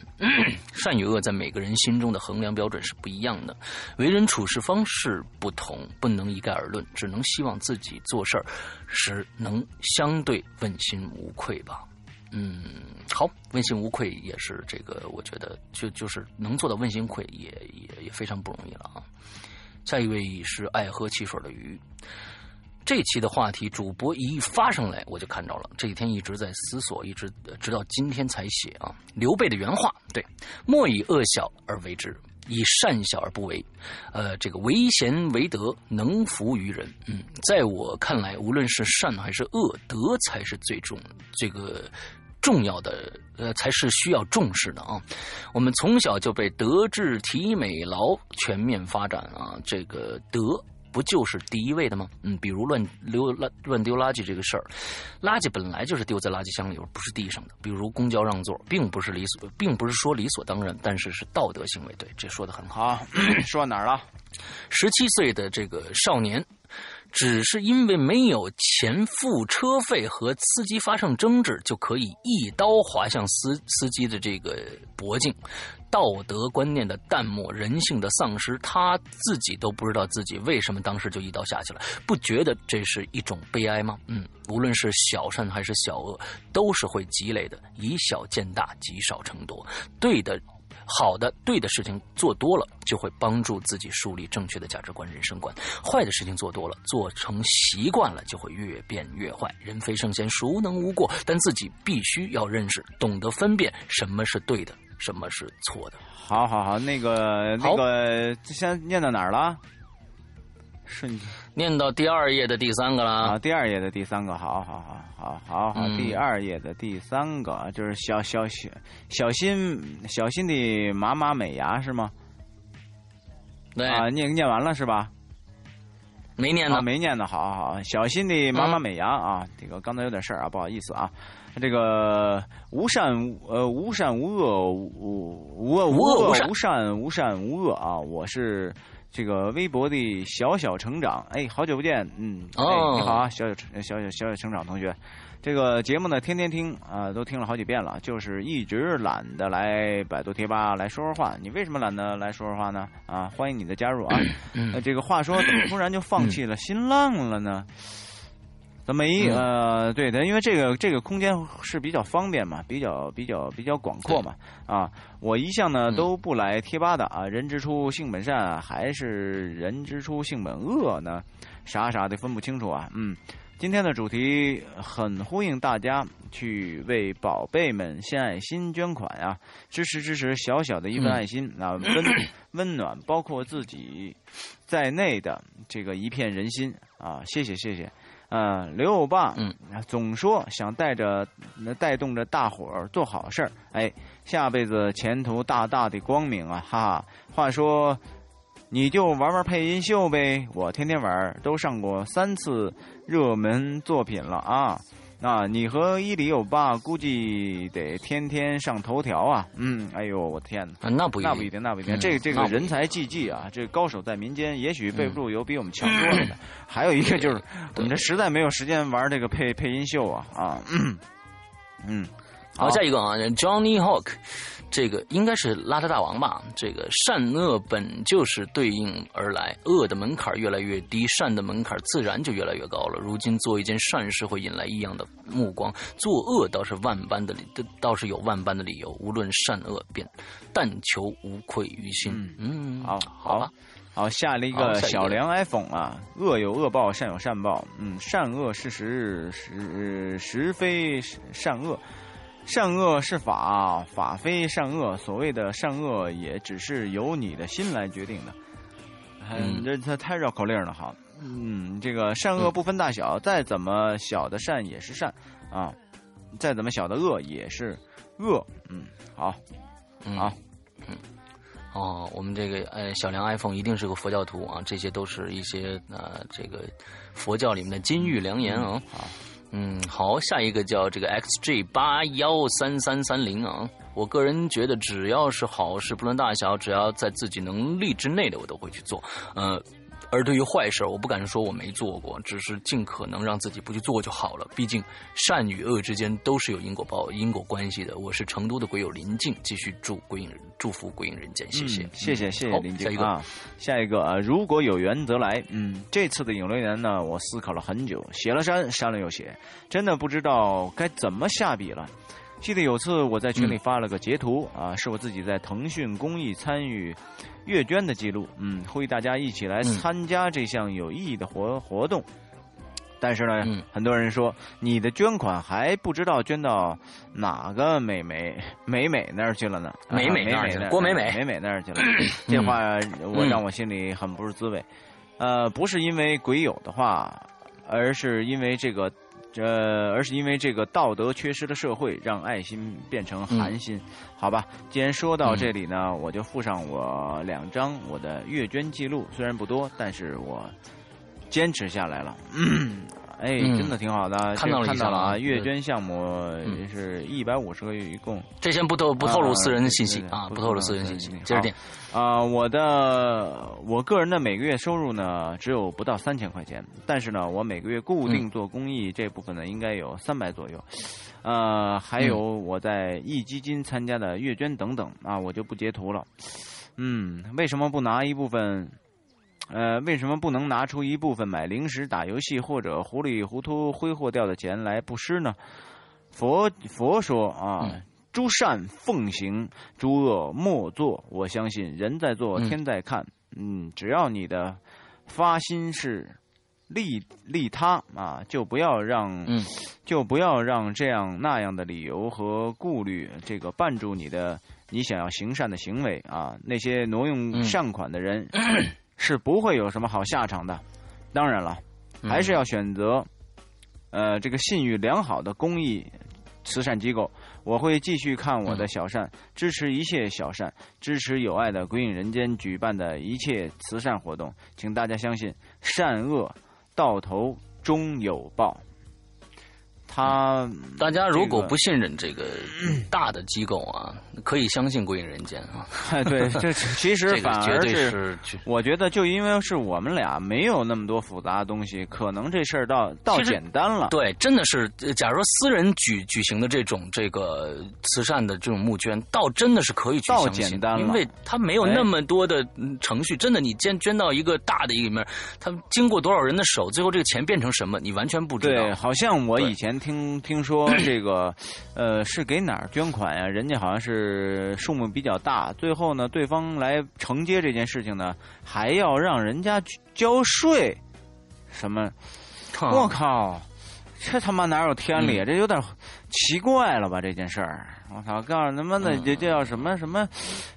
善与恶在每个人心中的衡量标准是不一样的，为人处事方式不同，不能一概而论，只能希望自己做事儿时能相对问心无愧吧。嗯，好，问心无愧也是这个，我觉得就就是能做到问心无愧，也也也非常不容易了啊。下一位是爱喝汽水的鱼。这期的话题，主播一发上来，我就看着了。这几天一直在思索，一直直到今天才写啊。刘备的原话，对：莫以恶小而为之，以善小而不为。呃，这个为贤为德，能服于人。嗯，在我看来，无论是善还是恶，德才是最重这个重要的，呃，才是需要重视的啊。我们从小就被德智体美劳全面发展啊，这个德。不就是第一位的吗？嗯，比如乱丢垃乱丢垃圾这个事儿，垃圾本来就是丢在垃圾箱里，而不是地上的。比如公交让座，并不是理所，并不是说理所当然，但是是道德行为。对，这说的很好。[CLEARS THROAT]
说到哪儿了？
十七岁的这个少年。只是因为没有钱付车费和司机发生争执，就可以一刀划向司司机的这个脖颈，道德观念的淡漠，人性的丧失，他自己都不知道自己为什么当时就一刀下去了，不觉得这是一种悲哀吗？嗯，无论是小善还是小恶，都是会积累的，以小见大，积少成多，对的。好的，对的事情做多了，就会帮助自己树立正确的价值观、人生观；坏的事情做多了，做成习惯了，就会越变越坏。人非圣贤，孰能无过？但自己必须要认识，懂得分辨什么是对的，什么是错的。
好好好，那个那个，先念到哪儿了？瞬间。
念到第二页的第三个了
啊！第二页的第三个，好好好好好好，第二页的第三个就是小小小小心小心的妈妈美牙是吗？
对
啊，念念完了是吧？
没念呢，
没念呢。好好好，小心的妈妈美牙啊！这个刚才有点事儿啊，不好意思啊。这个无善呃无善无恶无无恶无恶无善无善无恶啊！我是。这个微博的小小成长，哎，好久不见，嗯，哎，你好啊，小小成小小小小成长同学，这个节目呢，天天听啊，都听了好几遍了，就是一直懒得来百度贴吧来说说话。你为什么懒得来说说话呢？啊，欢迎你的加入啊！呃，这个话说，怎么突然就放弃了新浪了呢？怎么一呃，对的，因为这个这个空间是比较方便嘛，比较比较比较广阔嘛，啊，我一向呢都不来贴吧的啊，人之初性本善还是人之初性本恶呢？傻傻的分不清楚啊，嗯，今天的主题很呼应大家去为宝贝们献爱心捐款啊，支持支持小小的一份爱心啊，温温暖包括自己在内的这个一片人心啊，谢谢谢谢。嗯，刘欧巴，嗯，总说想带着、带动着大伙儿做好事儿，哎，下辈子前途大大的光明啊，哈哈。话说，你就玩玩配音秀呗，我天天玩，都上过三次热门作品了啊。啊，你和伊里欧巴估计得天天上头条啊！嗯，哎呦，我天哪！
那不
那不一定，那不一定。这这个人才济济啊，这高手在民间，也许备不住有比我们强多了的。[LAUGHS] 还有一个就是，我们这实在没有时间玩这个配配音秀啊啊！嗯，
好，下一个啊，Johnny Hawk，这个应该是邋遢大王吧？这个善恶本就是对应而来，恶的门槛越来越低，善的门槛自然就越来越高了。如今做一件善事会引来异样的目光，作恶倒是万般的理，倒是有万般的理由。无论善恶，便但求无愧于心。嗯，
好，
好吧。
好，下了一个小梁 iPhone 啊，恶有恶报，善有善报。嗯，善恶是实，实实非善恶，善恶是法，法非善恶。所谓的善恶，也只是由你的心来决定的。嗯，这这太绕口令了哈。嗯，这个善恶不分大小，再怎么小的善也是善啊，再怎么小的恶也是恶。嗯，好，嗯好，
嗯。哦，我们这个呃小梁 iPhone 一定是个佛教徒啊，这些都是一些呃这个佛教里面的金玉良言啊。
好，
嗯，好，下一个叫这个 XG 八幺三三三零啊。我个人觉得，只要是好事，不论大小，只要在自己能力之内的，我都会去做。嗯。而对于坏事，我不敢说我没做过，只是尽可能让自己不去做就好了。毕竟善与恶之间都是有因果报、因果关系的。我是成都的鬼友林静，继续祝鬼影人祝福鬼影人间，谢谢，
谢谢，谢谢林静
啊。
下一个啊，如果有缘则来。嗯，这次的影留言呢，我思考了很久，写了删，删了又写，真的不知道该怎么下笔了。记得有次我在群里发了个截图啊，是我自己在腾讯公益参与。阅捐的记录，嗯，呼吁大家一起来参加这项有意义的活活动。但是呢，很多人说你的捐款还不知道捐到哪个美美美美那儿去了呢？
美美那儿去了，郭美美
美美那儿去了。[CLEARS THROAT] 这话我让我心里很不是滋味。呃，不是因为鬼友的话，而是因为这个。这而是因为这个道德缺失的社会，让爱心变成寒心，好吧？既然说到这里呢，我就附上我两张我的阅捐记录，虽然不多，但是我坚持下来了。哎，真的挺好的，
看到了
看到了啊！月捐项目是一百五十个月，一共。
这先不透不透露私人的信息啊，不透露私人信息。接着点
啊，我的我个人的每个月收入呢，只有不到三千块钱，但是呢，我每个月固定做公益这部分呢，应该有三百左右。呃，还有我在易基金参加的月捐等等啊，我就不截图了。嗯，为什么不拿一部分？呃，为什么不能拿出一部分买零食、打游戏或者糊里糊涂挥霍掉的钱来布施呢？佛佛说啊，诸善奉行，诸恶莫作。我相信人在做，天在看。嗯，只要你的发心是利利他啊，就不要让，就不要让这样那样的理由和顾虑这个绊住你的你想要行善的行为啊。那些挪用善款的人。[COUGHS] 是不会有什么好下场的。当然了，还是要选择，呃，这个信誉良好的公益慈善机构。我会继续看我的小善，支持一切小善，支持有爱的鬼影人间举办的一切慈善活动。请大家相信，善恶到头终有报。他
大家如果不信任这个大的机构啊，可以相信《归隐人间》啊。
对，[LAUGHS] 这其实反而
是，
我觉得就因为是我们俩没有那么多复杂的东西，可能这事儿倒倒简单了。
对，真的是，假如说私人举举行的这种这个慈善的这种募捐，倒真的是可以去
相信，
因为他没有那么多的程序。真的，你捐捐到一个大的一个里面，他经过多少人的手，最后这个钱变成什么，你完全不知
道。对，好像我以前。听听说 [CLEARS THROAT] 这个，呃，是给哪儿捐款呀？人家好像是数目比较大，最后呢，对方来承接这件事情呢，还要让人家交税，什么？我靠，这他妈哪有天理？这有点奇怪了吧？这件事儿，我操！告诉他妈的，这这叫什么什么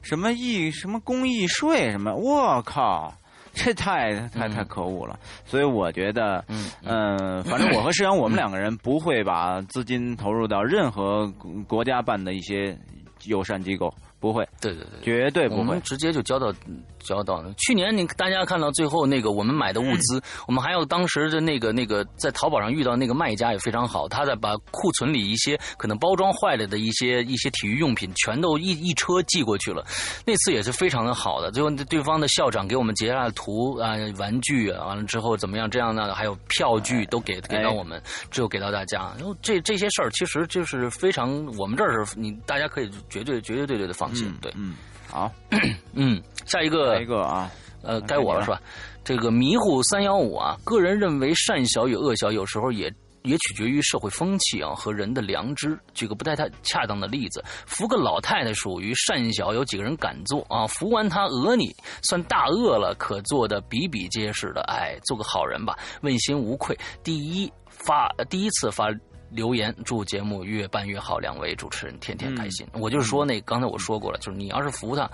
什么益什么公益税什么？我靠！这太太太可恶了，所以我觉得，嗯，反正我和石阳，我们两个人不会把资金投入到任何国家办的一些友善机构，不会，
对对对，
绝对不会。
我们。直接就交到交到了。去年你大家看到最后那个我们买的物资，我们还有当时的那个那个在淘宝上遇到那个卖家也非常好，他在把库存里一些可能包装坏了的一些一些体育用品全都一一车寄过去了。那次也是非常的好的，最后对方的校长给我们截下了图啊、玩具啊，完了之后怎么样这样那的，还有票据都给给到我们，之后给到大家。然后这这些事儿其实就是非常，我们这儿是你大家可以绝对绝绝对对的放心，对，
嗯，好，[CLEARS THROAT]
嗯，下一个
下一个啊，
呃，该我了是吧？这个迷糊三幺五啊，个人认为善小与恶小有时候也也取决于社会风气啊和人的良知。举个不太太恰当的例子，扶个老太太属于善小，有几个人敢做啊？扶完她讹你，算大恶了，可做的比比皆是的。哎，做个好人吧，问心无愧。第一发第一次发。留言祝节目越办越好，两位主持人天天开心。我就是说那刚才我说过了，就是你要是扶他，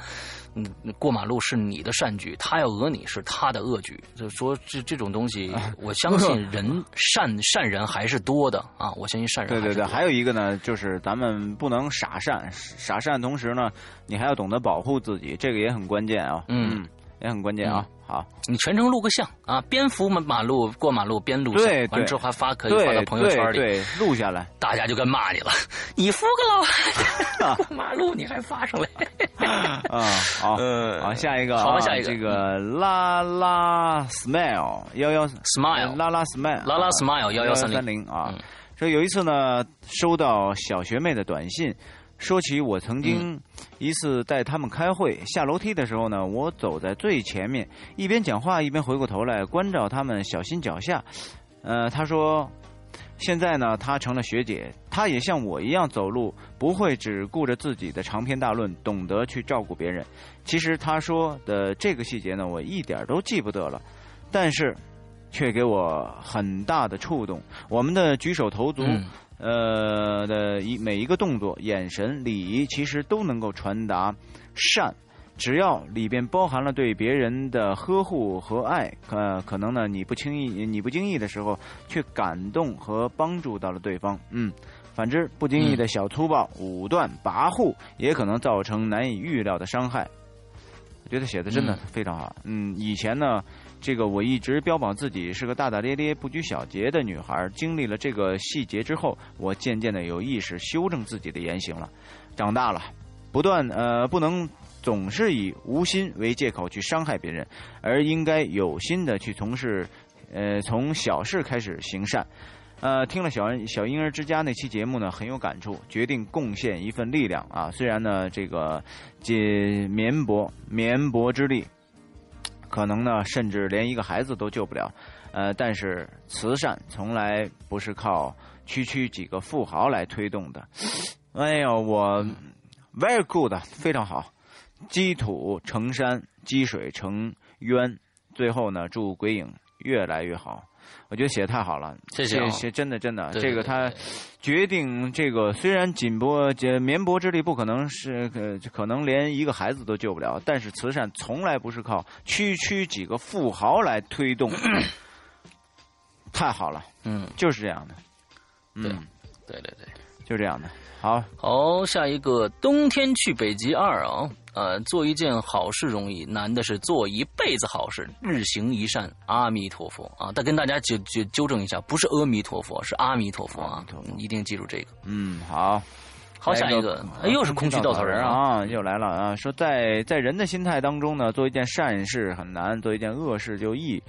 嗯，过马路是你的善举，他要讹你是他的恶举。就是说这这种东西，我相信人 [LAUGHS] 善善人还是多的啊，我相信善人
对对对，
还
有一个呢，就是咱们不能傻善，傻善同时呢，你还要懂得保护自己，这个也很关键啊。
嗯
也很关键啊。好，
你全程录个像啊，边扶马马路过马路边录像，完之后还发可以发到朋友圈里，
对，对录下来。
大家就该骂你了。[LAUGHS] 你扶个老过 [LAUGHS] 马路，你还发上来？
啊，好，[LAUGHS]
呃
好，下一个啊，
好下一个
这个拉拉 smile 幺幺
Smile
拉拉 smile
拉拉 smile
幺
1130
三零啊
嗯。
说有一次呢，收到小学妹的短信，说起我曾经一次带他们开会，下楼梯的时候呢，我走在最前面，一边讲话一边回过头来关照他们小心脚下。呃，他说。现在呢，她成了学姐，她也像我一样走路，不会只顾着自己的长篇大论，懂得去照顾别人。其实他说的这个细节呢，我一点都记不得了，但是却给我很大的触动。我们的举手投足，
嗯
呃的一每一个动作、眼神、礼仪，其实都能够传达善。只要里边包含了对别人的呵护和爱，呃，可能呢你不轻易、你不经意的时候，却感动和帮助到了对方。嗯，反之，不经意的小粗暴、武断、跋扈，也可能造成难以预料的伤害。我觉得写的真的
嗯
非常好。嗯，以前呢，这个我一直标榜自己是个大大咧咧、不拘小节的女孩。经历了这个细节之后，我渐渐的有意识修正自己的言行了。长大了，不断呃，不能总是以无心为借口去伤害别人，而应该有心的去从事，呃，从小事开始行善。呃，听了小人小婴儿之家那期节目呢，很有感触，决定贡献一份力量啊。虽然呢，这个这绵薄绵薄之力，可能呢，甚至连一个孩子都救不了。呃，但是慈善从来不是靠区区几个富豪来推动的。哎呦，我 very good，非常好。积土成山，积水成渊。最后呢，祝鬼影越来越好。我觉得写的太好了，
谢谢啊
写真的真的，
对对
这个他决定这个虽然锦薄这绵薄之力不可能是呃可能连一个孩子都救不了，但是慈善从来不是靠区区几个富豪来推动，[COUGHS] 太好了，
嗯，
就是这样的，嗯，
对对对。
就这样的。好，
好，下一个冬天去北极二啊，呃，做一件好事容易，难的是做一辈子好事，日行一善，阿弥陀佛啊！再跟大家纠纠纠正一下，不是阿弥陀佛，是阿弥陀佛啊一定记住这个。
嗯，好。
好，下一个，哎，又是空虚稻草人啊！
啊，又来了啊！说在在人的心态当中呢，做一件善事很难，做一件恶事就易，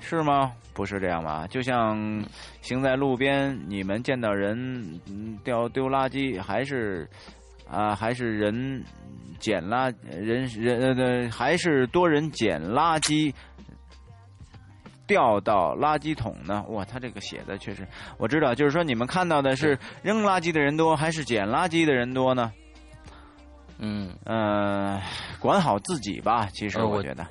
是吗？不是这样吧？就像行在路边，你们见到人嗯掉丢垃圾，还是啊、还是人捡垃人人呃还是多人捡垃圾。掉到垃圾桶呢？哇，他这个写的确实，我知道，就是说你们看到的是扔垃圾的人多，还是捡垃圾的人多呢？
嗯，
呃，管好自己吧。其实
我
觉得，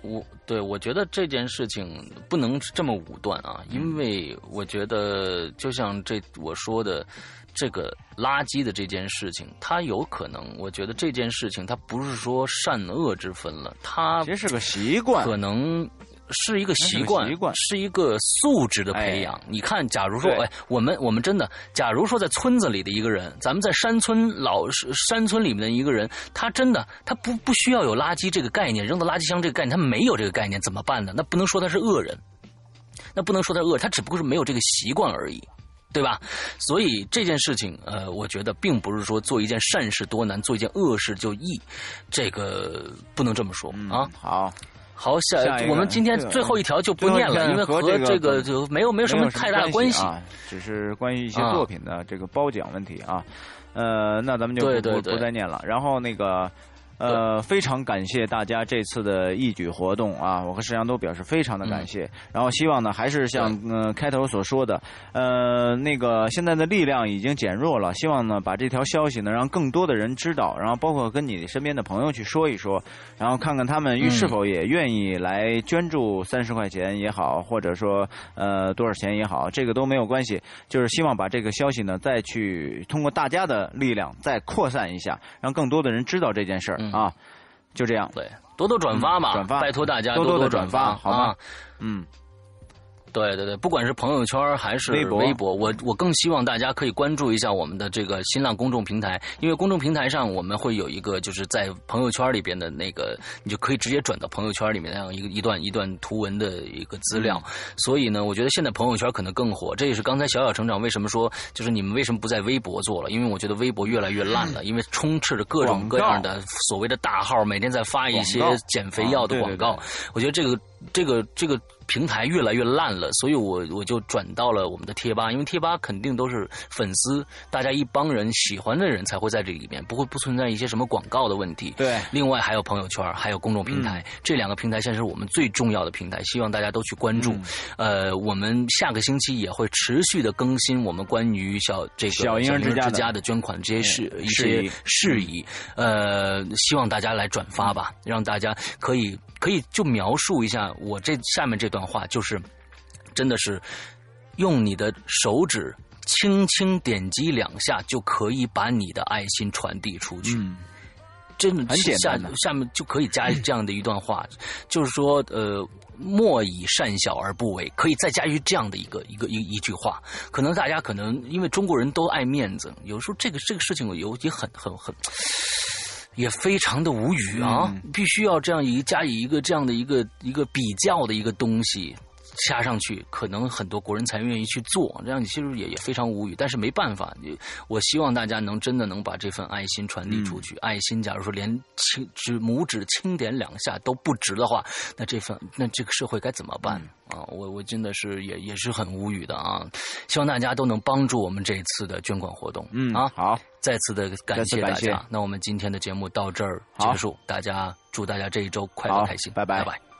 我对我觉得这件事情不能这么武断啊，因为我觉得就像这我说的，这个垃圾的这件事情，它有可能，我觉得这件事情它不是说善恶之分了，它
其实是个习惯。
可能是一个习惯，
习惯
是一个素质的培养。你看，假如说，哎，我们我们真的，假如说在村子里的一个人，咱们在山村老山村里面的一个人，他真的他不不需要有垃圾这个概念，扔到垃圾箱这个概念，他没有这个概念怎么办呢？那不能说他是恶人，那不能说他恶，他只不过是没有这个习惯而已。对吧？所以这件事情，呃，我觉得并不是说做一件善事多难，做一件恶事就易，这个不能这么说啊。
好，
好，下我们今天最后一条就不念了，因为和这个就没有没有什么太大的关系
啊，只是关于一些作品的这个褒奖问题啊。呃，那咱们就不不再念了。然后那个。呃，非常感谢大家这次的义举活动啊！我和石阳都表示非常的感谢。然后希望呢，还是像呃开头所说的，呃，那个现在的力量已经减弱了，希望呢把这条消息呢让更多的人知道，然后包括跟你身边的朋友去说一说，然后看看他们是否也愿意来捐助三十块钱也好，或者说呃多少钱也好，这个都没有关系，就是希望把这个消息呢再去通过大家的力量再扩散一下，让更多的人知道这件事儿。啊，就这样，
对，多多转发嘛，
转发，
拜托大家
多
多
转
发，
好吗？嗯。
对对对，不管是朋友圈还是微博，微博，我我更希望大家可以关注一下我们的这个新浪公众平台，因为公众平台上我们会有一个就是在朋友圈里边的那个，你就可以直接转到朋友圈里面那样一个一段一段图文的一个资料。所以呢，我觉得现在朋友圈可能更火，这也是刚才小小成长为什么说，就是你们为什么不在微博做了？因为我觉得微博越来越烂了，因为充斥着各种各样的所谓的大号，每天在发一些减肥药的广告。我觉得这个这个这个。平台越来越烂了，所以我我就转到了我们的贴吧，因为贴吧肯定都是粉丝，大家一帮人喜欢的人才会在这里面，不会不存在一些什么广告的问题。
对，
另外还有朋友圈，还有公众平台，这两个平台现在是我们最重要的平台，希望大家都去关注。呃，我们下个星期也会持续的更新我们关于小这个
小婴儿之
家的捐款这些事一些事宜。呃，希望大家来转发吧，让大家可以。可以就描述一下我这下面这段话，就是真的是用你的手指轻轻点击两下，就可以把你的爱心传递出去。真的
很简单，
下面就可以加这样的一段话，就是说，呃，莫以善小而不为，可以再加于这样的一个一个一一句话。可能大家可能因为中国人都爱面子，有时候这个这个事情有也很很很。也非常的无语啊！必须要这样一加以一个这样的一个一个比较的一个东西加上去，可能很多国人才愿意去做。这样你其实也也非常无语，但是没办法。我希望大家能真的能把这份爱心传递出去。爱心，假如说连轻指拇指轻点两下都不值的话，那这份那这个社会该怎么办啊？我我真的是也也是很无语的啊！希望大家都能帮助我们这一次的捐款活动。
嗯
啊，
好。
再次的感谢大家，那我们今天的节目到这儿结束，大家祝大家这一周快乐开心，
拜拜。
拜拜。